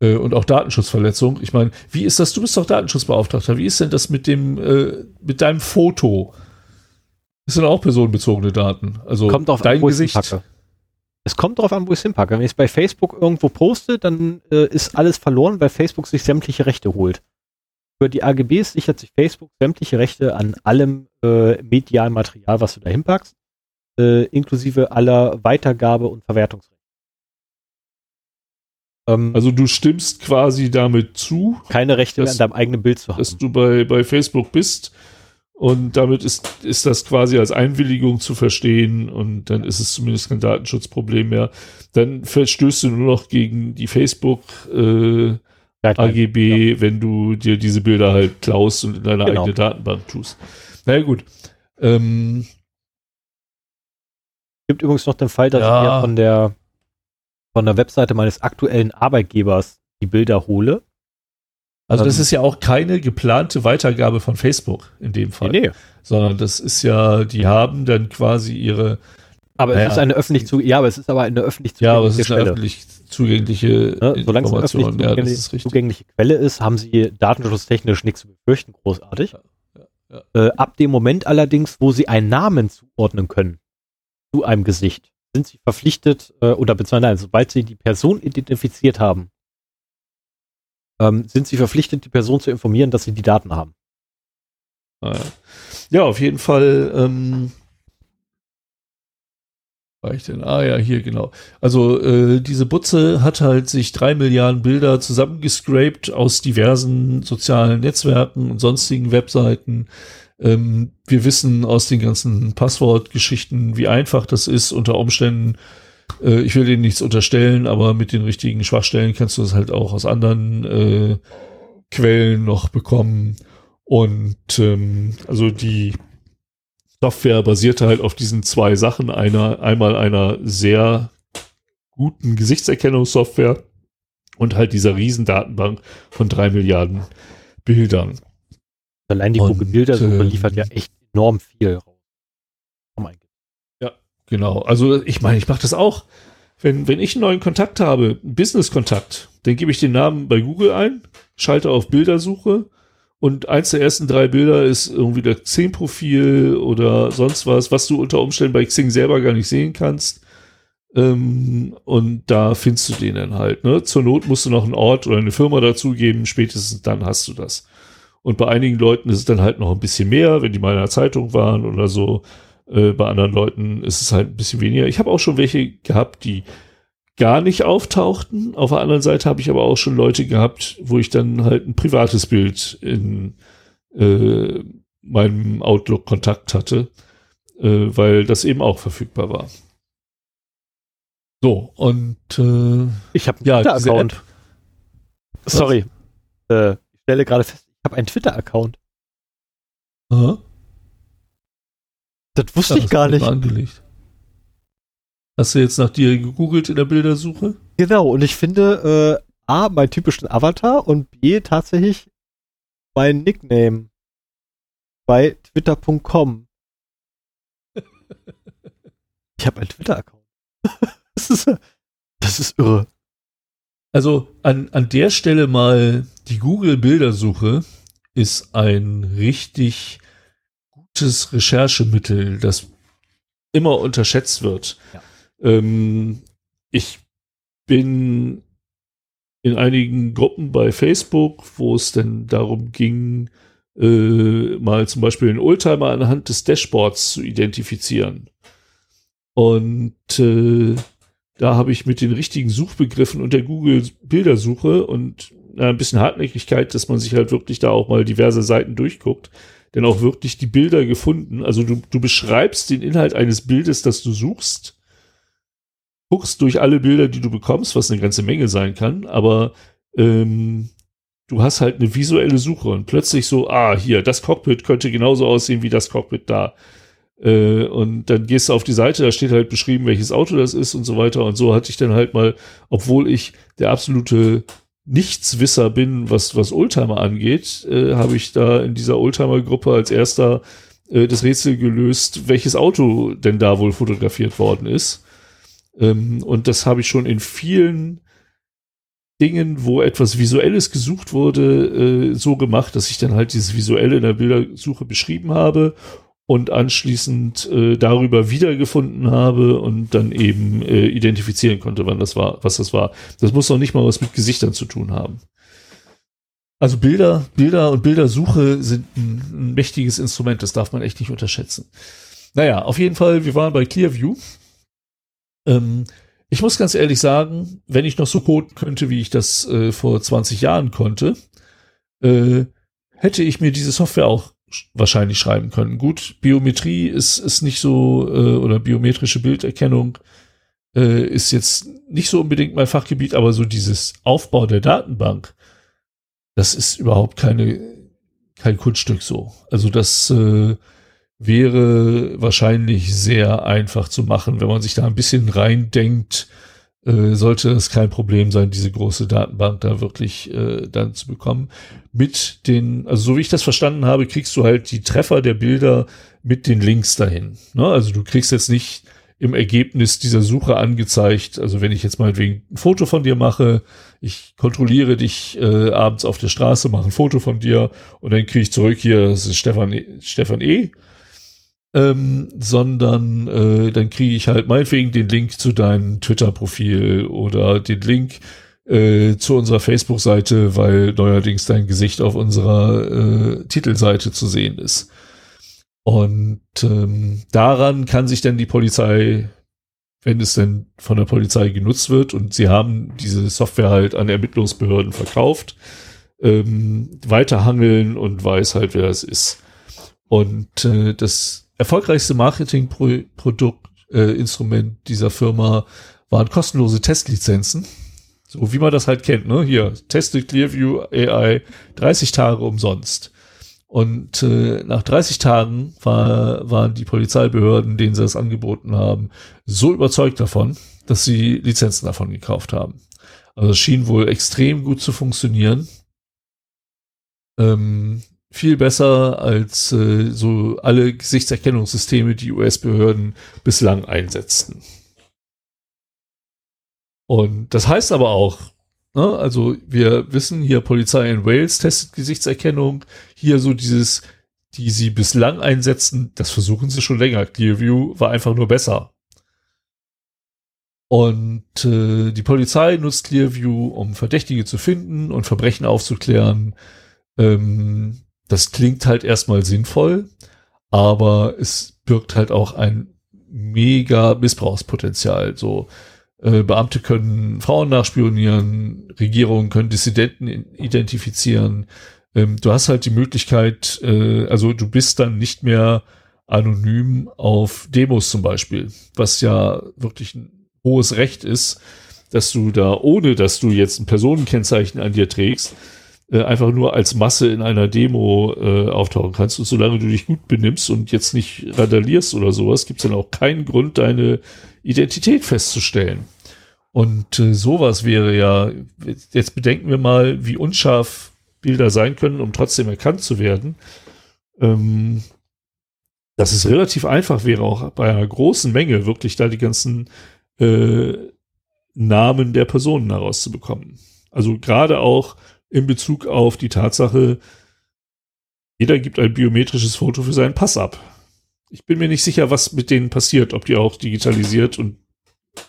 Äh, und auch Datenschutzverletzung. Ich meine, wie ist das? Du bist doch Datenschutzbeauftragter. Wie ist denn das mit dem, äh, mit deinem Foto? Das sind auch personenbezogene Daten. Also Kommt drauf dein Gesicht. hinpacke. Es kommt darauf an, wo ich es hinpacke. Wenn ich es bei Facebook irgendwo poste, dann äh, ist alles verloren, weil Facebook sich sämtliche Rechte holt. Über die AGBs sichert sich Facebook sämtliche Rechte an allem äh, medialen Material, was du da hinpackst, äh, inklusive aller Weitergabe- und Verwertungsrechte. Ähm, Also du stimmst quasi damit zu, keine Rechte mehr das- an deinem eigenen Bild zu haben. dass du bei, bei Facebook bist. Und damit ist, ist das quasi als Einwilligung zu verstehen und dann ist es zumindest kein Datenschutzproblem mehr. Dann verstößt du nur noch gegen die Facebook äh. AGB, wenn du dir diese Bilder halt klaust und in deine Genau. eigene Datenbank tust. Na ja, gut. Ähm, gibt übrigens noch den Fall, dass Ja. ich mir von der von der Webseite meines aktuellen Arbeitgebers die Bilder hole. Also das Ähm. ist ja auch keine geplante Weitergabe von Facebook in dem Fall, Nee, sondern das ist ja, die haben dann quasi ihre Aber Naja. es ist eine öffentlich zu, ja, aber es ist aber eine öffentlich Ja, aber es ist Quelle. eine öffentlich zugängliche Ne? Solange es eine öffentlich Ja, zugängliche, richtig. zugängliche Quelle ist, haben sie datenschutztechnisch nichts zu befürchten, großartig. ja, Äh, ab dem Moment allerdings, wo sie einen Namen zuordnen können zu einem Gesicht, sind sie verpflichtet, äh, oder beziehungsweise nein, sobald sie die Person identifiziert haben, ähm, sind sie verpflichtet, die Person zu informieren, dass sie die Daten haben. Ah, ja. auf jeden Fall. Ähm, ich denn? Ah ja, hier genau. Also äh, diese Butze hat halt sich drei Milliarden Bilder zusammengescraped aus diversen sozialen Netzwerken und sonstigen Webseiten. Ähm, wir wissen aus den ganzen Passwortgeschichten, wie einfach das ist unter Umständen. Äh, ich will denen nichts unterstellen, aber mit den richtigen Schwachstellen kannst du das halt auch aus anderen äh, Quellen noch bekommen. Und ähm, also die Software basierte halt auf diesen zwei Sachen. Einer, einmal einer sehr guten Gesichtserkennungssoftware und halt dieser Riesendatenbank von drei Milliarden Bildern. Allein die Und, Google-Bildersuche ähm, liefert ja echt enorm viel raus. Genau. Also ich meine, ich mache das auch. Wenn, wenn ich einen neuen Kontakt habe, einen Business-Kontakt, dann gebe ich den Namen bei Google ein, schalte auf Bildersuche und eins der ersten drei Bilder ist irgendwie das Xing-Profil oder sonst was, was du unter Umständen bei Xing selber gar nicht sehen kannst. Ähm, und da findest du den dann halt. Ne? Zur Not musst du noch einen Ort oder eine Firma dazugeben, spätestens dann hast du das. Und bei einigen Leuten ist es dann halt noch ein bisschen mehr, wenn die mal in der Zeitung waren oder so. Äh, bei anderen Leuten ist es halt ein bisschen weniger. Ich habe auch schon welche gehabt, die gar nicht auftauchten. Auf der anderen Seite habe ich aber auch schon Leute gehabt, wo ich dann halt ein privates Bild in äh, meinem Outlook-Kontakt hatte, äh, weil das eben auch verfügbar war. So, und äh, Ich habe einen Ja, Twitter-Account. Sorry. Äh, ich stelle gerade fest, ich habe einen Twitter-Account. Das wusste ich gar nicht. Angelegt. Hast du jetzt nach dir gegoogelt in der Bildersuche? Genau, und ich finde äh, A, meinen typischen Avatar und B, tatsächlich mein Nickname bei twitter.com. Ich habe einen Twitter-Account. das, ist, das ist irre. Also an, an der Stelle mal die Google-Bildersuche ist ein richtig gutes Recherchemittel, das immer unterschätzt wird. Ja. Ähm, ich bin in einigen Gruppen bei Facebook, wo es denn darum ging, äh, mal zum Beispiel einen Oldtimer anhand des Dashboards zu identifizieren. Und äh, da habe ich mit den richtigen Suchbegriffen und der Google-Bildersuche und na, ein bisschen Hartnäckigkeit, dass man sich halt wirklich da auch mal diverse Seiten durchguckt, denn auch wirklich die Bilder gefunden. Also du, du beschreibst den Inhalt eines Bildes, das du suchst, guckst durch alle Bilder, die du bekommst, was eine ganze Menge sein kann, aber ähm, du hast halt eine visuelle Suche und plötzlich so, ah, hier, das Cockpit könnte genauso aussehen wie das Cockpit da. Äh, und dann gehst du auf die Seite, da steht halt beschrieben, welches Auto das ist und so weiter. Und so hatte ich dann halt mal, obwohl ich der absolute Nichtswisser bin, was, was Oldtimer angeht, äh, habe ich da in dieser Oldtimer-Gruppe als erster äh, das Rätsel gelöst, welches Auto denn da wohl fotografiert worden ist. Ähm, und das habe ich schon in vielen Dingen, wo etwas Visuelles gesucht wurde, äh, so gemacht, dass ich dann halt dieses Visuelle in der Bildersuche beschrieben habe und anschließend äh, darüber wiedergefunden habe und dann eben äh, identifizieren konnte, wann das war, was das war. Das muss noch nicht mal was mit Gesichtern zu tun haben. Also Bilder, Bilder und Bildersuche sind ein, ein mächtiges Instrument, das darf man echt nicht unterschätzen. Naja, auf jeden Fall, wir waren bei Clearview. Ähm, ich muss ganz ehrlich sagen, wenn ich noch so coden könnte, wie ich das äh, vor 20 Jahren konnte, äh, hätte ich mir diese Software auch wahrscheinlich schreiben können. Gut, Biometrie ist, ist nicht so, äh, oder biometrische Bilderkennung äh, ist jetzt nicht so unbedingt mein Fachgebiet, aber so dieses Aufbau der Datenbank, das ist überhaupt keine, kein Kunststück so. Also das äh, wäre wahrscheinlich sehr einfach zu machen, wenn man sich da ein bisschen reindenkt, äh, sollte es kein Problem sein, diese große Datenbank da wirklich äh, dann zu bekommen. Mit den, also so wie ich das verstanden habe, kriegst du halt die Treffer der Bilder mit den Links dahin. Ne? Also du kriegst jetzt nicht im Ergebnis dieser Suche angezeigt, also wenn ich jetzt mal wegen ein Foto von dir mache, ich kontrolliere dich äh, abends auf der Straße, mache ein Foto von dir und dann kriege ich zurück hier, das ist Stefan, e, Stefan E ähm, sondern äh, dann kriege ich halt meinetwegen den Link zu deinem Twitter-Profil oder den Link äh, zu unserer Facebook-Seite, weil neuerdings dein Gesicht auf unserer äh, Titelseite zu sehen ist. Und ähm, daran kann sich dann die Polizei, wenn es denn von der Polizei genutzt wird, und sie haben diese Software halt an Ermittlungsbehörden verkauft, ähm, weiterhangeln und weiß halt, wer das ist. Und äh, das erfolgreichste Marketingprodukt, äh, dieser Firma waren kostenlose Testlizenzen. So wie man das halt kennt, ne? Hier, teste Clearview AI 30 Tage umsonst. Und äh, nach 30 Tagen war, waren die Polizeibehörden, denen sie das angeboten haben, so überzeugt davon, dass sie Lizenzen davon gekauft haben. Also es schien wohl extrem gut zu funktionieren. Ähm, viel besser als äh, so alle Gesichtserkennungssysteme, die US-Behörden bislang einsetzten. Und das heißt aber auch, ne, also wir wissen hier, Polizei in Wales testet Gesichtserkennung, hier so dieses, die sie bislang einsetzen, das versuchen sie schon länger. Clearview war einfach nur besser. Und äh, die Polizei nutzt Clearview, um Verdächtige zu finden und Verbrechen aufzuklären. Ähm, das klingt halt erstmal sinnvoll, aber es birgt halt auch ein mega Missbrauchspotenzial. So äh, Beamte können Frauen nachspionieren, Regierungen können Dissidenten identifizieren. Ähm, du hast halt die Möglichkeit, äh, also du bist dann nicht mehr anonym auf Demos zum Beispiel, was ja wirklich ein hohes Recht ist, dass du da, ohne dass du jetzt ein Personenkennzeichen an dir trägst, äh, einfach nur als Masse in einer Demo äh, auftauchen kannst. Und solange du dich gut benimmst und jetzt nicht randalierst oder sowas, gibt es dann auch keinen Grund, deine Identität festzustellen. Und äh, sowas wäre ja, jetzt bedenken wir mal, wie unscharf Bilder sein können, um trotzdem erkannt zu werden. Ähm, dass es relativ einfach wäre, auch bei einer großen Menge wirklich da die ganzen äh, Namen der Personen herauszubekommen. Also gerade auch in Bezug auf die Tatsache, jeder gibt ein biometrisches Foto für seinen Pass ab. Ich bin mir nicht sicher, was mit denen passiert, ob die auch digitalisiert und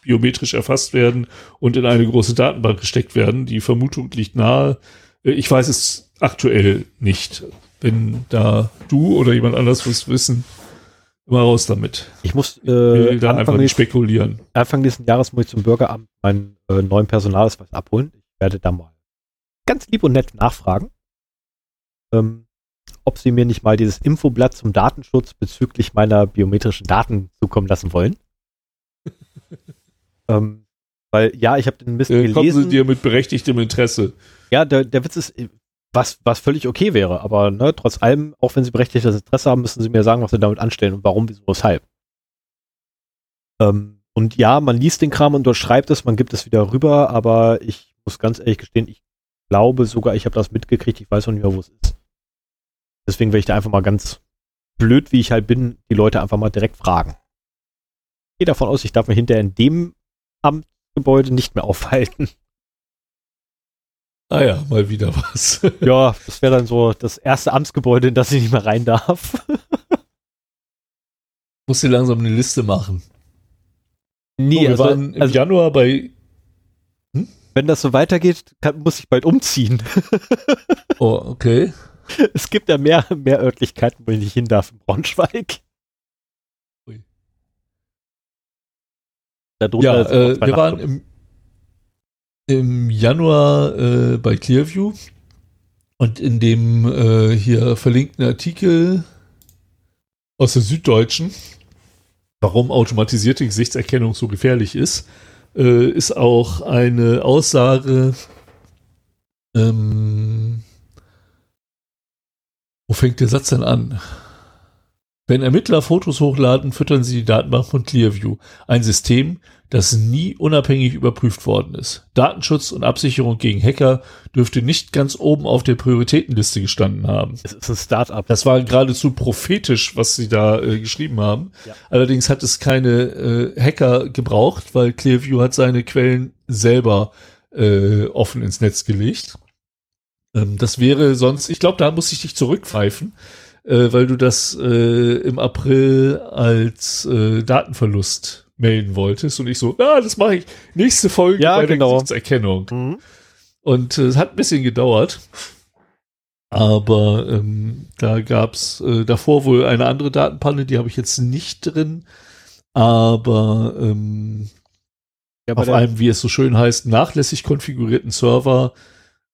biometrisch erfasst werden und in eine große Datenbank gesteckt werden. Die Vermutung liegt nahe. Ich weiß es aktuell nicht. Wenn da du oder jemand anderes was wissen, immer raus damit. Ich muss äh, ich da Anfang einfach nicht spekulieren. Anfang nächsten Jahres muss ich zum Bürgeramt meinen äh, neuen Personalausweis abholen. Ich werde da mal ganz lieb und nett nachfragen, ähm, ob sie mir nicht mal dieses Infoblatt zum Datenschutz bezüglich meiner biometrischen Daten zukommen lassen wollen. ähm, weil, ja, ich habe den Mist äh, gelesen. Kommen sie dir mit berechtigtem Interesse. Ja, der, der Witz ist, was, was völlig okay wäre, aber ne, trotz allem, auch wenn sie berechtigtes Interesse haben, müssen sie mir sagen, was sie damit anstellen und warum, wieso, weshalb. Ähm, und ja, man liest den Kram und dort schreibt es, man gibt es wieder rüber, aber ich muss ganz ehrlich gestehen, ich glaube sogar, ich habe das mitgekriegt, ich weiß noch nicht mehr, wo es ist. Deswegen werde ich da einfach mal ganz blöd, wie ich halt bin, die Leute einfach mal direkt fragen. Ich gehe davon aus, ich darf mich hinterher in dem Amtsgebäude nicht mehr aufhalten. Ah ja, mal wieder was. ja, das wäre dann so das erste Amtsgebäude, in das ich nicht mehr rein darf. Muss dir langsam eine Liste machen. Nee, oh, wir also, waren im also Januar bei. Wenn das so weitergeht, kann, muss ich bald umziehen. Oh, okay. es gibt ja mehr, mehr Örtlichkeiten, wo ich nicht hin darf in Braunschweig. Ui. Darunter Ja, äh, wir waren im, im Januar äh, bei Clearview und in dem äh, hier verlinkten Artikel aus der Süddeutschen, warum automatisierte Gesichtserkennung so gefährlich ist, äh, ist auch eine Aussage, ähm, wo fängt der Satz denn an? Wenn Ermittler Fotos hochladen, füttern sie die Datenbank von Clearview, ein System, das nie unabhängig überprüft worden ist. Datenschutz und Absicherung gegen Hacker dürfte nicht ganz oben auf der Prioritätenliste gestanden haben. Es ist ein Start-up. Das war geradezu prophetisch, was sie da äh, geschrieben haben. Ja. Allerdings hat es keine äh, Hacker gebraucht, weil Clearview hat seine Quellen selber äh, offen ins Netz gelegt. Ähm, das wäre sonst, ich glaube, da muss ich dich zurückpfeifen, äh, weil du das äh, im April als äh, Datenverlust melden wolltest und ich so, ah, das mache ich nächste Folge Ja, bei der genau. Gesichtserkennung. Mhm. Und äh, es hat ein bisschen gedauert. Aber ähm, da gab's äh, davor wohl eine andere Datenpanne, die habe ich jetzt nicht drin. Aber ähm, Ja, auf der- einem, wie es so schön heißt, nachlässig konfigurierten Server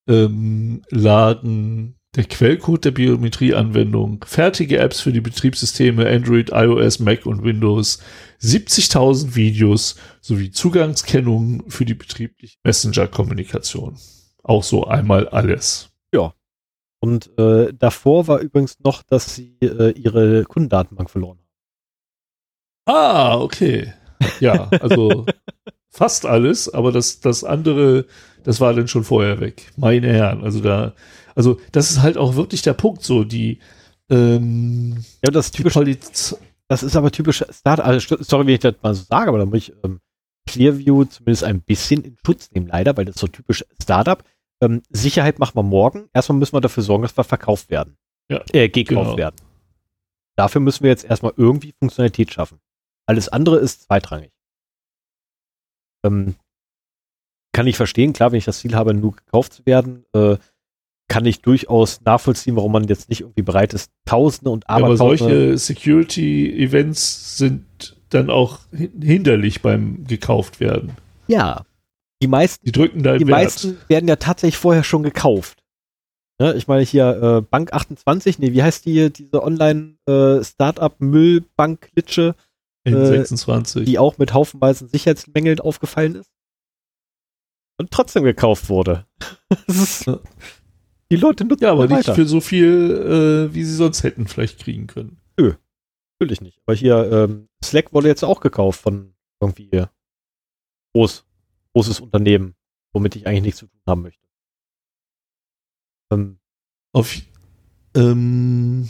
ähm, lagen der Quellcode der Biometrieanwendung, fertige Apps für die Betriebssysteme Android, iOS, Mac und Windows, 70.000 Videos sowie Zugangskennungen für die betriebliche Messenger-Kommunikation. Auch so einmal alles. Und äh, davor war übrigens noch, dass sie äh, ihre Kundendatenbank verloren haben. Ah, okay. Ja, also fast alles, aber das, das andere, das war dann schon vorher weg. Meine Herren, also da, also das ist halt auch wirklich der Punkt, so die, ähm, Ja, das ist typisch, das ist aber typisch Start, also, sorry, wenn ich das mal so sage, aber da muss ich ähm, Clearview zumindest ein bisschen in Schutz nehmen, leider, weil das ist so typisch Startup. Ähm, Sicherheit machen wir morgen. Erstmal müssen wir dafür sorgen, dass wir verkauft werden. Ja, äh, gekauft genau. werden. Dafür müssen wir jetzt erstmal irgendwie Funktionalität schaffen. Alles andere ist zweitrangig. Ähm, kann ich verstehen, klar, wenn ich das Ziel habe, nur gekauft zu werden, äh, kann ich durchaus nachvollziehen, warum man jetzt nicht irgendwie bereit ist, Tausende und aber Abertausende. solche Security-Events sind dann auch hin- hinderlich beim gekauft werden. ja, die meisten, Die drücken da die Wert. meisten werden ja tatsächlich vorher schon gekauft. Ne, ich meine hier äh, Bank 28, nee, wie heißt die, diese Online äh, in äh, 26. die auch mit haufenweisen Sicherheitsmängeln aufgefallen ist und trotzdem gekauft wurde. Das ist, Ja. Die Leute nutzen ja, aber nicht weiter. für so viel, äh, wie sie sonst hätten vielleicht kriegen können. Natürlich nicht. Aber hier, ähm, Slack wurde jetzt auch gekauft von irgendwie groß, großes Unternehmen, womit ich eigentlich nichts zu tun haben möchte. Ähm, Auf, ähm,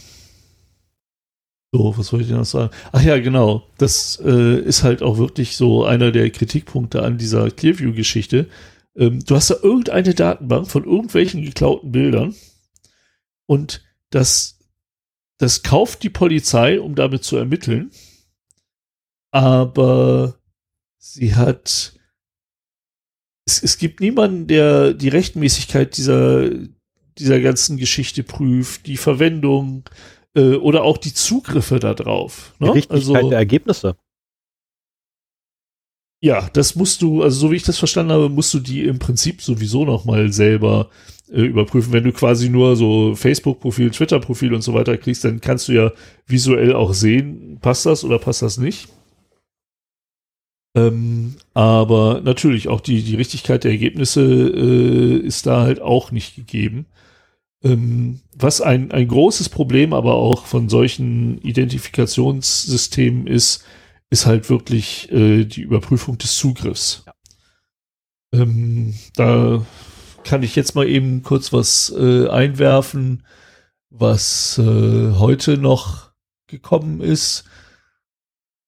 so, was wollte ich denn noch sagen? Ach ja, genau. Das äh, ist halt auch wirklich so einer der Kritikpunkte an dieser Clearview-Geschichte. Ähm, du hast da irgendeine Datenbank von irgendwelchen geklauten Bildern und das, das kauft die Polizei, um damit zu ermitteln. Aber sie hat, es, es gibt niemanden, der die Rechtmäßigkeit dieser, dieser ganzen Geschichte prüft, die Verwendung äh, oder auch die Zugriffe darauf. die Ne? Richtigkeit Also der Ergebnisse. Ja, das musst du, also so wie ich das verstanden habe, musst du die im Prinzip sowieso noch mal selber äh, überprüfen. Wenn du quasi nur so Facebook-Profil, Twitter-Profil und so weiter kriegst, dann kannst du ja visuell auch sehen, passt das oder passt das nicht. Ähm, aber natürlich auch die, die Richtigkeit der Ergebnisse äh, ist da halt auch nicht gegeben. Ähm, was ein, ein großes Problem aber auch von solchen Identifikationssystemen ist, ist halt wirklich äh, die Überprüfung des Zugriffs. Ähm, da kann ich jetzt mal eben kurz was äh, einwerfen, was äh, heute noch gekommen ist.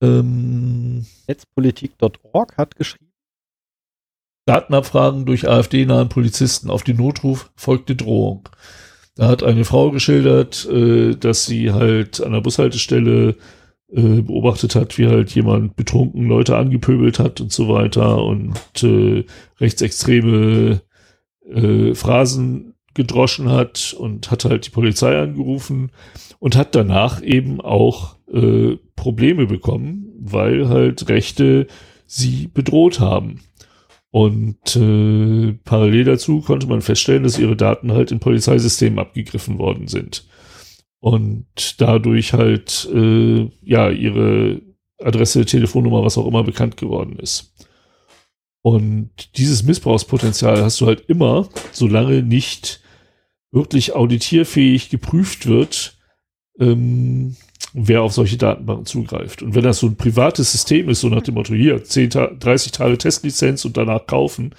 Ähm, Netzpolitik.org hat geschrieben, Datenabfragen durch AfD-nahen Polizisten. Auf den Notruf folgte Drohung. Da hat eine Frau geschildert, äh, dass sie halt an der Bushaltestelle äh, beobachtet hat, wie halt jemand betrunken Leute angepöbelt hat und so weiter und äh, rechtsextreme äh, Phrasen gedroschen hat und hat halt die Polizei angerufen und hat danach eben auch äh, Probleme bekommen, weil halt Rechte sie bedroht haben. Und äh, parallel dazu konnte man feststellen, dass ihre Daten halt in Polizeisystemen abgegriffen worden sind. Und dadurch halt äh, ja ihre Adresse, Telefonnummer, was auch immer bekannt geworden ist. Und dieses Missbrauchspotenzial hast du halt immer, solange nicht wirklich auditierfähig geprüft wird, ähm, wer auf solche Datenbanken zugreift. Und wenn das so ein privates System ist, so nach dem Motto, hier, 10 Ta 30 Tage Testlizenz und danach kaufen,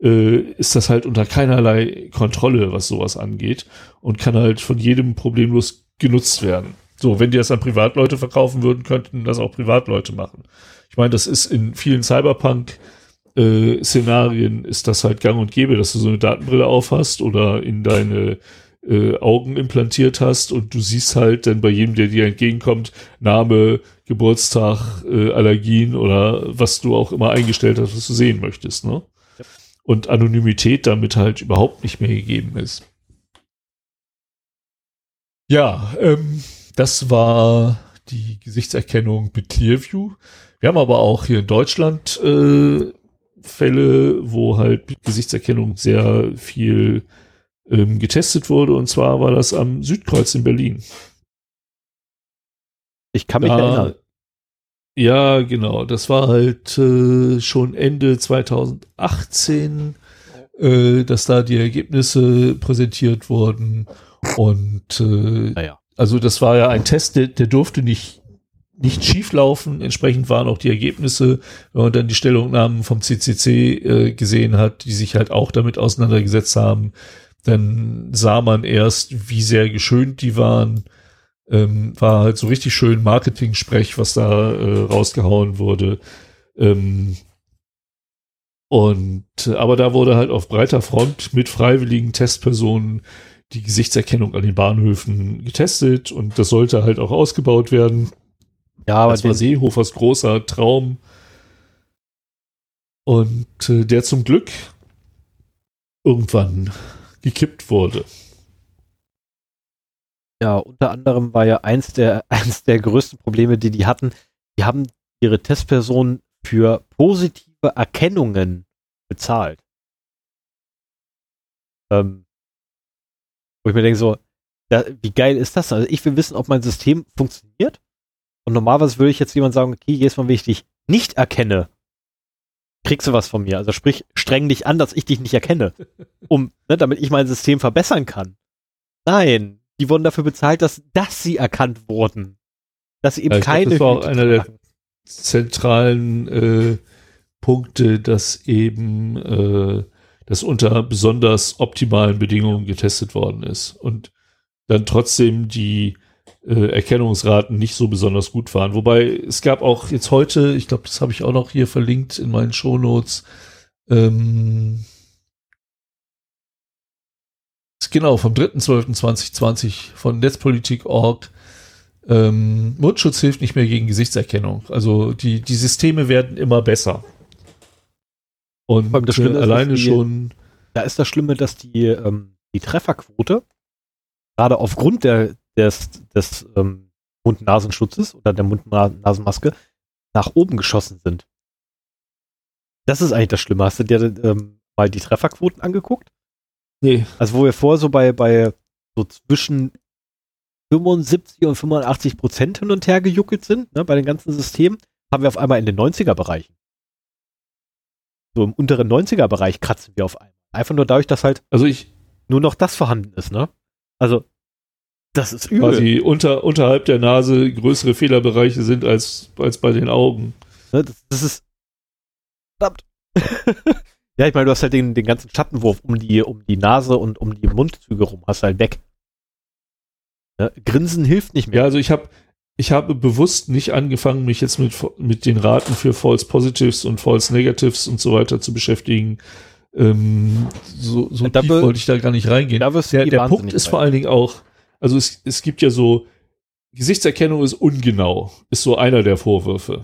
äh, ist das halt unter keinerlei Kontrolle, was sowas angeht und kann halt von jedem problemlos genutzt werden. So, wenn die das an Privatleute verkaufen würden, könnten das auch Privatleute machen. Ich meine, das ist in vielen Cyberpunk äh, Szenarien ist das halt gang und gäbe, dass du so eine Datenbrille aufhast oder in deine äh, Augen implantiert hast und du siehst halt dann bei jedem, der dir entgegenkommt, Name, Geburtstag, äh, Allergien oder was du auch immer eingestellt hast, was du sehen möchtest, ne? Und Anonymität damit halt überhaupt nicht mehr gegeben ist. Ja, ähm, das war die Gesichtserkennung mit Clearview. Wir haben aber auch hier in Deutschland äh, Fälle, wo halt Gesichtserkennung sehr viel ähm, getestet wurde. Und zwar war das am Südkreuz in Berlin. Ich kann mich da, erinnern. Ja, genau. Das war halt äh, schon Ende 2018, äh, dass da die Ergebnisse präsentiert wurden. Und äh, naja. also das war ja ein Test, der, der durfte nicht nicht schief laufen. Entsprechend waren auch die Ergebnisse, wenn man dann die Stellungnahmen vom CCC äh, gesehen hat, die sich halt auch damit auseinandergesetzt haben, dann sah man erst, wie sehr geschönt die waren. Ähm, war halt so richtig schön Marketing-Sprech, was da äh, rausgehauen wurde. Ähm, und aber da wurde halt auf breiter Front mit freiwilligen Testpersonen die Gesichtserkennung an den Bahnhöfen getestet und das sollte halt auch ausgebaut werden. Ja, aber das war Seehofers großer Traum. Und äh, der zum Glück irgendwann gekippt wurde. Ja, unter anderem war ja eins der, eins der größten Probleme, die die hatten. Die haben ihre Testpersonen für positive Erkennungen bezahlt. Ähm, wo ich mir denke so, ja, wie geil ist das? Also ich will wissen, ob mein System funktioniert. Und normalerweise würde ich jetzt jemand sagen, okay, jedes Mal, wenn ich dich nicht erkenne, kriegst du was von mir. Also sprich, streng dich an, dass ich dich nicht erkenne. Um, ne, damit ich mein System verbessern kann. Nein, die wurden dafür bezahlt, dass, dass sie erkannt wurden. Dass sie eben ja, keine. Glaub, das war auch einer der zentralen äh, Punkte, dass eben äh, das unter besonders optimalen Bedingungen getestet worden ist und dann trotzdem die äh, Erkennungsraten nicht so besonders gut waren. Wobei es gab auch jetzt heute, ich glaube, das habe ich auch noch hier verlinkt in meinen Shownotes, ähm, genau, vom 3.12.2020 von Netzpolitik.org. Ähm, Mundschutz hilft nicht mehr gegen Gesichtserkennung. Also die, die Systeme werden immer besser. Und das Schlimme äh, alleine die, schon. Da ist das Schlimme, dass die, ähm, die Trefferquote gerade aufgrund der, des, des ähm, Mund-Nasenschutzes oder der Mund-Nasenmaske nach oben geschossen sind. Das ist eigentlich das Schlimme. Hast du dir ähm, mal die Trefferquoten angeguckt? Nee. Also wo wir vorher so bei, bei so zwischen 75 und 85 Prozent hin und her gejuckelt sind, ne, bei den ganzen Systemen, haben wir auf einmal in den 90er Bereichen. So im unteren 90er Bereich kratzen wir auf einmal. Einfach nur dadurch, dass halt also ich nur noch das vorhanden ist, ne? Also das ist übel. Quasi unter, unterhalb der Nase größere Fehlerbereiche sind als, als bei den Augen. Ne, das, das ist verdammt. ja, ich meine, du hast halt den, den ganzen Schattenwurf um die, um die Nase und um die Mundzüge rum, hast halt weg. Ja, Grinsen hilft nicht mehr. Ja, also ich habe ich habe bewusst nicht angefangen, mich jetzt mit, mit den Raten für False Positives und False Negatives und so weiter zu beschäftigen. Ähm, so so tief wollte ich da gar nicht reingehen. Der der Punkt ist vor allen Dingen auch, also es, es gibt ja so Gesichtserkennung ist ungenau, ist so einer der Vorwürfe.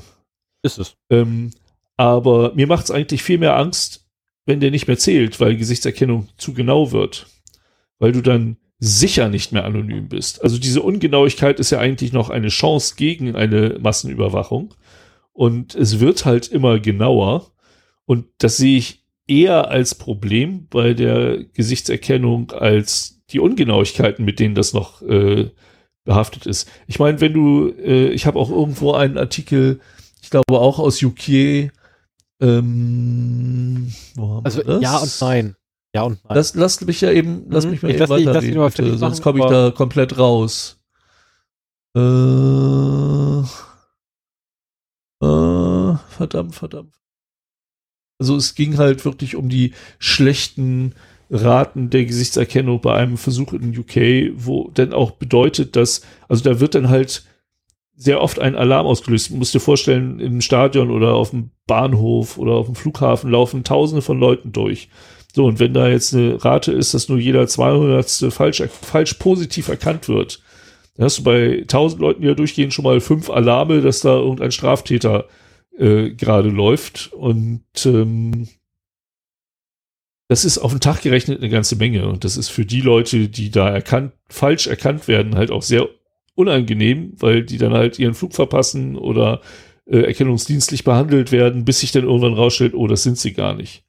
Ist es. Ähm, aber mir macht es eigentlich viel mehr Angst, wenn der nicht mehr zählt, weil Gesichtserkennung zu genau wird. Weil du dann sicher nicht mehr anonym bist. Also diese Ungenauigkeit ist ja eigentlich noch eine Chance gegen eine Massenüberwachung. Und es wird halt immer genauer. Und das sehe ich eher als Problem bei der Gesichtserkennung als die Ungenauigkeiten, mit denen das noch äh, behaftet ist. Ich meine, wenn du, äh, ich habe auch irgendwo einen Artikel, ich glaube auch aus UK, ähm, also ja und nein. Ja und nein. Lass, lass mich ja eben, lass mhm. mich mal ich eben weiterreden, lass bitte, sonst komme ich da komplett raus. Äh, äh, verdammt, verdammt. Also es ging halt wirklich um die schlechten Raten der Gesichtserkennung bei einem Versuch in UK, wo dann auch bedeutet, dass, also da wird dann halt sehr oft ein Alarm ausgelöst. Du musst dir vorstellen, im Stadion oder auf dem Bahnhof oder auf dem Flughafen laufen tausende von Leuten durch. So, und wenn da jetzt eine Rate ist, dass nur jeder 200. falsch, falsch positiv erkannt wird, dann hast du bei 1000 Leuten, die da durchgehen, schon mal fünf Alarme, dass da irgendein Straftäter äh, gerade läuft. Und ähm, das ist auf den Tag gerechnet eine ganze Menge. Und das ist für die Leute, die da erkannt, falsch erkannt werden, halt auch sehr unangenehm, weil die dann halt ihren Flug verpassen oder äh, erkennungsdienstlich behandelt werden, bis sich dann irgendwann rausstellt, oh, das sind sie gar nicht.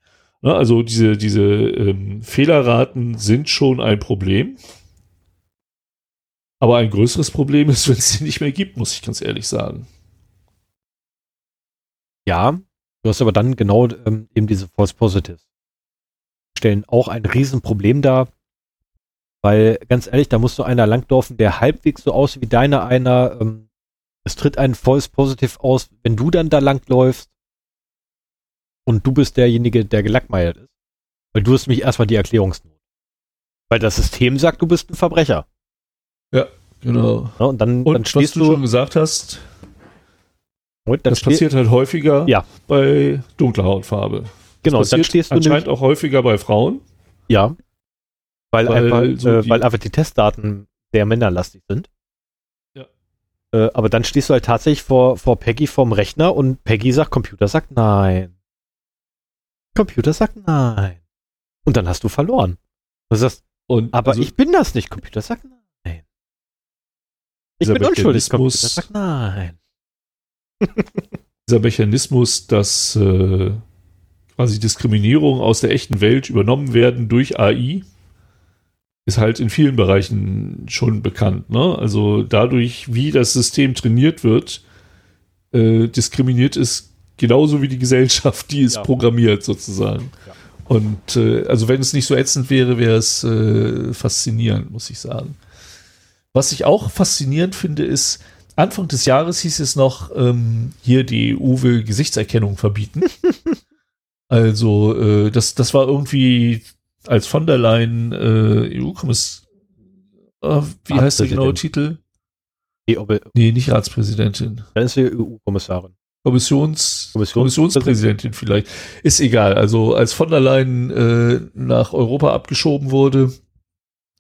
Na, also diese, diese ähm, Fehlerraten sind schon ein Problem. Aber ein größeres Problem ist, wenn es sie nicht mehr gibt, muss ich ganz ehrlich sagen. Ja, du hast aber dann genau ähm, eben diese False Positives. Stellen auch ein Riesenproblem dar, weil ganz ehrlich, da musst du einer langdorfen, der halbwegs so aussieht wie deiner einer. Ähm, es tritt ein False Positive aus, wenn du dann da langläufst und du bist derjenige, der gelackmeiert ist. Weil du hast mich erstmal die Erklärungsnot. Weil das System sagt, du bist ein Verbrecher. Ja, genau. Ja, und dann, und dann stehst was du, du schon gesagt hast, das passiert halt häufiger ja. bei dunkler Hautfarbe. Genau, dann stehst du anscheinend auch häufiger bei Frauen. Ja. Weil, weil einfach, so äh, weil einfach die Testdaten sehr männerlastig sind. Ja. Äh, aber dann stehst du halt tatsächlich vor, vor Peggy vorm Rechner und Peggy sagt, Computer sagt nein. Computer sagt nein. Und dann hast du verloren. Du sagst, und aber also, ich bin das nicht. Computer sagt nein. Ich bin unschuldig. Computer sagt nein. dieser Mechanismus, dass äh, quasi Diskriminierung aus der echten Welt übernommen werden durch AI, ist halt in vielen Bereichen schon bekannt. Ne? Also dadurch, wie das System trainiert wird, äh, diskriminiert es genauso wie die Gesellschaft, die es ja. programmiert sozusagen. Ja. Und äh, also wenn es nicht so ätzend wäre, wäre es äh, faszinierend, muss ich sagen. Was ich auch faszinierend finde, ist, Anfang des Jahres hieß es noch, ähm, hier die EU will Gesichtserkennung verbieten. also äh, das, das war irgendwie als von der Leyen äh, EU-Kommiss, äh, wie heißt der genaue Titel? Nee, nicht Ratspräsidentin. Dann ist sie EU-Kommissarin. Kommissions, Kommissions Kommissionspräsidentin vielleicht. Ist egal. Also als von der Leyen äh, nach Europa abgeschoben wurde,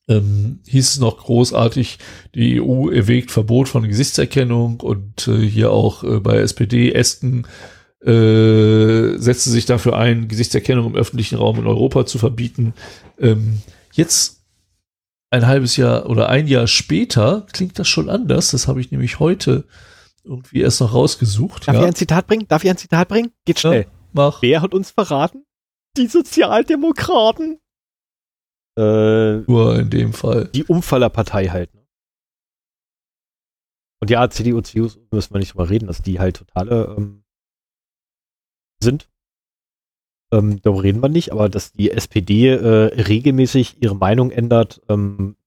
ähm, hieß es noch großartig, die EU erwägt Verbot von Gesichtserkennung und äh, hier auch äh, bei SPD Esken äh, setzte sich dafür ein, Gesichtserkennung im öffentlichen Raum in Europa zu verbieten. Ähm, jetzt ein halbes Jahr oder ein Jahr später klingt das schon anders. Das habe ich nämlich heute irgendwie erst noch rausgesucht. Darf ja. ich ein Zitat bringen? Darf ich ein Zitat bringen? Geht schnell. Ja, mach. Wer hat uns verraten? Die Sozialdemokraten. Äh, Nur in dem Fall. Die Umfallerpartei halt. Ne? Und ja, CDU, CDU müssen wir nicht drüber reden, dass die halt totale ähm, sind. Ähm, darüber reden wir nicht, aber dass die SPD äh, regelmäßig ihre Meinung ändert, ähm,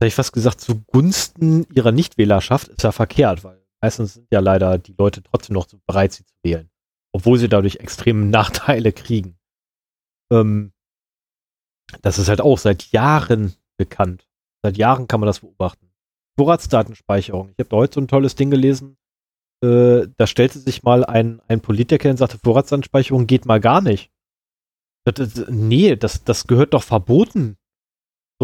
hätte ich fast gesagt, zugunsten ihrer Nichtwählerschaft ist ja verkehrt, weil meistens sind ja leider die Leute trotzdem noch bereit, sie zu wählen, obwohl sie dadurch extreme Nachteile kriegen. Ähm, das ist halt auch seit Jahren bekannt. Seit Jahren kann man das beobachten. Vorratsdatenspeicherung. Ich habe da heute so ein tolles Ding gelesen. Äh, da stellte sich mal ein, ein Politiker und sagte, Vorratsdatenspeicherung geht mal gar nicht. Das, das, nee, das, das gehört doch verboten.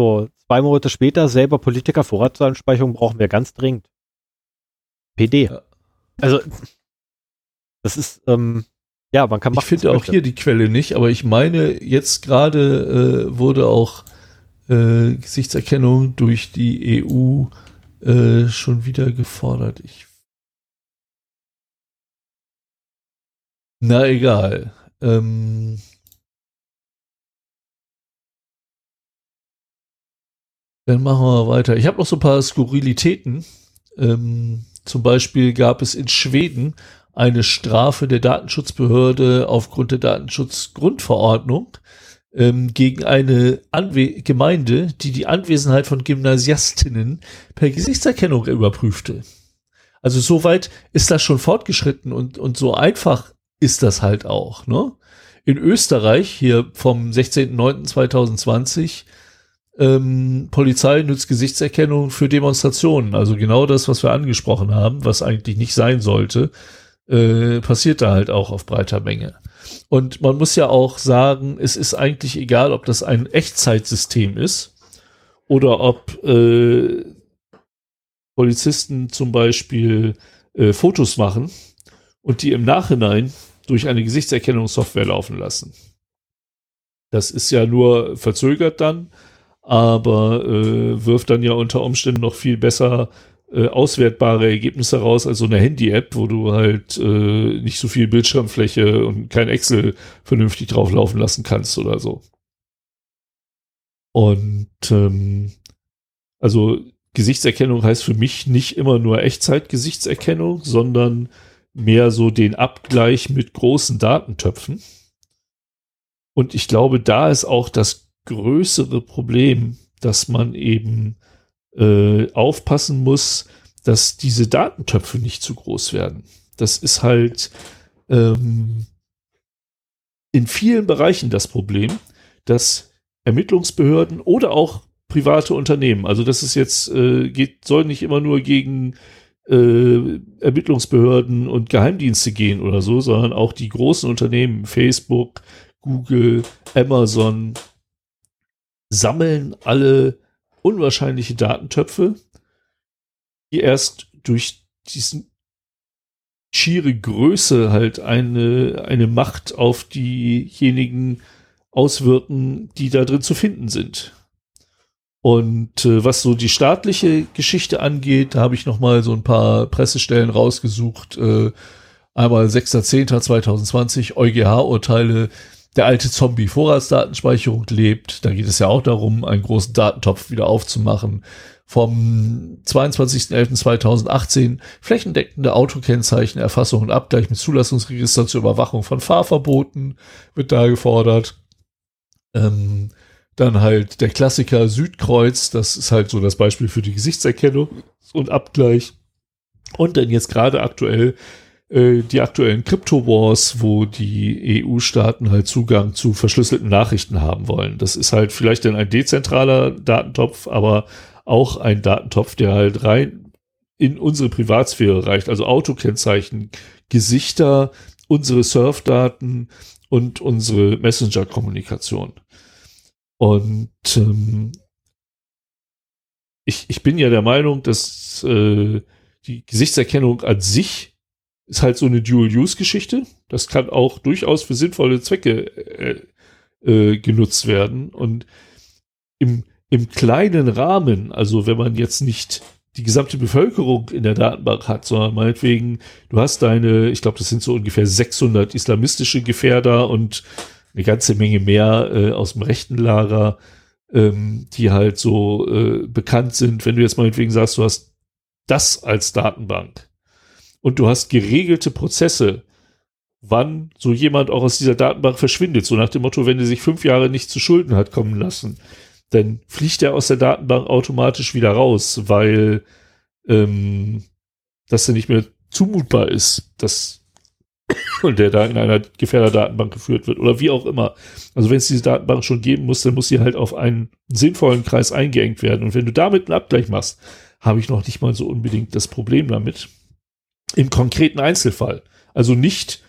So, zwei Monate später selber Politiker Vorratsdatenspeicherung brauchen wir ganz dringend. PD. Ja. Also, das ist, ähm, ja, man kann machen. Ich finde auch hier die Quelle nicht, aber ich meine, jetzt gerade äh, wurde auch äh, Gesichtserkennung durch die EU äh, schon wieder gefordert. Ich Na egal. Ähm, dann machen wir weiter. Ich habe noch so ein paar Skurrilitäten. Ähm, zum Beispiel gab es in Schweden eine Strafe der Datenschutzbehörde aufgrund der Datenschutzgrundverordnung ähm, gegen eine Anwe Gemeinde, die die Anwesenheit von Gymnasiastinnen per Gesichtserkennung überprüfte. Also soweit ist das schon fortgeschritten und, und so einfach ist das halt auch. Ne? In Österreich, hier vom 16.09.2020, ähm, Polizei nutzt Gesichtserkennung für Demonstrationen. Also genau das, was wir angesprochen haben, was eigentlich nicht sein sollte, äh, passiert da halt auch auf breiter Menge. Und man muss ja auch sagen, es ist eigentlich egal, ob das ein Echtzeitsystem ist oder ob äh, Polizisten zum Beispiel äh, Fotos machen und die im Nachhinein durch eine Gesichtserkennungssoftware laufen lassen. Das ist ja nur verzögert dann, aber äh, wirft dann ja unter Umständen noch viel besser äh, auswertbare Ergebnisse raus als so eine Handy-App, wo du halt äh, nicht so viel Bildschirmfläche und kein Excel vernünftig drauflaufen lassen kannst oder so. Und ähm, also Gesichtserkennung heißt für mich nicht immer nur Echtzeit-Gesichtserkennung, sondern mehr so den Abgleich mit großen Datentöpfen. Und ich glaube, da ist auch das größere Problem, dass man eben äh, aufpassen muss, dass diese Datentöpfe nicht zu groß werden. Das ist halt ähm, in vielen Bereichen das Problem, dass Ermittlungsbehörden oder auch private Unternehmen, also das ist jetzt, äh, geht, soll nicht immer nur gegen äh, Ermittlungsbehörden und Geheimdienste gehen oder so, sondern auch die großen Unternehmen, Facebook, Google, Amazon, sammeln alle unwahrscheinliche Datentöpfe, die erst durch diesen schiere Größe halt eine, eine Macht auf diejenigen auswirken, die da drin zu finden sind. Und äh, was so die staatliche Geschichte angeht, da habe ich noch mal so ein paar Pressestellen rausgesucht. Äh, einmal 6.10.2020 EuGH-Urteile. Der alte Zombie Vorratsdatenspeicherung lebt. Da geht es ja auch darum, einen großen Datentopf wieder aufzumachen. Vom 22.11.2018 flächendeckende Autokennzeichen, Erfassung und Abgleich mit Zulassungsregister zur Überwachung von Fahrverboten wird da gefordert. Ähm, dann halt der Klassiker Südkreuz, das ist halt so das Beispiel für die Gesichtserkennung und Abgleich. Und dann jetzt gerade aktuell äh, die aktuellen Crypto-Wars, wo die EU-Staaten halt Zugang zu verschlüsselten Nachrichten haben wollen. Das ist halt vielleicht dann ein dezentraler Datentopf, aber auch ein Datentopf, der halt rein in unsere Privatsphäre reicht. Also Autokennzeichen, Gesichter, unsere Surfdaten und unsere Messenger-Kommunikation. Und ähm, ich, ich bin ja der Meinung, dass äh, die Gesichtserkennung an sich ist halt so eine Dual-Use-Geschichte. Das kann auch durchaus für sinnvolle Zwecke äh, äh, genutzt werden. Und im, im kleinen Rahmen, also wenn man jetzt nicht die gesamte Bevölkerung in der Datenbank hat, sondern meinetwegen, du hast deine, ich glaube, das sind so ungefähr 600 islamistische Gefährder und eine ganze Menge mehr äh, aus dem rechten Lager, ähm, die halt so äh, bekannt sind. Wenn du jetzt meinetwegen sagst, du hast das als Datenbank und du hast geregelte Prozesse, wann so jemand auch aus dieser Datenbank verschwindet, so nach dem Motto, wenn er sich fünf Jahre nicht zu Schulden hat kommen lassen, dann fliegt er aus der Datenbank automatisch wieder raus, weil ähm, das dann nicht mehr zumutbar ist, dass der da in einer Gefährderdatenbank geführt wird oder wie auch immer. Also wenn es diese Datenbank schon geben muss, dann muss sie halt auf einen sinnvollen Kreis eingeengt werden. Und wenn du damit einen Abgleich machst, habe ich noch nicht mal so unbedingt das Problem damit. Im konkreten Einzelfall. Also nicht,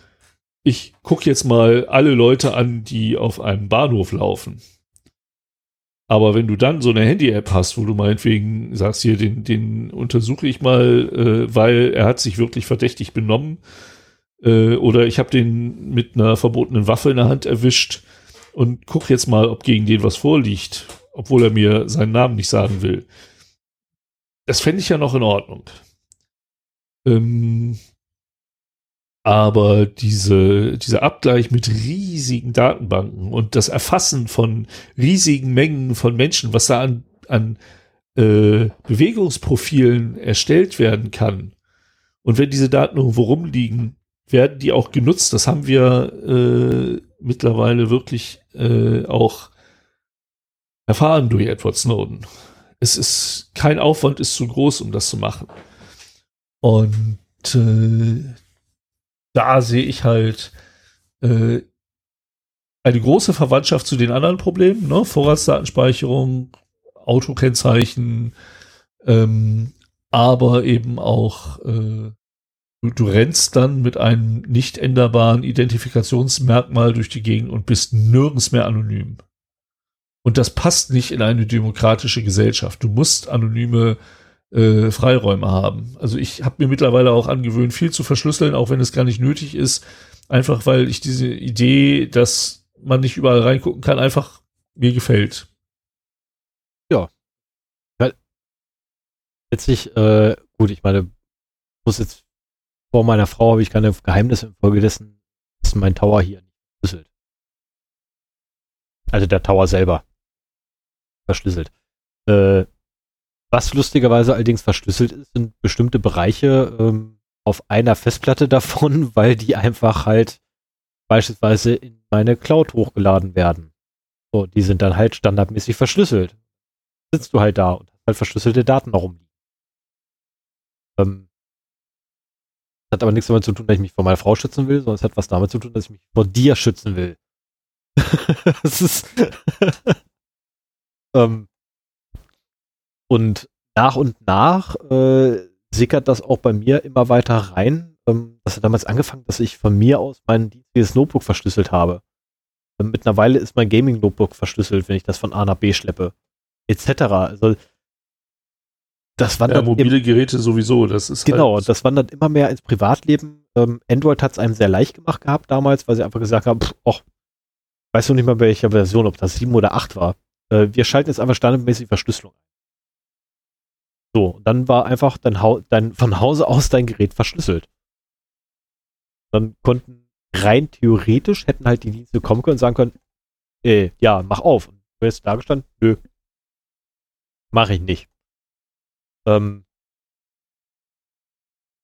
ich gucke jetzt mal alle Leute an, die auf einem Bahnhof laufen. Aber wenn du dann so eine Handy-App hast, wo du meinetwegen sagst, hier, den, den untersuche ich mal, äh, weil er hat sich wirklich verdächtig benommen, äh, oder ich habe den mit einer verbotenen Waffe in der Hand erwischt und guck jetzt mal, ob gegen den was vorliegt, obwohl er mir seinen Namen nicht sagen will. Das fände ich ja noch in Ordnung. Ähm, aber diese, dieser Abgleich mit riesigen Datenbanken und das Erfassen von riesigen Mengen von Menschen, was da an, an äh, Bewegungsprofilen erstellt werden kann. Und wenn diese Daten irgendwo rumliegen, werden die auch genutzt. Das haben wir äh, mittlerweile wirklich äh, auch erfahren durch Edward Snowden. Es ist kein Aufwand ist zu groß, um das zu machen. Und äh, da sehe ich halt äh, eine große Verwandtschaft zu den anderen Problemen, ne? Vorratsdatenspeicherung, Autokennzeichen, ähm, aber eben auch äh, du, du rennst dann mit einem nicht änderbaren Identifikationsmerkmal durch die Gegend und bist nirgends mehr anonym. Und das passt nicht in eine demokratische Gesellschaft. Du musst anonyme äh, Freiräume haben. Also ich habe mir mittlerweile auch angewöhnt, viel zu verschlüsseln, auch wenn es gar nicht nötig ist. Einfach weil ich diese Idee, dass man nicht überall reingucken kann, einfach mir gefällt. Ja. Letztlich, äh, gut, ich meine, muss jetzt vor meiner Frau habe ich keine Geheimnisse infolgedessen, ist mein Tower hier nicht verschlüsselt. Also der Tower selber verschlüsselt. Äh, was lustigerweise allerdings verschlüsselt ist, sind bestimmte Bereiche ähm, auf einer Festplatte davon, weil die einfach halt beispielsweise in meine Cloud hochgeladen werden. So, die sind dann halt standardmäßig verschlüsselt. Sitzt du halt da und hast halt verschlüsselte Daten rumliegen. Ähm, das hat aber nichts damit zu tun, dass ich mich vor meiner Frau schützen will, sondern es hat was damit zu tun, dass ich mich vor dir schützen will. das ist ähm, und nach und nach äh, sickert das auch bei mir immer weiter rein. Ähm, das hat damals angefangen, dass ich von mir aus mein dienstliches Notebook verschlüsselt habe. Ähm, mittlerweile ist mein Gaming-Notebook verschlüsselt, wenn ich das von A nach B schleppe. Etc. Also das wandert ja, mobile Geräte sowieso, das ist genau, halt das wandert immer mehr ins Privatleben. Ähm, Android hat es einem sehr leicht gemacht gehabt damals, weil sie einfach gesagt haben, pff, och, weißt du nicht mal welche Version, ob das sieben oder acht war. Äh, wir schalten jetzt einfach standardmäßig Verschlüsselung ein. So, dann war einfach dein, dein, von Hause aus dein Gerät verschlüsselt. Dann konnten rein theoretisch hätten halt die Dienste kommen können und sagen können, äh, ja, mach auf. Und du jetzt da gestanden, nö. Mach ich nicht. Ähm,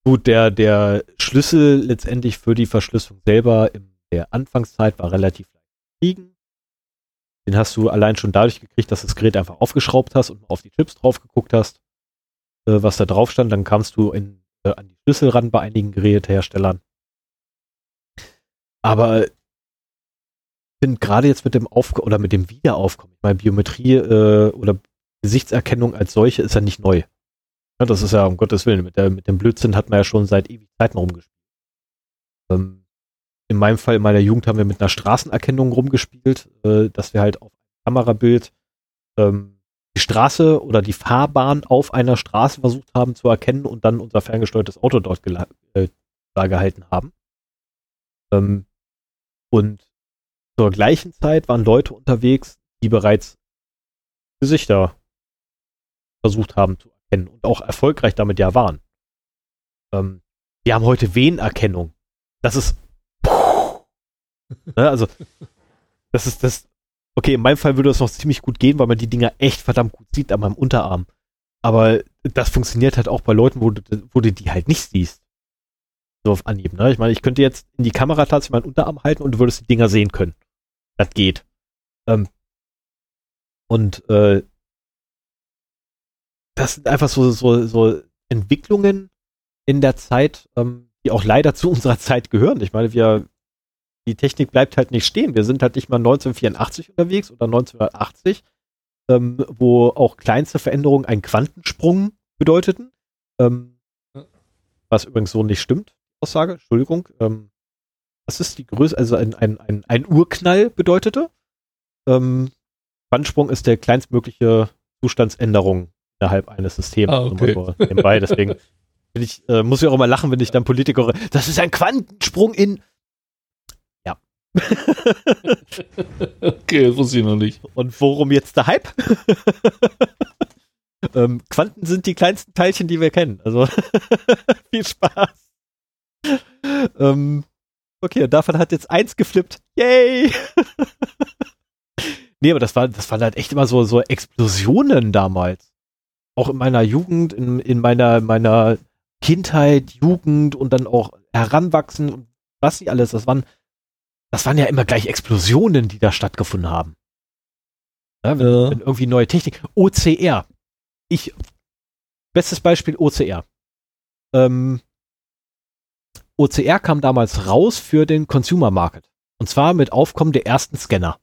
gut, der, der Schlüssel letztendlich für die Verschlüsselung selber in der Anfangszeit war relativ leicht zu kriegen. Den hast du allein schon dadurch gekriegt, dass du das Gerät einfach aufgeschraubt hast und auf die Chips drauf geguckt hast äh, was da drauf stand. Dann kamst du in, äh, an die Schlüssel ran bei einigen Geräteherstellern. Aber ich finde gerade jetzt mit dem Aufkommen oder mit dem Wiederaufkommen, ich meine, Biometrie äh, oder Gesichtserkennung als solche ist ja nicht neu. Ja, das ist ja um Gottes Willen, mit, der, mit dem Blödsinn hat man ja schon seit ewig Zeiten rumgespielt. Ähm, in meinem Fall, in meiner Jugend haben wir mit einer Straßenerkennung rumgespielt, äh, dass wir halt auf ein Kamerabild ähm, die Straße oder die Fahrbahn auf einer Straße versucht haben zu erkennen und dann unser ferngesteuertes Auto dort äh, da gehalten haben. Ähm, und zur gleichen Zeit waren Leute unterwegs, die bereits Gesichter versucht haben zu erkennen und auch erfolgreich damit ja waren. Ähm, wir haben heute Wehenerkennung. Das ist ne, also das ist das Okay, in meinem Fall würde das noch ziemlich gut gehen, weil man die Dinger echt verdammt gut sieht an meinem Unterarm. Aber das funktioniert halt auch bei Leuten, wo du, wo du die halt nicht siehst. So auf Anhieb, ne? Ich meine, ich könnte jetzt in die Kamera tatsächlich meinen Unterarm halten und du würdest die Dinger sehen können. Das geht. Ähm, und äh, das sind einfach so, so, so Entwicklungen in der Zeit, ähm, die auch leider zu unserer Zeit gehören. Ich meine, wir, die Technik bleibt halt nicht stehen. Wir sind halt nicht mal 1984 unterwegs oder 1980, ähm, wo auch kleinste Veränderungen einen Quantensprung bedeuteten. Ähm, was übrigens so nicht stimmt, Aussage, Entschuldigung. Ähm, das ist die Größe, also ein, ein, ein, ein Urknall bedeutete. Ähm, Quantensprung ist der kleinstmögliche Zustandsänderung innerhalb eines Systems. Ah, okay. So nebenbei, deswegen ich, äh, muss ich auch immer lachen, wenn ich dann Politiker, das ist ein Quantensprung in. Okay, das wusste ich noch nicht. Und worum jetzt der Hype? ähm, Quanten sind die kleinsten Teilchen, die wir kennen. Also viel Spaß. ähm, okay, davon hat jetzt eins geflippt. Yay! nee, aber das war, das waren halt echt immer so, so Explosionen damals. Auch in meiner Jugend, in, in meiner, meiner Kindheit, Jugend und dann auch Heranwachsen und was sie alles, das waren, das waren ja immer gleich Explosionen, die da stattgefunden haben. Ja, wenn, ja. wenn irgendwie neue Technik. OCR. Ich, bestes Beispiel OCR. Ähm, OCR kam damals raus für den Consumer Market. Und zwar mit Aufkommen der ersten Scanner.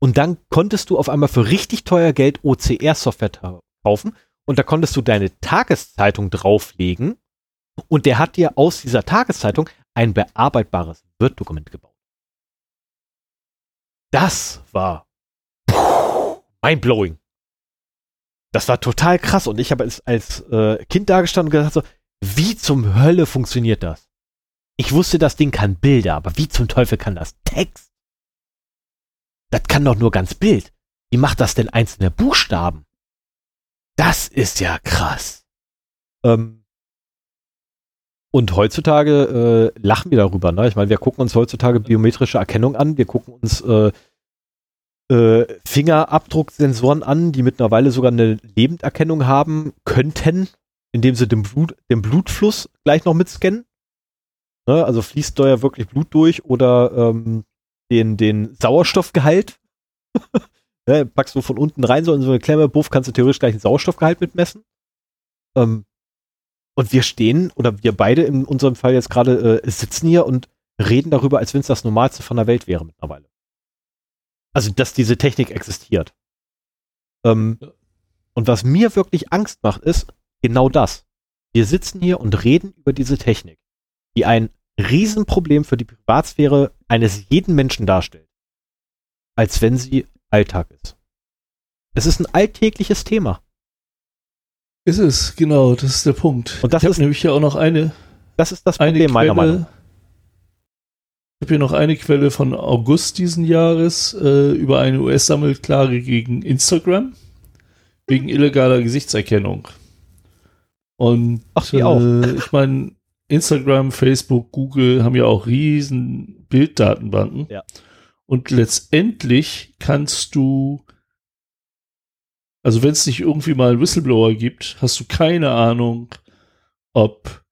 Und dann konntest du auf einmal für richtig teuer Geld OCR-Software kaufen und da konntest du deine Tageszeitung drauflegen und der hat dir aus dieser Tageszeitung ein bearbeitbares Word-Dokument gebaut. Das war mindblowing. Das war total krass und ich habe als, als äh, Kind dargestanden und gesagt so, wie zum Hölle funktioniert das? Ich wusste, das Ding kann Bilder, aber wie zum Teufel kann das Text? Das kann doch nur ganz Bild. Wie macht das denn einzelne Buchstaben? Das ist ja krass. Ähm, und heutzutage äh, lachen wir darüber. Ne? Ich meine, wir gucken uns heutzutage biometrische Erkennung an. Wir gucken uns äh, äh, Fingerabdrucksensoren an, die mittlerweile sogar eine Lebenderkennung haben könnten, indem sie den, Blut, den Blutfluss gleich noch mitscannen. Ne? Also fließt da ja wirklich Blut durch oder ähm, den, den Sauerstoffgehalt. Ne, packst du von unten rein, so in so eine Klemme, buff, kannst du theoretisch gleich einen Sauerstoffgehalt mitmessen. Ähm, und wir stehen, oder wir beide in unserem Fall jetzt gerade äh, sitzen hier und reden darüber, als wenn es das Normalste von der Welt wäre mittlerweile. Also, dass diese Technik existiert. Ähm, ja. Und was mir wirklich Angst macht, ist genau das. Wir sitzen hier und reden über diese Technik, die ein Riesenproblem für die Privatsphäre eines jeden Menschen darstellt. Als wenn sie Alltag ist. Es ist ein alltägliches Thema. Ist es, genau, das ist der Punkt. Und das ich ist nämlich ja auch noch eine. Das ist das Problem Quelle, meiner Meinung. Ich habe hier noch eine Quelle von August diesen Jahres äh, über eine US-Sammelklage gegen Instagram wegen illegaler Gesichtserkennung. Und Ach, die äh, auch. ich meine, Instagram, Facebook, Google haben ja auch riesen Bilddatenbanken. Ja. Und letztendlich kannst du, also wenn es nicht irgendwie mal einen Whistleblower gibt, hast du keine Ahnung, ob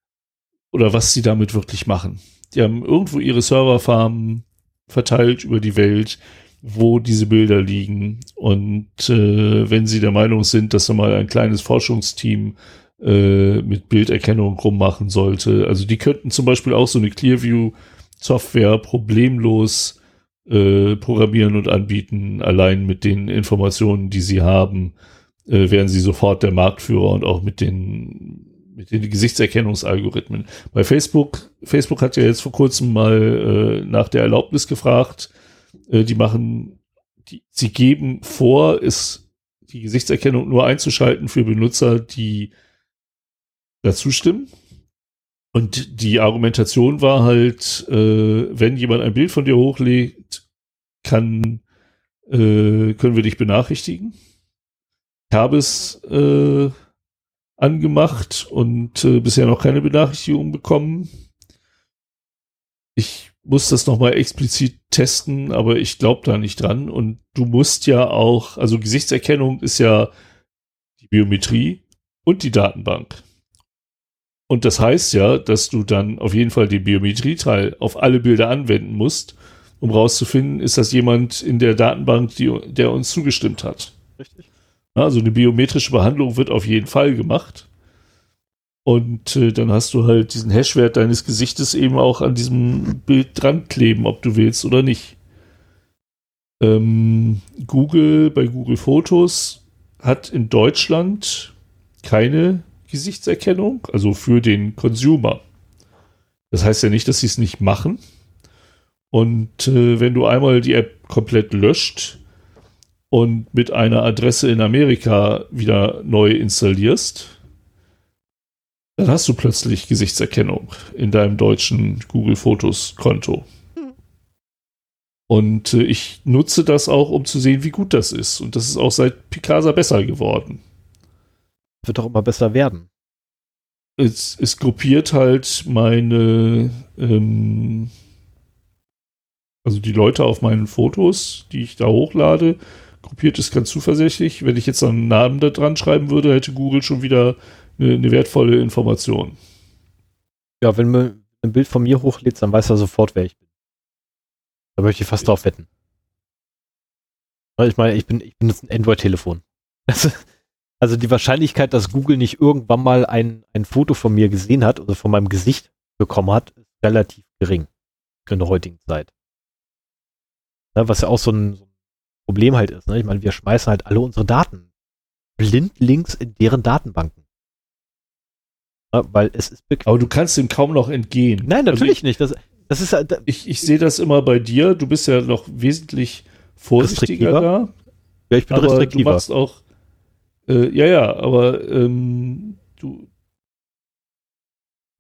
oder was sie damit wirklich machen. Die haben irgendwo ihre Serverfarmen verteilt über die Welt, wo diese Bilder liegen. Und äh, wenn sie der Meinung sind, dass da mal ein kleines Forschungsteam äh, mit Bilderkennung rummachen sollte, also die könnten zum Beispiel auch so eine Clearview-Software problemlos äh, programmieren und anbieten, allein mit den Informationen, die sie haben, äh, wären sie sofort der Marktführer und auch mit den mit den Gesichtserkennungsalgorithmen. Bei Facebook, Facebook hat ja jetzt vor kurzem mal äh, nach der Erlaubnis gefragt. Äh, die machen, die, sie geben vor, ist die Gesichtserkennung nur einzuschalten für Benutzer, die dazu stimmen. Und die Argumentation war halt, äh, wenn jemand ein Bild von dir hochlädt, kann, äh, können wir dich benachrichtigen. Ich habe es äh, angemacht und äh, bisher noch keine Benachrichtigung bekommen. Ich muss das nochmal explizit testen, aber ich glaube da nicht dran. Und du musst ja auch, also Gesichtserkennung ist ja die Biometrie und die Datenbank. Und das heißt ja, dass du dann auf jeden Fall den Biometrieteil auf alle Bilder anwenden musst, um rauszufinden, ist das jemand in der Datenbank, die, der uns zugestimmt hat. Richtig. Also eine biometrische Behandlung wird auf jeden Fall gemacht. Und äh, dann hast du halt diesen Hashwert deines Gesichtes eben auch an diesem Bild dran kleben, ob du willst oder nicht. Ähm, Google bei Google Fotos hat in Deutschland keine Gesichtserkennung, also für den Consumer. Das heißt ja nicht, dass sie es nicht machen. Und äh, wenn du einmal die App komplett löscht, und mit einer Adresse in Amerika wieder neu installierst, dann hast du plötzlich Gesichtserkennung in deinem deutschen Google Fotos Konto. Und äh, ich nutze das auch, um zu sehen, wie gut das ist. Und das ist auch seit Picasa besser geworden. Wird doch immer besser werden. Es, es gruppiert halt meine, ähm, also die Leute auf meinen Fotos, die ich da hochlade, gruppiert es ganz zuversichtlich. Wenn ich jetzt einen Namen da dran schreiben würde, hätte Google schon wieder eine, eine wertvolle Information. Ja, wenn man ein Bild von mir hochlädt, dann weiß er sofort, wer ich bin. Da möchte ich fast drauf wetten. Ich meine, ich bin, ich benutze ein Android-Telefon. Also die Wahrscheinlichkeit, dass Google nicht irgendwann mal ein, ein Foto von mir gesehen hat oder von meinem Gesicht bekommen hat, ist relativ gering in der heutigen Zeit. Ja, was ja auch so ein, Problem halt ist. Ne? Ich meine, wir schmeißen halt alle unsere Daten blind links in deren Datenbanken. Ja, weil es ist Aber du kannst ihm kaum noch entgehen. Nein, also natürlich also ich, nicht. Das, das ist halt, ich, ich sehe das immer bei dir. Du bist ja noch wesentlich vorsichtiger da. Ja, ich bin aber restriktiver. Du machst auch, äh, ja, ja, aber ähm, du.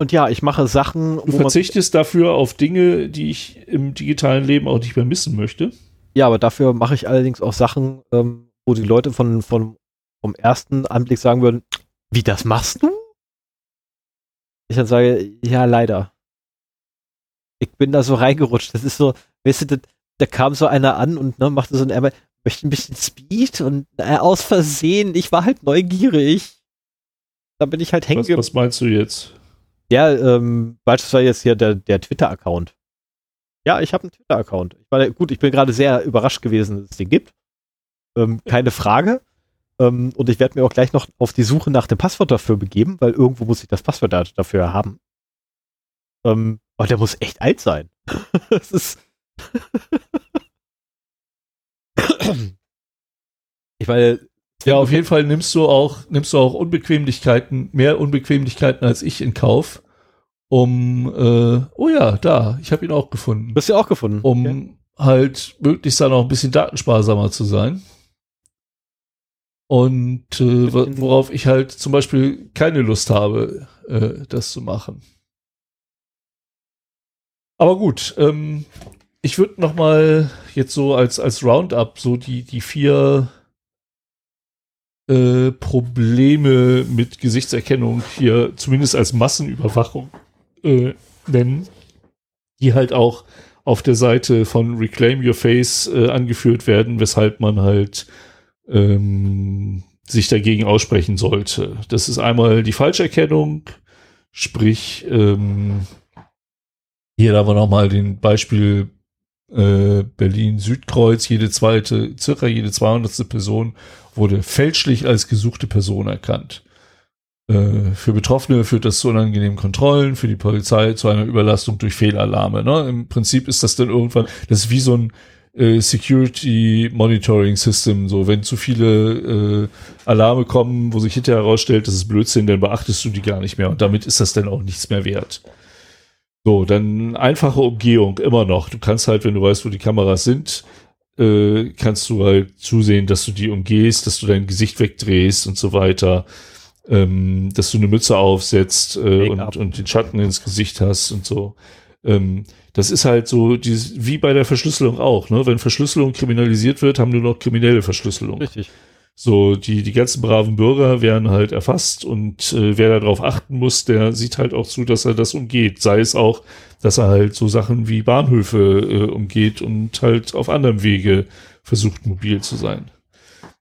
Und ja, ich mache Sachen. Du verzichtest dafür auf Dinge, die ich im digitalen Leben auch nicht mehr missen möchte. Ja, aber dafür mache ich allerdings auch Sachen, ähm, wo die Leute von, von, vom ersten Anblick sagen würden, wie das machst du? Ich dann sage, ja, leider. Ich bin da so reingerutscht. Das ist so, weißt du, da, da kam so einer an und ne, machte so ein, er möchte ein bisschen Speed und äh, aus Versehen, ich war halt neugierig. Da bin ich halt hängen. Was, was meinst du jetzt? Ja, ähm, beispielsweise jetzt hier der, der Twitter-Account. Ja, ich habe einen Twitter-Account. Ich war, gut, ich bin gerade sehr überrascht gewesen, dass es den gibt. Ähm, keine Frage. Ähm, und ich werde mir auch gleich noch auf die Suche nach dem Passwort dafür begeben, weil irgendwo muss ich das Passwort dafür haben. Ähm, aber der muss echt alt sein. das ist. ich meine. Ja, auf jeden Fall nimmst du auch, nimmst du auch Unbequemlichkeiten, mehr Unbequemlichkeiten als ich in Kauf, um, äh, oh ja, da, ich habe ihn auch gefunden. Du hast ihn auch gefunden. Um okay. halt möglichst dann auch ein bisschen datensparsamer zu sein. Und äh, worauf ich halt zum Beispiel keine Lust habe, äh, das zu machen. Aber gut, ähm, ich würde noch mal jetzt so als als Roundup so die die vier äh, Probleme mit Gesichtserkennung hier zumindest als Massenüberwachung äh, nennen, die halt auch auf der Seite von Reclaim Your Face äh, angeführt werden, weshalb man halt ähm, sich dagegen aussprechen sollte. Das ist einmal die Falscherkennung, sprich, ähm, hier haben wir nochmal den Beispiel äh, Berlin-Südkreuz, jede zweite, circa jede 200. Person wurde fälschlich als gesuchte Person erkannt. Äh, für Betroffene führt das zu unangenehmen Kontrollen, für die Polizei zu einer Überlastung durch Fehlalarme. Ne? Im Prinzip ist das dann irgendwann, das ist wie so ein äh, Security Monitoring System. So, wenn zu viele äh, Alarme kommen, wo sich hinterher herausstellt, das ist Blödsinn, dann beachtest du die gar nicht mehr und damit ist das dann auch nichts mehr wert. So, dann einfache Umgehung immer noch. Du kannst halt, wenn du weißt, wo die Kameras sind, äh, kannst du halt zusehen, dass du die umgehst, dass du dein Gesicht wegdrehst und so weiter ähm, dass du eine Mütze aufsetzt äh, und, und den Schatten ins Gesicht hast und so. Ähm, das ist halt so, dieses, wie bei der Verschlüsselung auch, ne? Wenn Verschlüsselung kriminalisiert wird, haben nur noch kriminelle Verschlüsselung. Richtig. So, die, die ganzen braven Bürger werden halt erfasst und äh, wer darauf achten muss, der sieht halt auch zu, dass er das umgeht. Sei es auch, dass er halt so Sachen wie Bahnhöfe äh, umgeht und halt auf anderem Wege versucht, mobil zu sein.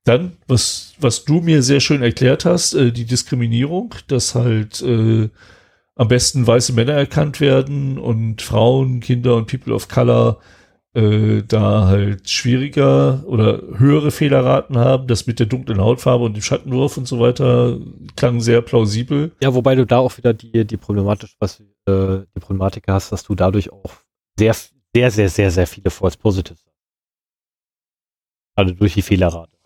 Dann, was, was du mir sehr schön erklärt hast, äh, die Diskriminierung, dass halt äh, am besten weiße Männer erkannt werden und Frauen, Kinder und People of Color äh, da halt schwieriger oder höhere Fehlerraten haben. Das mit der dunklen Hautfarbe und dem Schattenwurf und so weiter klang sehr plausibel. Ja, wobei du da auch wieder die, die problematisch, was äh, die Problematik hast, dass du dadurch auch sehr, sehr, sehr, sehr, sehr viele False Positives hast. Also durch die Fehlerrate.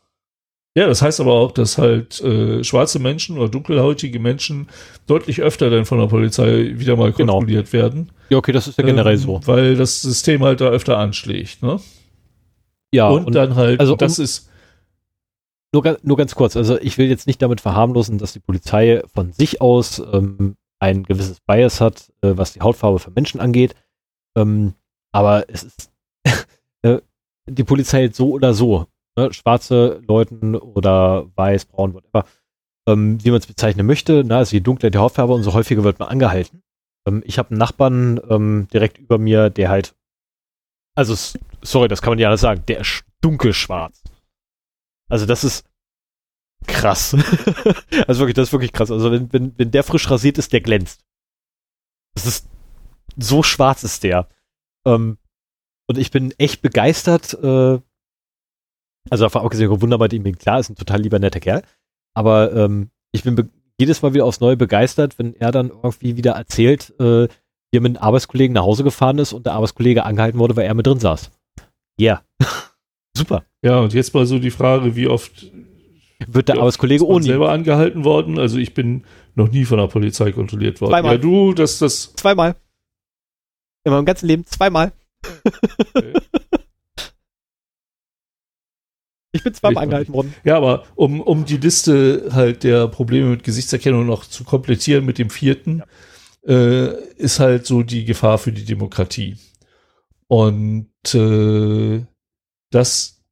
Ja, das heißt aber auch, dass halt äh, schwarze Menschen oder dunkelhäutige Menschen deutlich öfter dann von der Polizei wieder mal genau. kontrolliert genau. werden. Ja, okay, das ist ja generell ähm, so. Weil das System halt da öfter anschlägt, ne? Ja. Und, und dann halt, also das ist, nur, nur ganz kurz, also ich will jetzt nicht damit verharmlosen, dass die Polizei von sich aus ähm, ein gewisses Bias hat, äh, was die Hautfarbe von Menschen angeht. Ähm, aber es ist äh, die Polizei so oder so. Ne? Schwarze Leuten oder weiß, braun, whatever, ähm, wie man es bezeichnen möchte. Ne? Also je dunkler die Hautfarbe, umso häufiger wird man angehalten. Ähm, ich habe einen Nachbarn ähm, direkt über mir, der halt, also sorry, das kann man ja alles sagen, der ist dunkelschwarz. Also das ist krass. also wirklich, das ist wirklich krass. Also wenn, wenn, wenn der frisch rasiert ist, der glänzt. Das ist so schwarz ist der. Ähm, und ich bin echt begeistert. Äh, also davon abgesehen, wunderbar, ihm klar ist ein total lieber netter Kerl. Aber ähm, ich bin jedes Mal wieder aufs Neue begeistert, wenn er dann irgendwie wieder erzählt, äh, wie er mit einem Arbeitskollegen nach Hause gefahren ist und der Arbeitskollege angehalten wurde, weil er mit drin saß. Ja. Yeah. Super. Ja, und jetzt mal so die Frage, wie oft wird der Arbeitskollege ohne selber angehalten worden? Also ich bin noch nie von der Polizei kontrolliert worden. Zweimal. Ja, du, das, das. Zweimal. In meinem ganzen Leben zweimal. Okay. Ich bin zweimal angehalten worden. Ja, aber um, um die Liste halt der Probleme mit Gesichtserkennung noch zu komplettieren mit dem vierten, ja. äh, ist halt so die Gefahr für die Demokratie. Und äh, das,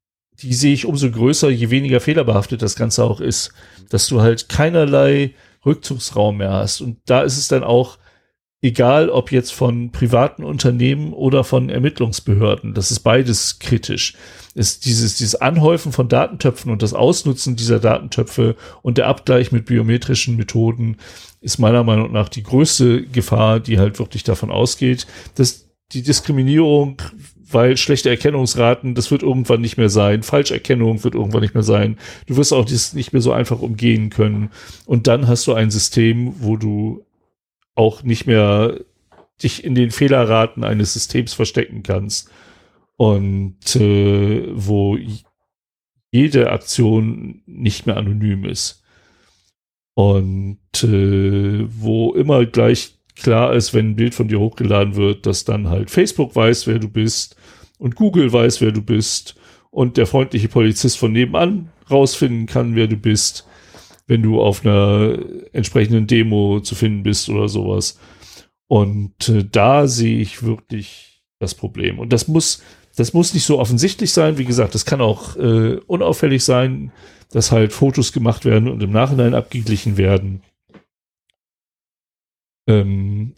die sehe ich umso größer, je weniger fehlerbehaftet das Ganze auch ist, dass du halt keinerlei Rückzugsraum mehr hast. Und da ist es dann auch egal ob jetzt von privaten Unternehmen oder von Ermittlungsbehörden. Das ist beides kritisch. Ist dieses, dieses Anhäufen von Datentöpfen und das Ausnutzen dieser Datentöpfe und der Abgleich mit biometrischen Methoden ist meiner Meinung nach die größte Gefahr, die halt wirklich davon ausgeht, dass die Diskriminierung, weil schlechte Erkennungsraten, das wird irgendwann nicht mehr sein. Falscherkennung wird irgendwann nicht mehr sein. Du wirst auch das nicht mehr so einfach umgehen können. Und dann hast du ein System, wo du auch nicht mehr dich in den Fehlerraten eines Systems verstecken kannst. Und äh, wo jede Aktion nicht mehr anonym ist. Und äh, wo immer gleich klar ist, wenn ein Bild von dir hochgeladen wird, dass dann halt Facebook weiß, wer du bist und Google weiß, wer du bist und der freundliche Polizist von nebenan rausfinden kann, wer du bist wenn du auf einer entsprechenden Demo zu finden bist oder sowas. Und äh, da sehe ich wirklich das Problem. Und das muss, das muss nicht so offensichtlich sein. Wie gesagt, das kann auch äh, unauffällig sein, dass halt Fotos gemacht werden und im Nachhinein abgeglichen werden. Ähm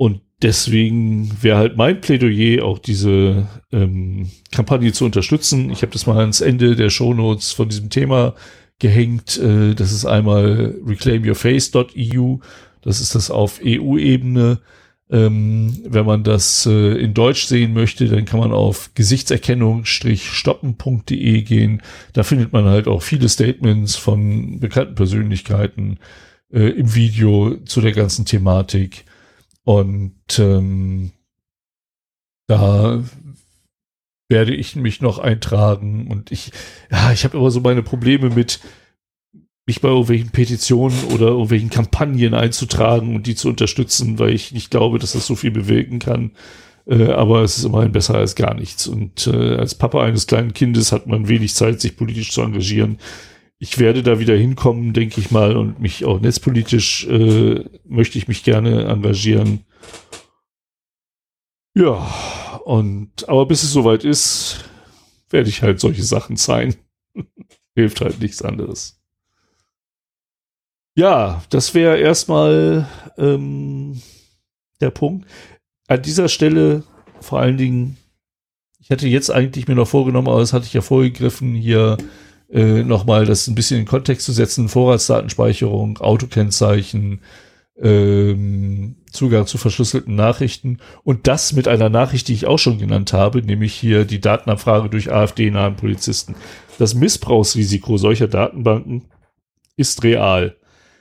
und deswegen wäre halt mein Plädoyer, auch diese ähm, Kampagne zu unterstützen. Ich habe das mal ans Ende der Shownotes von diesem Thema gehängt. Äh, das ist einmal reclaimyourface.eu. Das ist das auf EU-Ebene. Ähm, wenn man das äh, in Deutsch sehen möchte, dann kann man auf gesichtserkennung-stoppen.de gehen. Da findet man halt auch viele Statements von bekannten Persönlichkeiten äh, im Video zu der ganzen Thematik. Und ähm, da werde ich mich noch eintragen. Und ich, ja, ich habe immer so meine Probleme mit mich bei irgendwelchen Petitionen oder irgendwelchen Kampagnen einzutragen und die zu unterstützen, weil ich nicht glaube, dass das so viel bewirken kann. Äh, aber es ist immerhin besser als gar nichts. Und äh, als Papa eines kleinen Kindes hat man wenig Zeit, sich politisch zu engagieren ich werde da wieder hinkommen, denke ich mal, und mich auch netzpolitisch äh, möchte ich mich gerne engagieren. Ja, und aber bis es soweit ist, werde ich halt solche Sachen sein. Hilft halt nichts anderes. Ja, das wäre erstmal ähm, der Punkt. An dieser Stelle vor allen Dingen, ich hätte jetzt eigentlich mir noch vorgenommen, aber das hatte ich ja vorgegriffen, hier äh, nochmal das ein bisschen in Kontext zu setzen, Vorratsdatenspeicherung, Autokennzeichen, ähm, Zugang zu verschlüsselten Nachrichten und das mit einer Nachricht, die ich auch schon genannt habe, nämlich hier die Datenabfrage durch AfD-nahen Polizisten. Das Missbrauchsrisiko solcher Datenbanken ist real.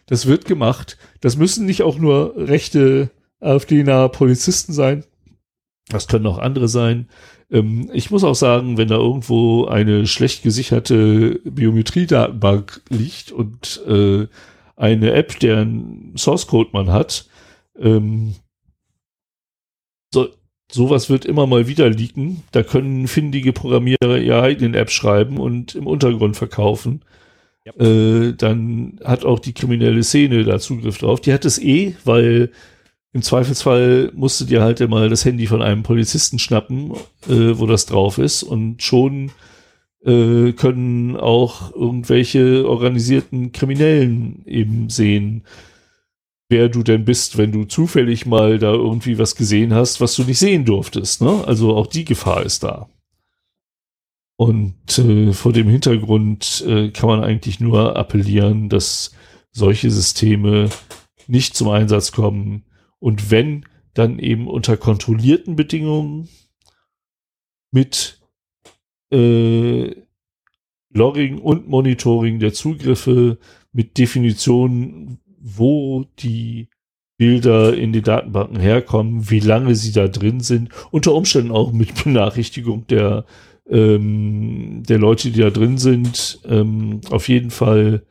Das wird gemacht. Das müssen nicht auch nur rechte AfD-nahe Polizisten sein. Das können auch andere sein. Ähm, ich muss auch sagen, wenn da irgendwo eine schlecht gesicherte Biometriedatenbank liegt und äh, eine App, deren Source Code man hat, ähm, so, sowas wird immer mal wieder leaken. Da können findige Programmierer ihre eigenen App schreiben und im Untergrund verkaufen. Ja. Äh, dann hat auch die kriminelle Szene da Zugriff drauf. Die hat es eh, weil im Zweifelsfall musst du dir halt immer das Handy von einem Polizisten schnappen, äh, wo das drauf ist und schon äh, können auch irgendwelche organisierten Kriminellen eben sehen, wer du denn bist, wenn du zufällig mal da irgendwie was gesehen hast, was du nicht sehen durftest. Ne? Also auch die Gefahr ist da. Und äh, vor dem Hintergrund äh, kann man eigentlich nur appellieren, dass solche Systeme nicht zum Einsatz kommen. Und wenn, dann eben unter kontrollierten Bedingungen mit äh, Logging und Monitoring der Zugriffe, mit Definitionen, wo die Bilder in den Datenbanken herkommen, wie lange sie da drin sind, unter Umständen auch mit Benachrichtigung der ähm, der Leute, die da drin sind, ähm, auf jeden Fall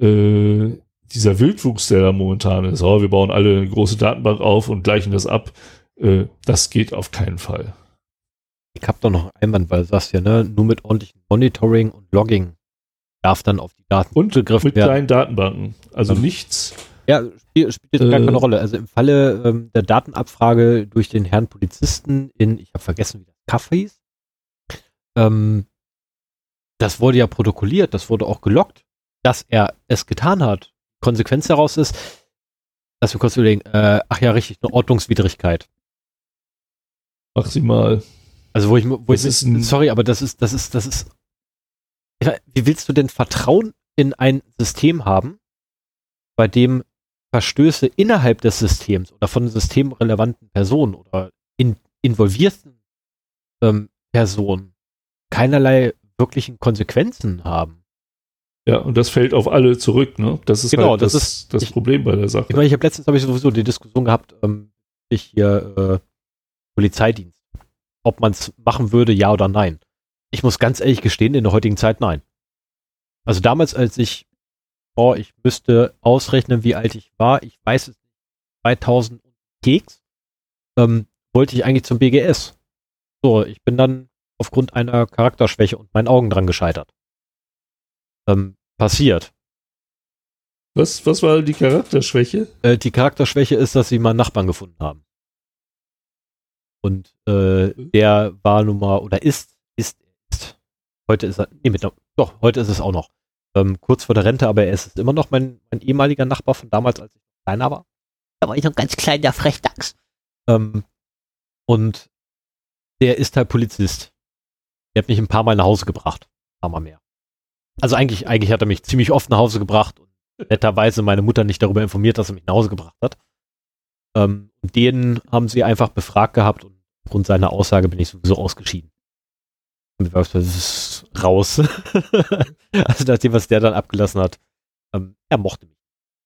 äh, dieser Wildwuchs, der da momentan ist, oh, wir bauen alle eine große Datenbank auf und gleichen das ab, äh, das geht auf keinen Fall. Ich habe doch noch einen Einwand, weil du sagst ja, ne, nur mit ordentlichem Monitoring und Logging darf dann auf die Daten und zugegriffen mit werden. kleinen Datenbanken, also ähm, nichts. Ja, spielt, spielt jetzt äh, gar keine Rolle. Also im Falle ähm, der Datenabfrage durch den Herrn Polizisten in, ich habe vergessen, wie das Kaffee hieß, ähm, das wurde ja protokolliert, das wurde auch gelockt, dass er es getan hat. Konsequenz daraus ist, dass wir kurz überlegen, äh, ach ja, richtig, eine Ordnungswidrigkeit. Maximal. Also wo ich, wo das ich, ist sorry, aber das ist, das ist, das ist, wie willst du denn Vertrauen in ein System haben, bei dem Verstöße innerhalb des Systems oder von systemrelevanten Personen oder in, involvierten ähm, Personen keinerlei wirklichen Konsequenzen haben. Ja, und das fällt auf alle zurück, ne? Das ist genau, halt das, das, ist das ich, Problem bei der Sache. Ich meine, ich habe letztens habe ich sowieso die Diskussion gehabt, ähm, ich hier äh, Polizeidienst, ob man es machen würde, ja oder nein. Ich muss ganz ehrlich gestehen, in der heutigen Zeit nein. Also damals, als ich, oh, ich müsste ausrechnen, wie alt ich war, ich weiß es nicht, 2000 Keks, ähm, wollte ich eigentlich zum BGS. So, ich bin dann aufgrund einer Charakterschwäche und meinen Augen dran gescheitert. Ähm, passiert. Was, was war die Charakterschwäche? Äh, die Charakterschwäche ist, dass sie meinen Nachbarn gefunden haben. Und äh, mhm. der war nun mal, oder ist, ist, ist, heute ist er, nee, mit, doch, heute ist es auch noch. Ähm, kurz vor der Rente, aber er ist immer noch mein, mein ehemaliger Nachbar von damals, als ich kleiner war. Da war ich noch ganz klein, der Frechdachs. Ähm, und der ist halt Polizist. Der hat mich ein paar Mal nach Hause gebracht. Ein paar Mal mehr. Also eigentlich, eigentlich hat er mich ziemlich oft nach Hause gebracht und netterweise meine Mutter nicht darüber informiert, dass er mich nach Hause gebracht hat. Ähm, den haben sie einfach befragt gehabt und aufgrund seiner Aussage bin ich sowieso ausgeschieden. Das ist raus. also nachdem, was der dann abgelassen hat. Ähm, er mochte mich,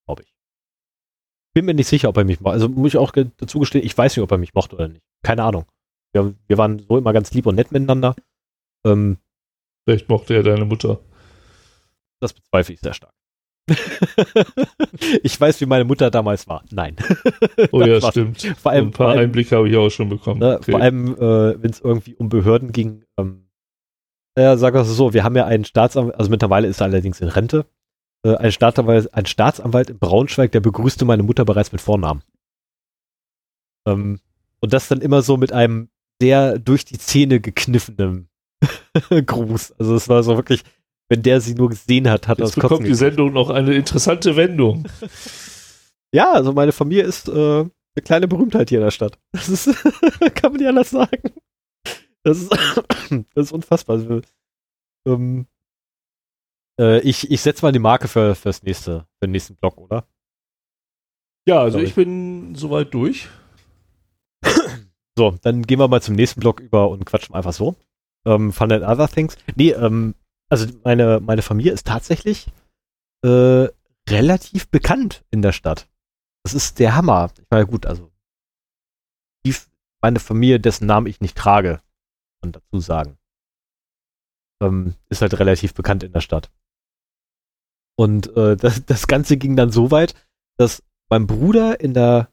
glaube ich. Bin mir nicht sicher, ob er mich mochte. Also muss ich auch dazu gestehen, ich weiß nicht, ob er mich mochte oder nicht. Keine Ahnung. Wir, wir waren so immer ganz lieb und nett miteinander. Ähm, Vielleicht mochte er deine Mutter. Das bezweifle ich sehr stark. ich weiß, wie meine Mutter damals war. Nein. oh ja, stimmt. Vor allem, ein paar allem, Einblicke habe ich auch schon bekommen. Ne, okay. Vor allem, äh, wenn es irgendwie um Behörden ging. Ähm, ja, sag es so, wir haben ja einen Staatsanwalt, also mittlerweile ist er allerdings in Rente, äh, ein, Staatsanwalt, ein Staatsanwalt in Braunschweig, der begrüßte meine Mutter bereits mit Vornamen. Ähm, und das dann immer so mit einem sehr durch die Zähne gekniffenen Gruß. Also es war so wirklich, wenn der sie nur gesehen hat, hat Jetzt das bekommt die Sendung noch eine interessante Wendung. ja, also meine Familie ist äh, eine kleine Berühmtheit hier in der Stadt. Das ist, kann man nicht anders sagen. Das ist, das ist unfassbar. Also, ähm, äh, ich ich setze mal die Marke für fürs nächste, für den nächsten Block, oder? Ja, also ich, ich bin soweit durch. So, dann gehen wir mal zum nächsten Block über und quatschen einfach so ähm, Fun and Other Things. Nee, ähm, also meine, meine Familie ist tatsächlich äh, relativ bekannt in der Stadt. Das ist der Hammer. Ich meine, gut, also die, meine Familie, dessen Namen ich nicht trage, kann dazu sagen, ähm, ist halt relativ bekannt in der Stadt. Und äh, das, das Ganze ging dann so weit, dass mein Bruder in der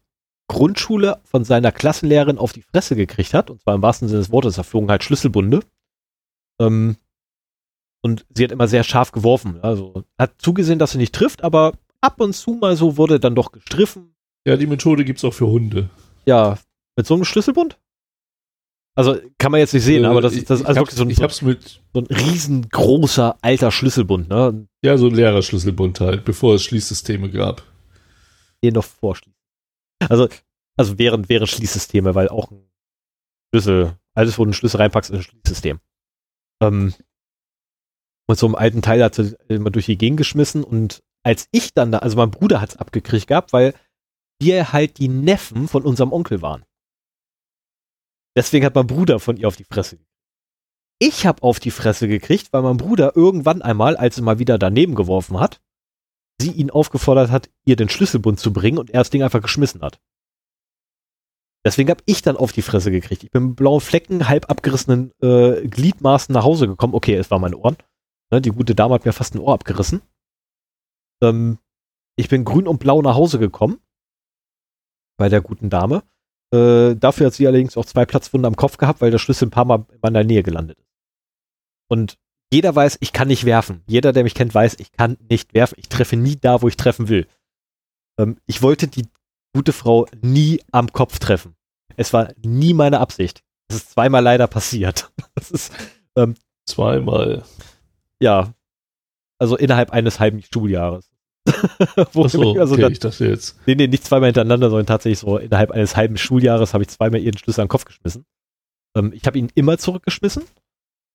Grundschule von seiner Klassenlehrerin auf die Fresse gekriegt hat, und zwar im wahrsten Sinne des Wortes, da flogen halt Schlüsselbunde. Ähm, und sie hat immer sehr scharf geworfen. Also hat zugesehen, dass sie nicht trifft, aber ab und zu mal so wurde dann doch gestriffen. Ja, die Methode gibt's auch für Hunde. Ja, mit so einem Schlüsselbund? Also kann man jetzt nicht sehen, Äh, aber das ist also wirklich so ein, ich hab's mit, so ein riesengroßer alter Schlüsselbund, ne? ja, so ein Lehrerschlüsselbund halt, bevor es Schließsysteme gab. Den noch vorschließen. Also, also während, während Schließsysteme, weil auch ein Schlüssel, alles, wo du einen Schlüssel reinpackst, ist ein Schließsystem. Ähm, mit so einem alten Teil hat sie immer durch die Gegend geschmissen und als ich dann da, also mein Bruder hat's abgekriegt gehabt, weil wir halt die Neffen von unserem Onkel waren. Deswegen hat mein Bruder von ihr auf die Fresse gekriegt. Ich habe auf die Fresse gekriegt, weil mein Bruder irgendwann einmal, als sie mal wieder daneben geworfen hat, sie ihn aufgefordert hat, ihr den Schlüsselbund zu bringen und er das Ding einfach geschmissen hat. Deswegen habe ich dann auf die Fresse gekriegt. Ich bin mit blauen Flecken, halb abgerissenen äh, Gliedmaßen nach Hause gekommen. Okay, es waren meine Ohren. Ne, die gute Dame hat mir fast ein Ohr abgerissen. Ähm, ich bin grün und blau nach Hause gekommen. Bei der guten Dame. Äh, dafür hat sie allerdings auch zwei Platzwunden am Kopf gehabt, weil der Schlüssel ein paar Mal in meiner Nähe gelandet ist. Und jeder weiß, ich kann nicht werfen. Jeder, der mich kennt, weiß, ich kann nicht werfen. Ich treffe nie da, wo ich treffen will. Ähm, ich wollte die gute Frau nie am Kopf treffen. Es war nie meine Absicht. Es ist zweimal leider passiert. Das ist, Zweimal. Ja, also innerhalb eines halben Schuljahres. Wo Achso, also okay, dann, ich dachte jetzt. nee, nee, nicht zweimal hintereinander, sondern tatsächlich so innerhalb eines halben Schuljahres habe ich zweimal ihren Schlüssel an den Kopf geschmissen. Ähm, ich habe ihn immer zurückgeschmissen,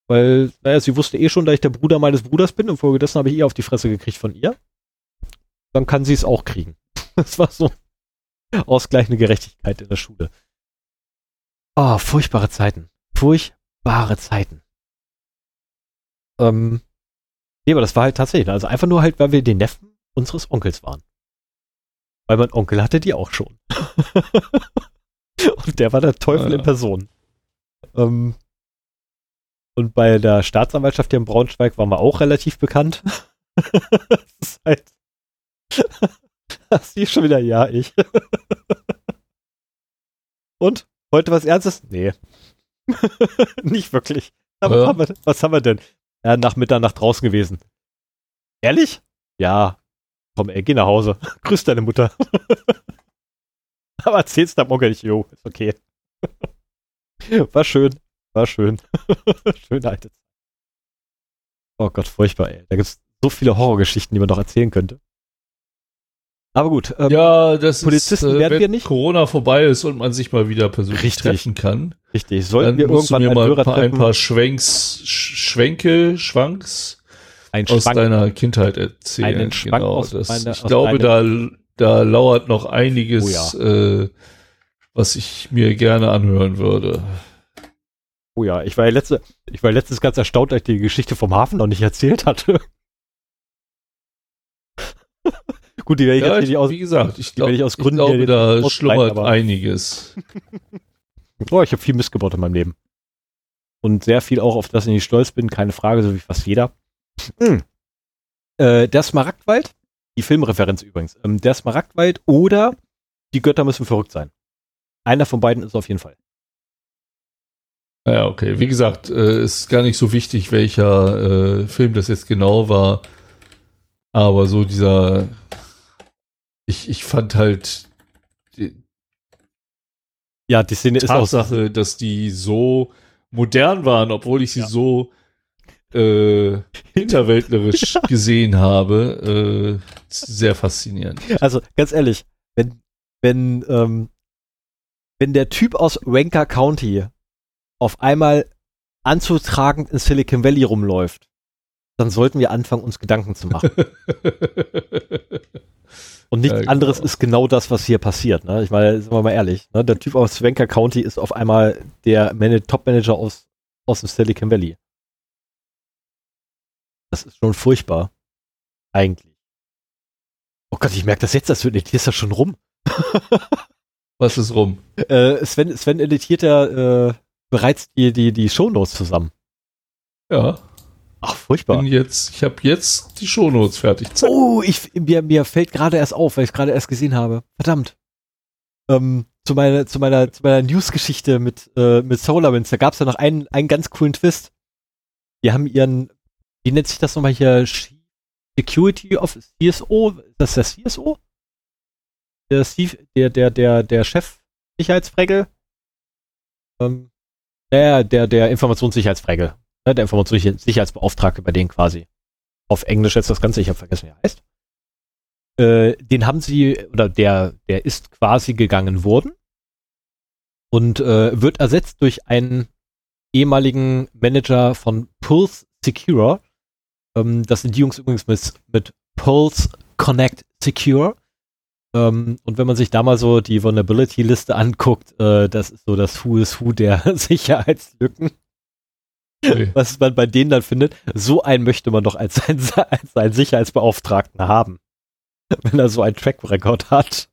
weil, naja, sie wusste eh schon, dass ich der Bruder meines Bruders bin und folgedessen habe ich ihr auf die Fresse gekriegt von ihr. Dann kann sie es auch kriegen. Das war so ausgleichende Gerechtigkeit in der Schule. Ah, furchtbare Zeiten. Furchtbare Zeiten. Ähm, nee, aber das war halt tatsächlich, also einfach nur halt, weil wir die Neffen unseres Onkels waren. Weil mein Onkel hatte die auch schon. und der war der Teufel Ah, ja. in Person. Ähm, und bei der Staatsanwaltschaft hier in Braunschweig waren wir auch relativ bekannt. das ist halt. Sie ist schon wieder ja, ich. und? Heute was Ernstes? Nee. Nicht wirklich. Aber Ja. was, haben wir, was haben wir denn? Ja, nach Mitternacht draußen gewesen. Ehrlich? Ja. Komm, ey, geh nach Hause. Grüß deine Mutter. Aber erzähl's deinem Onkel nicht, jo, ist okay. War schön. War schön. schön alte. Oh Gott, furchtbar, ey. Da gibt's so viele Horrorgeschichten, die man noch erzählen könnte. Aber gut, ähm, Ja, das Polizisten ist, äh, werden wenn wir nicht? Corona vorbei ist und man sich mal wieder persönlich Richtig. treffen kann, richtig. Sollten dann wir irgendwann mir mal ein paar, ein paar Schwenks, Sch- Schwenke, Schwanks ein aus Schwank, deiner Kindheit erzählen. Einen Schwank aus das, meiner- ich glaube, da, da lauert noch einiges, Oh äh, was ich mir gerne anhören würde. Oh ja, ich war ja letzte, ich war letztens ganz erstaunt, als ich die Geschichte vom Hafen noch nicht erzählt hatte. Gut, die werde ich Ja, jetzt ich, aus. wie gesagt, ich, die glaub, werde ich Gründen glaube, da schlummert aber- einiges. Oh, ich habe viel Mist gebaut in meinem Leben. Und sehr viel auch, auf das ich nicht stolz bin, keine Frage, so wie fast jeder. Hm. Äh, der Smaragdwald, die Filmreferenz übrigens, ähm, der Smaragdwald oder die Götter müssen verrückt sein. Einer von beiden ist auf jeden Fall. Ja, okay. Wie gesagt, äh, ist gar nicht so wichtig, welcher äh, Film das jetzt genau war. Aber so dieser, ich, ich fand halt die Ja, die Szene ist auch Tatsache, dass die so modern waren, obwohl ich sie Ja. so äh, hinterwäldlerisch gesehen habe, äh, sehr faszinierend. Also ganz ehrlich, wenn wenn ähm, wenn der Typ aus Ranker County auf einmal anzutragend in Silicon Valley rumläuft, dann sollten wir anfangen, uns Gedanken zu machen. Und nichts genau. anderes ist genau das, was hier passiert. Ne? Ich meine, sagen wir mal ehrlich, ne? der Typ aus Ranker County ist auf einmal der Man Top-Manager aus, aus dem Silicon Valley. Das ist schon furchtbar. Eigentlich. Oh Gott, ich merke das jetzt, das wird ist das schon rum. Was ist rum? Äh, Sven, Sven editiert ja äh, bereits die, die, die Shownotes zusammen. Ja, Ach, furchtbar. bin jetzt, ich habe jetzt die Shownotes fertig. Oh, ich, mir, mir fällt gerade erst auf, weil ich es gerade erst gesehen habe. Verdammt. ähm, zu meiner, zu meiner, zu meiner News-Geschichte mit, äh, mit SolarWinds, da gab es ja noch einen, einen ganz coolen Twist. Die haben ihren, wie nennt sich das nochmal hier? Security of CSO? Ist das der CSO? Der, der, der, der, der Chef Sicherheitsfregel? Ähm, der, der, der Informationssicherheitsfregel. Ne, der Informationssicherheitsbeauftragte bei denen quasi. Auf Englisch jetzt das Ganze, ich habe vergessen, wie er heißt. Äh, den haben sie, oder der, der ist quasi gegangen worden und äh, wird ersetzt durch einen ehemaligen Manager von Pulse Secure. Ähm, das sind die Jungs übrigens mit, mit Pulse Connect Secure. Ähm, und wenn man sich da mal so die Vulnerability-Liste anguckt, äh, das ist so das Who is Who der Sicherheitslücken. Okay. Was man bei denen dann findet, so einen möchte man doch als, sein, als seinen Sicherheitsbeauftragten haben. Wenn er so einen Track Record hat.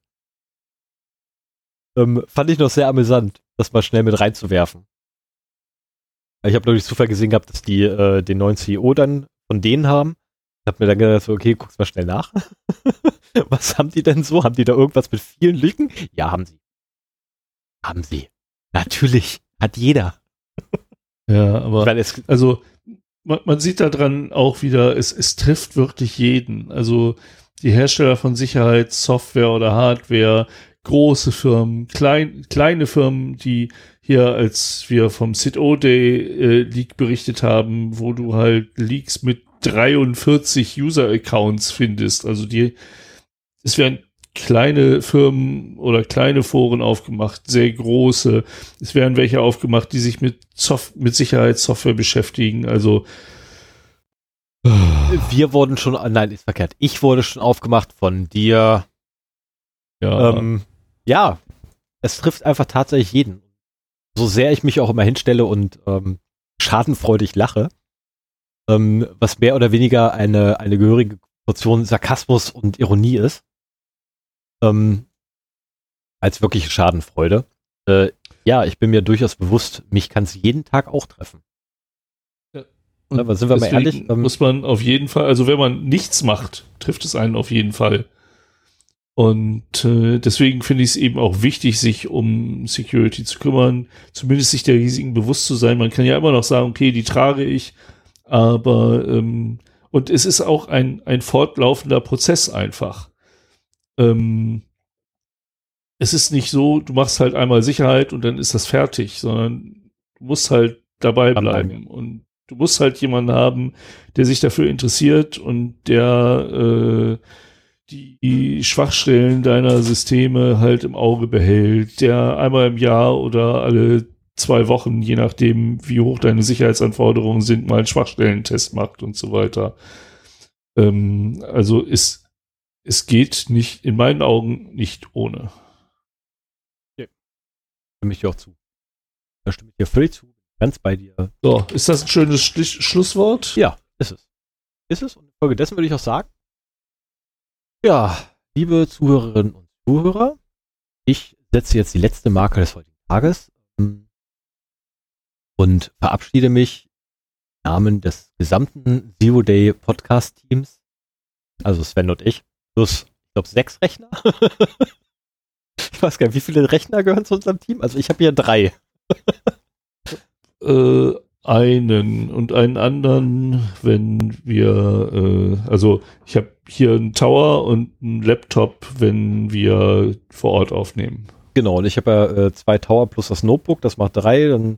Ähm, fand ich noch sehr amüsant, das mal schnell mit reinzuwerfen. Ich habe durch Zufall gesehen gehabt, dass die äh, den neuen CEO dann von denen haben. Ich habe mir dann gedacht, okay, guck's mal schnell nach. Was haben die denn so? Haben die da irgendwas mit vielen Lücken? Ja, haben sie. Haben sie. Natürlich. Hat jeder. Ja, aber also man, man sieht daran auch wieder, es, es trifft wirklich jeden. Also die Hersteller von Sicherheit, Software oder Hardware, große Firmen, klein, kleine Firmen, die hier, als wir vom CITO Day äh, Leak berichtet haben, wo du halt Leaks mit 43 User-Accounts findest. Also die, es werden kleine Firmen oder kleine Foren aufgemacht, sehr große. Es werden welche aufgemacht, die sich mit, Soft mit Sicherheitssoftware beschäftigen. Also wir wurden schon, nein, ist verkehrt. Ich wurde schon aufgemacht von dir. Ja. Ähm, ja, es trifft einfach tatsächlich jeden. So sehr ich mich auch immer hinstelle und ähm, schadenfreudig lache, ähm, was mehr oder weniger eine, eine gehörige Portion Sarkasmus und Ironie ist, ähm, als wirkliche Schadenfreude. Äh, ja, ich bin mir durchaus bewusst, mich kann es jeden Tag auch treffen. Und Aber sind wir mal ehrlich? Ähm, muss man auf jeden Fall, also wenn man nichts macht, trifft es einen auf jeden Fall. Und äh, deswegen finde ich es eben auch wichtig, sich um Security zu kümmern, zumindest sich der Risiken bewusst zu sein. Man kann ja immer noch sagen, okay, die trage ich, aber ähm, und es ist auch ein, ein fortlaufender Prozess einfach. Ähm, es ist nicht so, du machst halt einmal Sicherheit und dann ist das fertig, sondern du musst halt dabei bleiben. Und du musst halt jemanden haben, der sich dafür interessiert und der äh, die Schwachstellen deiner Systeme halt im Auge behält, der einmal im Jahr oder alle zwei Wochen, je nachdem, wie hoch deine Sicherheitsanforderungen sind, mal einen Schwachstellentest macht und so weiter. Ähm, also es, es geht nicht, in meinen Augen nicht ohne. Ja. Stimme ich dir auch zu. Da stimme ich dir völlig zu. Ganz bei dir. So, ist das ein schönes Schli Schlusswort? Ja, ist es. Ist es. Und infolgedessen würde ich auch sagen, ja, liebe Zuhörerinnen und Zuhörer, ich setze jetzt die letzte Marke des heutigen Tages ähm, und verabschiede mich im Namen des gesamten Zero Day Podcast Teams, also Sven und ich, plus, ich glaube, sechs Rechner. ich weiß gar nicht, wie viele Rechner gehören zu unserem Team? Also ich habe hier drei. äh, einen und einen anderen, wenn wir, äh, also ich habe hier einen Tower und einen Laptop, wenn wir vor Ort aufnehmen. Genau, und ich habe ja äh, zwei Tower plus das Notebook, das macht drei, dann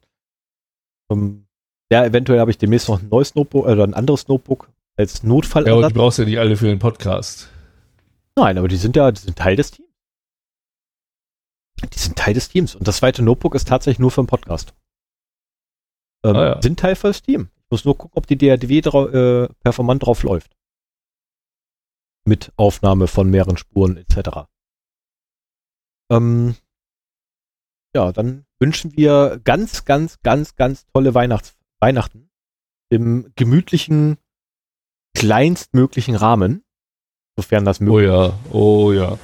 ähm, ja, eventuell habe ich demnächst noch ein neues Notebook oder ein anderes Notebook als Notfall. Ja, und die brauchst ja nicht alle für den Podcast. Nein, aber die sind ja, die sind Teil des Teams. Die sind Teil des Teams. Und das zweite Notebook ist tatsächlich nur für den Podcast ähm, ah, ja. sind Teil für das Team. Ich muss nur gucken, ob die drau äh, performant drauf läuft. Mit Aufnahme von mehreren Spuren etc. Ähm, ja, dann wünschen wir ganz, ganz, ganz, ganz tolle Weihnachts Weihnachten im gemütlichen, kleinstmöglichen Rahmen, sofern das möglich ist. Oh ja, oh ja.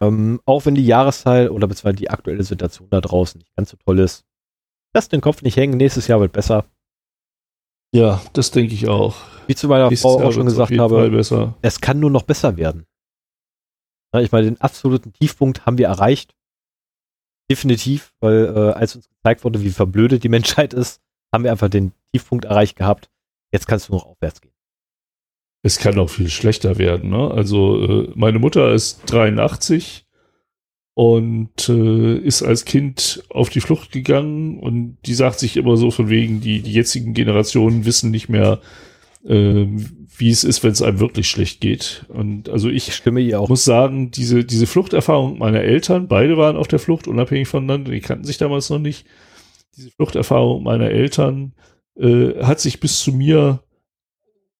Ähm, auch wenn die Jahreszeit oder beziehungsweise die aktuelle Situation da draußen nicht ganz so toll ist, Lass den Kopf nicht hängen, nächstes Jahr wird besser. Ja, das denke ich auch. Wie zu meiner nächstes Frau Jahr auch schon gesagt habe, es kann nur noch besser werden. Ich meine, den absoluten Tiefpunkt haben wir erreicht. Definitiv, weil äh, als uns gezeigt wurde, wie verblödet die Menschheit ist, haben wir einfach den Tiefpunkt erreicht gehabt. Jetzt kannst du noch aufwärts gehen. Es kann auch viel schlechter werden. Ne? Also äh, meine Mutter ist 83 und äh, ist als Kind auf die Flucht gegangen und die sagt sich immer so von wegen, die, die jetzigen Generationen wissen nicht mehr, äh, wie es ist, wenn es einem wirklich schlecht geht. Und also ich, Ich stimme ihr auch. muss sagen, diese, diese Fluchterfahrung meiner Eltern, beide waren auf der Flucht, unabhängig voneinander, die kannten sich damals noch nicht. Diese Fluchterfahrung meiner Eltern äh, hat sich bis zu mir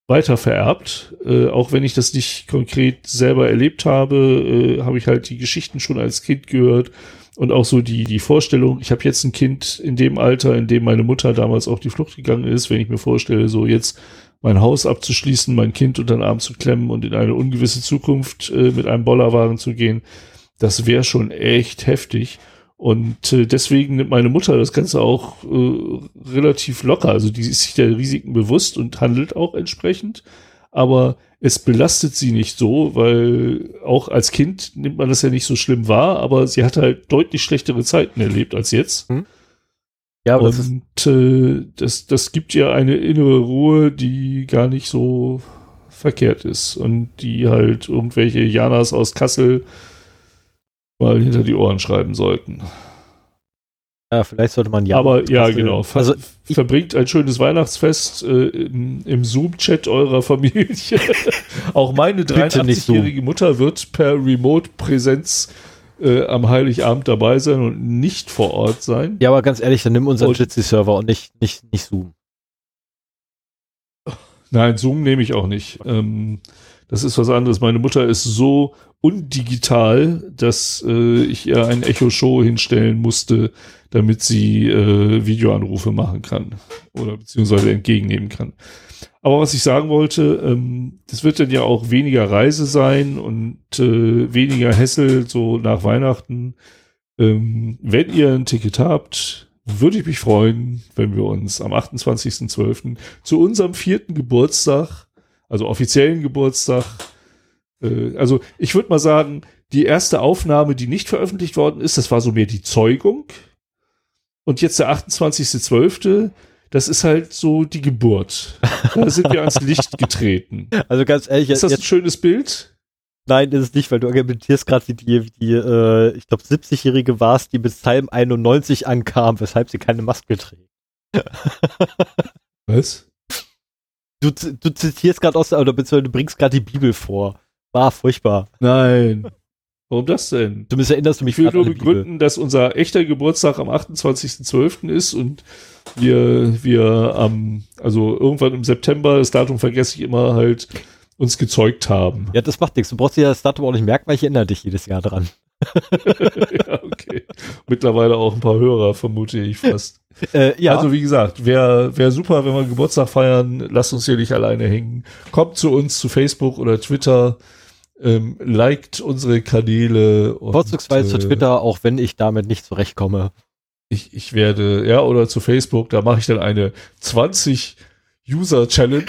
weiter vererbt. Äh, auch wenn ich das nicht konkret selber erlebt habe, äh, habe ich halt die Geschichten schon als Kind gehört und auch so die, die Vorstellung, ich habe jetzt ein Kind in dem Alter, in dem meine Mutter damals auf die Flucht gegangen ist, wenn ich mir vorstelle, so jetzt mein Haus abzuschließen, mein Kind unter den Arm zu klemmen und in eine ungewisse Zukunft äh, mit einem Bollerwagen zu gehen, das wäre schon echt heftig. Und äh, deswegen nimmt meine Mutter das Ganze auch äh, relativ locker. Also die ist sich der Risiken bewusst und handelt auch entsprechend. Aber es belastet sie nicht so, weil auch als Kind nimmt man das ja nicht so schlimm wahr, aber sie hat halt deutlich schlechtere Zeiten erlebt als jetzt. Ja, aber das Und äh, das, das gibt ihr eine innere Ruhe, die gar nicht so verkehrt ist und die halt irgendwelche Janas aus Kassel mal hinter die Ohren schreiben sollten. ja, vielleicht sollte man ja. Aber ja, genau. Ver Also verbringt ein schönes Weihnachtsfest äh, im, im Zoom-Chat eurer Familie. Auch meine Bitte nicht Zoom. 83-jährige Mutter wird per Remote-Präsenz äh, am Heiligabend dabei sein und nicht vor Ort sein. Ja, aber ganz ehrlich, dann nimm unseren Jitsi-Server und nicht, nicht, nicht Zoom. Nein, Zoom nehme ich auch nicht. Ähm, das ist was anderes. Meine Mutter ist so undigital, dass äh, ich ihr ein Echo-Show hinstellen musste, damit sie äh, Videoanrufe machen kann oder beziehungsweise entgegennehmen kann. Aber was ich sagen wollte, ähm, das wird dann ja auch weniger Reise sein und äh, weniger Hessel so nach Weihnachten. Ähm, wenn ihr ein Ticket habt, würde ich mich freuen, wenn wir uns am 28.12. zu unserem vierten Geburtstag, also offiziellen Geburtstag, äh, also ich würde mal sagen, die erste Aufnahme, die nicht veröffentlicht worden ist, das war so mehr die Zeugung. Und jetzt der 28.12., das ist halt so die Geburt. Da sind wir ans Licht getreten. Also ganz ehrlich, Ist das ein jetzt, schönes Bild? nein, ist es nicht, weil du argumentierst gerade wie die, wie die äh, ich glaube, 70-Jährige war es, die bis Psalm 91 ankam, weshalb sie keine Maske trägt. Was? Du, du zitierst gerade aus, der- oder beziehungsweise du bringst gerade die Bibel vor. War furchtbar. Nein. Warum das denn? Zumindest erinnerst du mich Ich will nur begründen, dass unser echter Geburtstag am 28.12. ist und wir, wir am, also irgendwann im September, das Datum vergesse ich immer halt, uns gezeugt haben. Ja, das macht nichts. Du brauchst dir das Datum auch nicht merken, weil ich erinnere dich jedes Jahr dran. ja, okay. Mittlerweile auch ein paar Hörer, vermute ich fast. Äh, ja, Also wie gesagt, wäre wär super, wenn wir Geburtstag feiern. Lasst uns hier nicht alleine hängen. Kommt zu uns zu Facebook oder Twitter. Ähm, liked unsere Kanäle. und, vorzugsweise zu äh, Twitter, auch wenn ich damit nicht zurechtkomme. Ich, ich werde, ja, oder zu Facebook, da mache ich dann eine 20 User Challenge.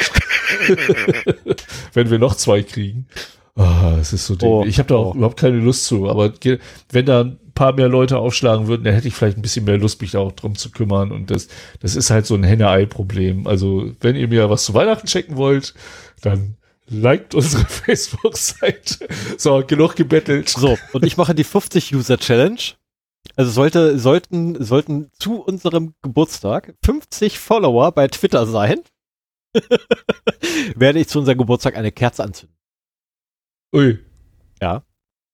wenn wir noch zwei kriegen. Ah, es ist so Oh, dämlich. Ich habe da auch oh. überhaupt keine Lust zu, aber wenn da ein paar mehr Leute aufschlagen würden, dann hätte ich vielleicht ein bisschen mehr Lust, mich da auch drum zu kümmern. Und das, das ist halt so ein Henne-Ei-Problem. Also, wenn ihr mir was zu Weihnachten checken wollt, dann liked unsere Facebook-Seite. So, genug gebettelt. So, und ich mache die 50 User Challenge. Also sollte, sollten, sollten zu unserem Geburtstag 50 Follower bei Twitter sein, werde ich zu unserem Geburtstag eine Kerze anzünden. Ui. Ja.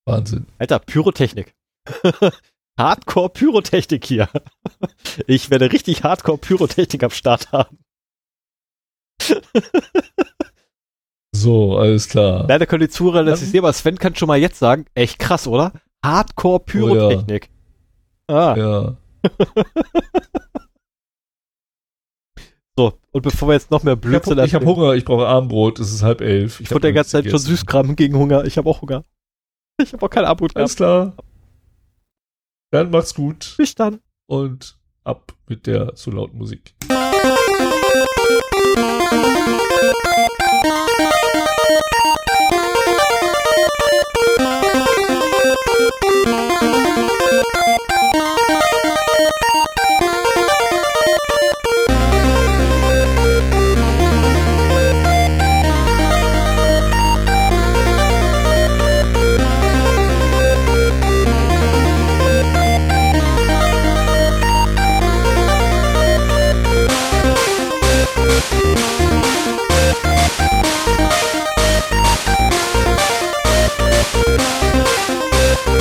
Wahnsinn. Alter, Pyrotechnik. Hardcore Pyrotechnik hier. Ich werde richtig Hardcore Pyrotechnik am Start haben. So, alles klar. Leider können die Zuhörer das nicht sehen, aber Sven kann schon mal jetzt sagen, echt krass, oder? Hardcore Pyrotechnik. Ah, Ja. so. Und bevor wir jetzt noch mehr Ich Blödsinn habe hab erzählen- Hunger, ich brauche Abendbrot, es ist halb elf. Ich hab wurde der ganze Zeit schon. Süßkram gegen Hunger. Ich habe auch Hunger. Ich habe auch keine Armut Alles gehabt. klar. Dann macht's gut Bis dann. und ab mit der zu lauten Musik.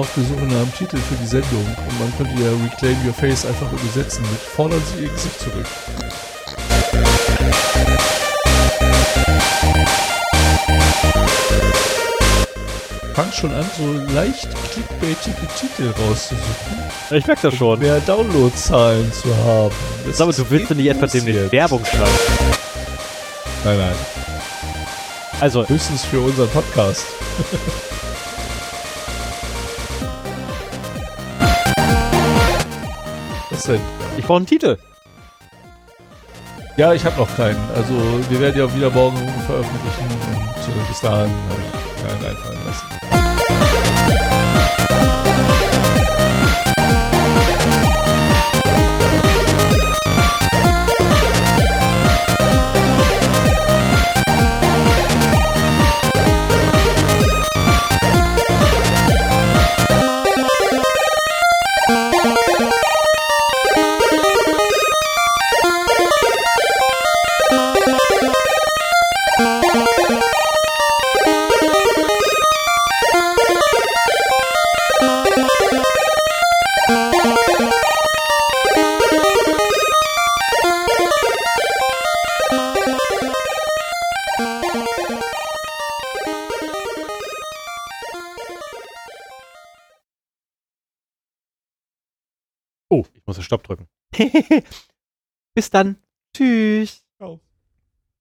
auf der Suche nach einem Titel für die Sendung und man könnte ja Reclaim Your Face einfach übersetzen mit Fordern Sie Ihr Gesicht zurück. Fangt schon an, so leicht clickbaitige Titel rauszusuchen, Ich merke das schon. mehr Downloadzahlen zu haben. Das mal, du willst doch nicht etwa demnächst. Werbung schreiben. Nein, nein. Also, Höchstens für unseren Podcast. brauche einen Titel. Ja, ich habe noch keinen. Also wir werden ja wieder morgen veröffentlichen und äh, bis dahin ich keinen einfallen lassen. Stopp drücken. Bis dann. Tschüss.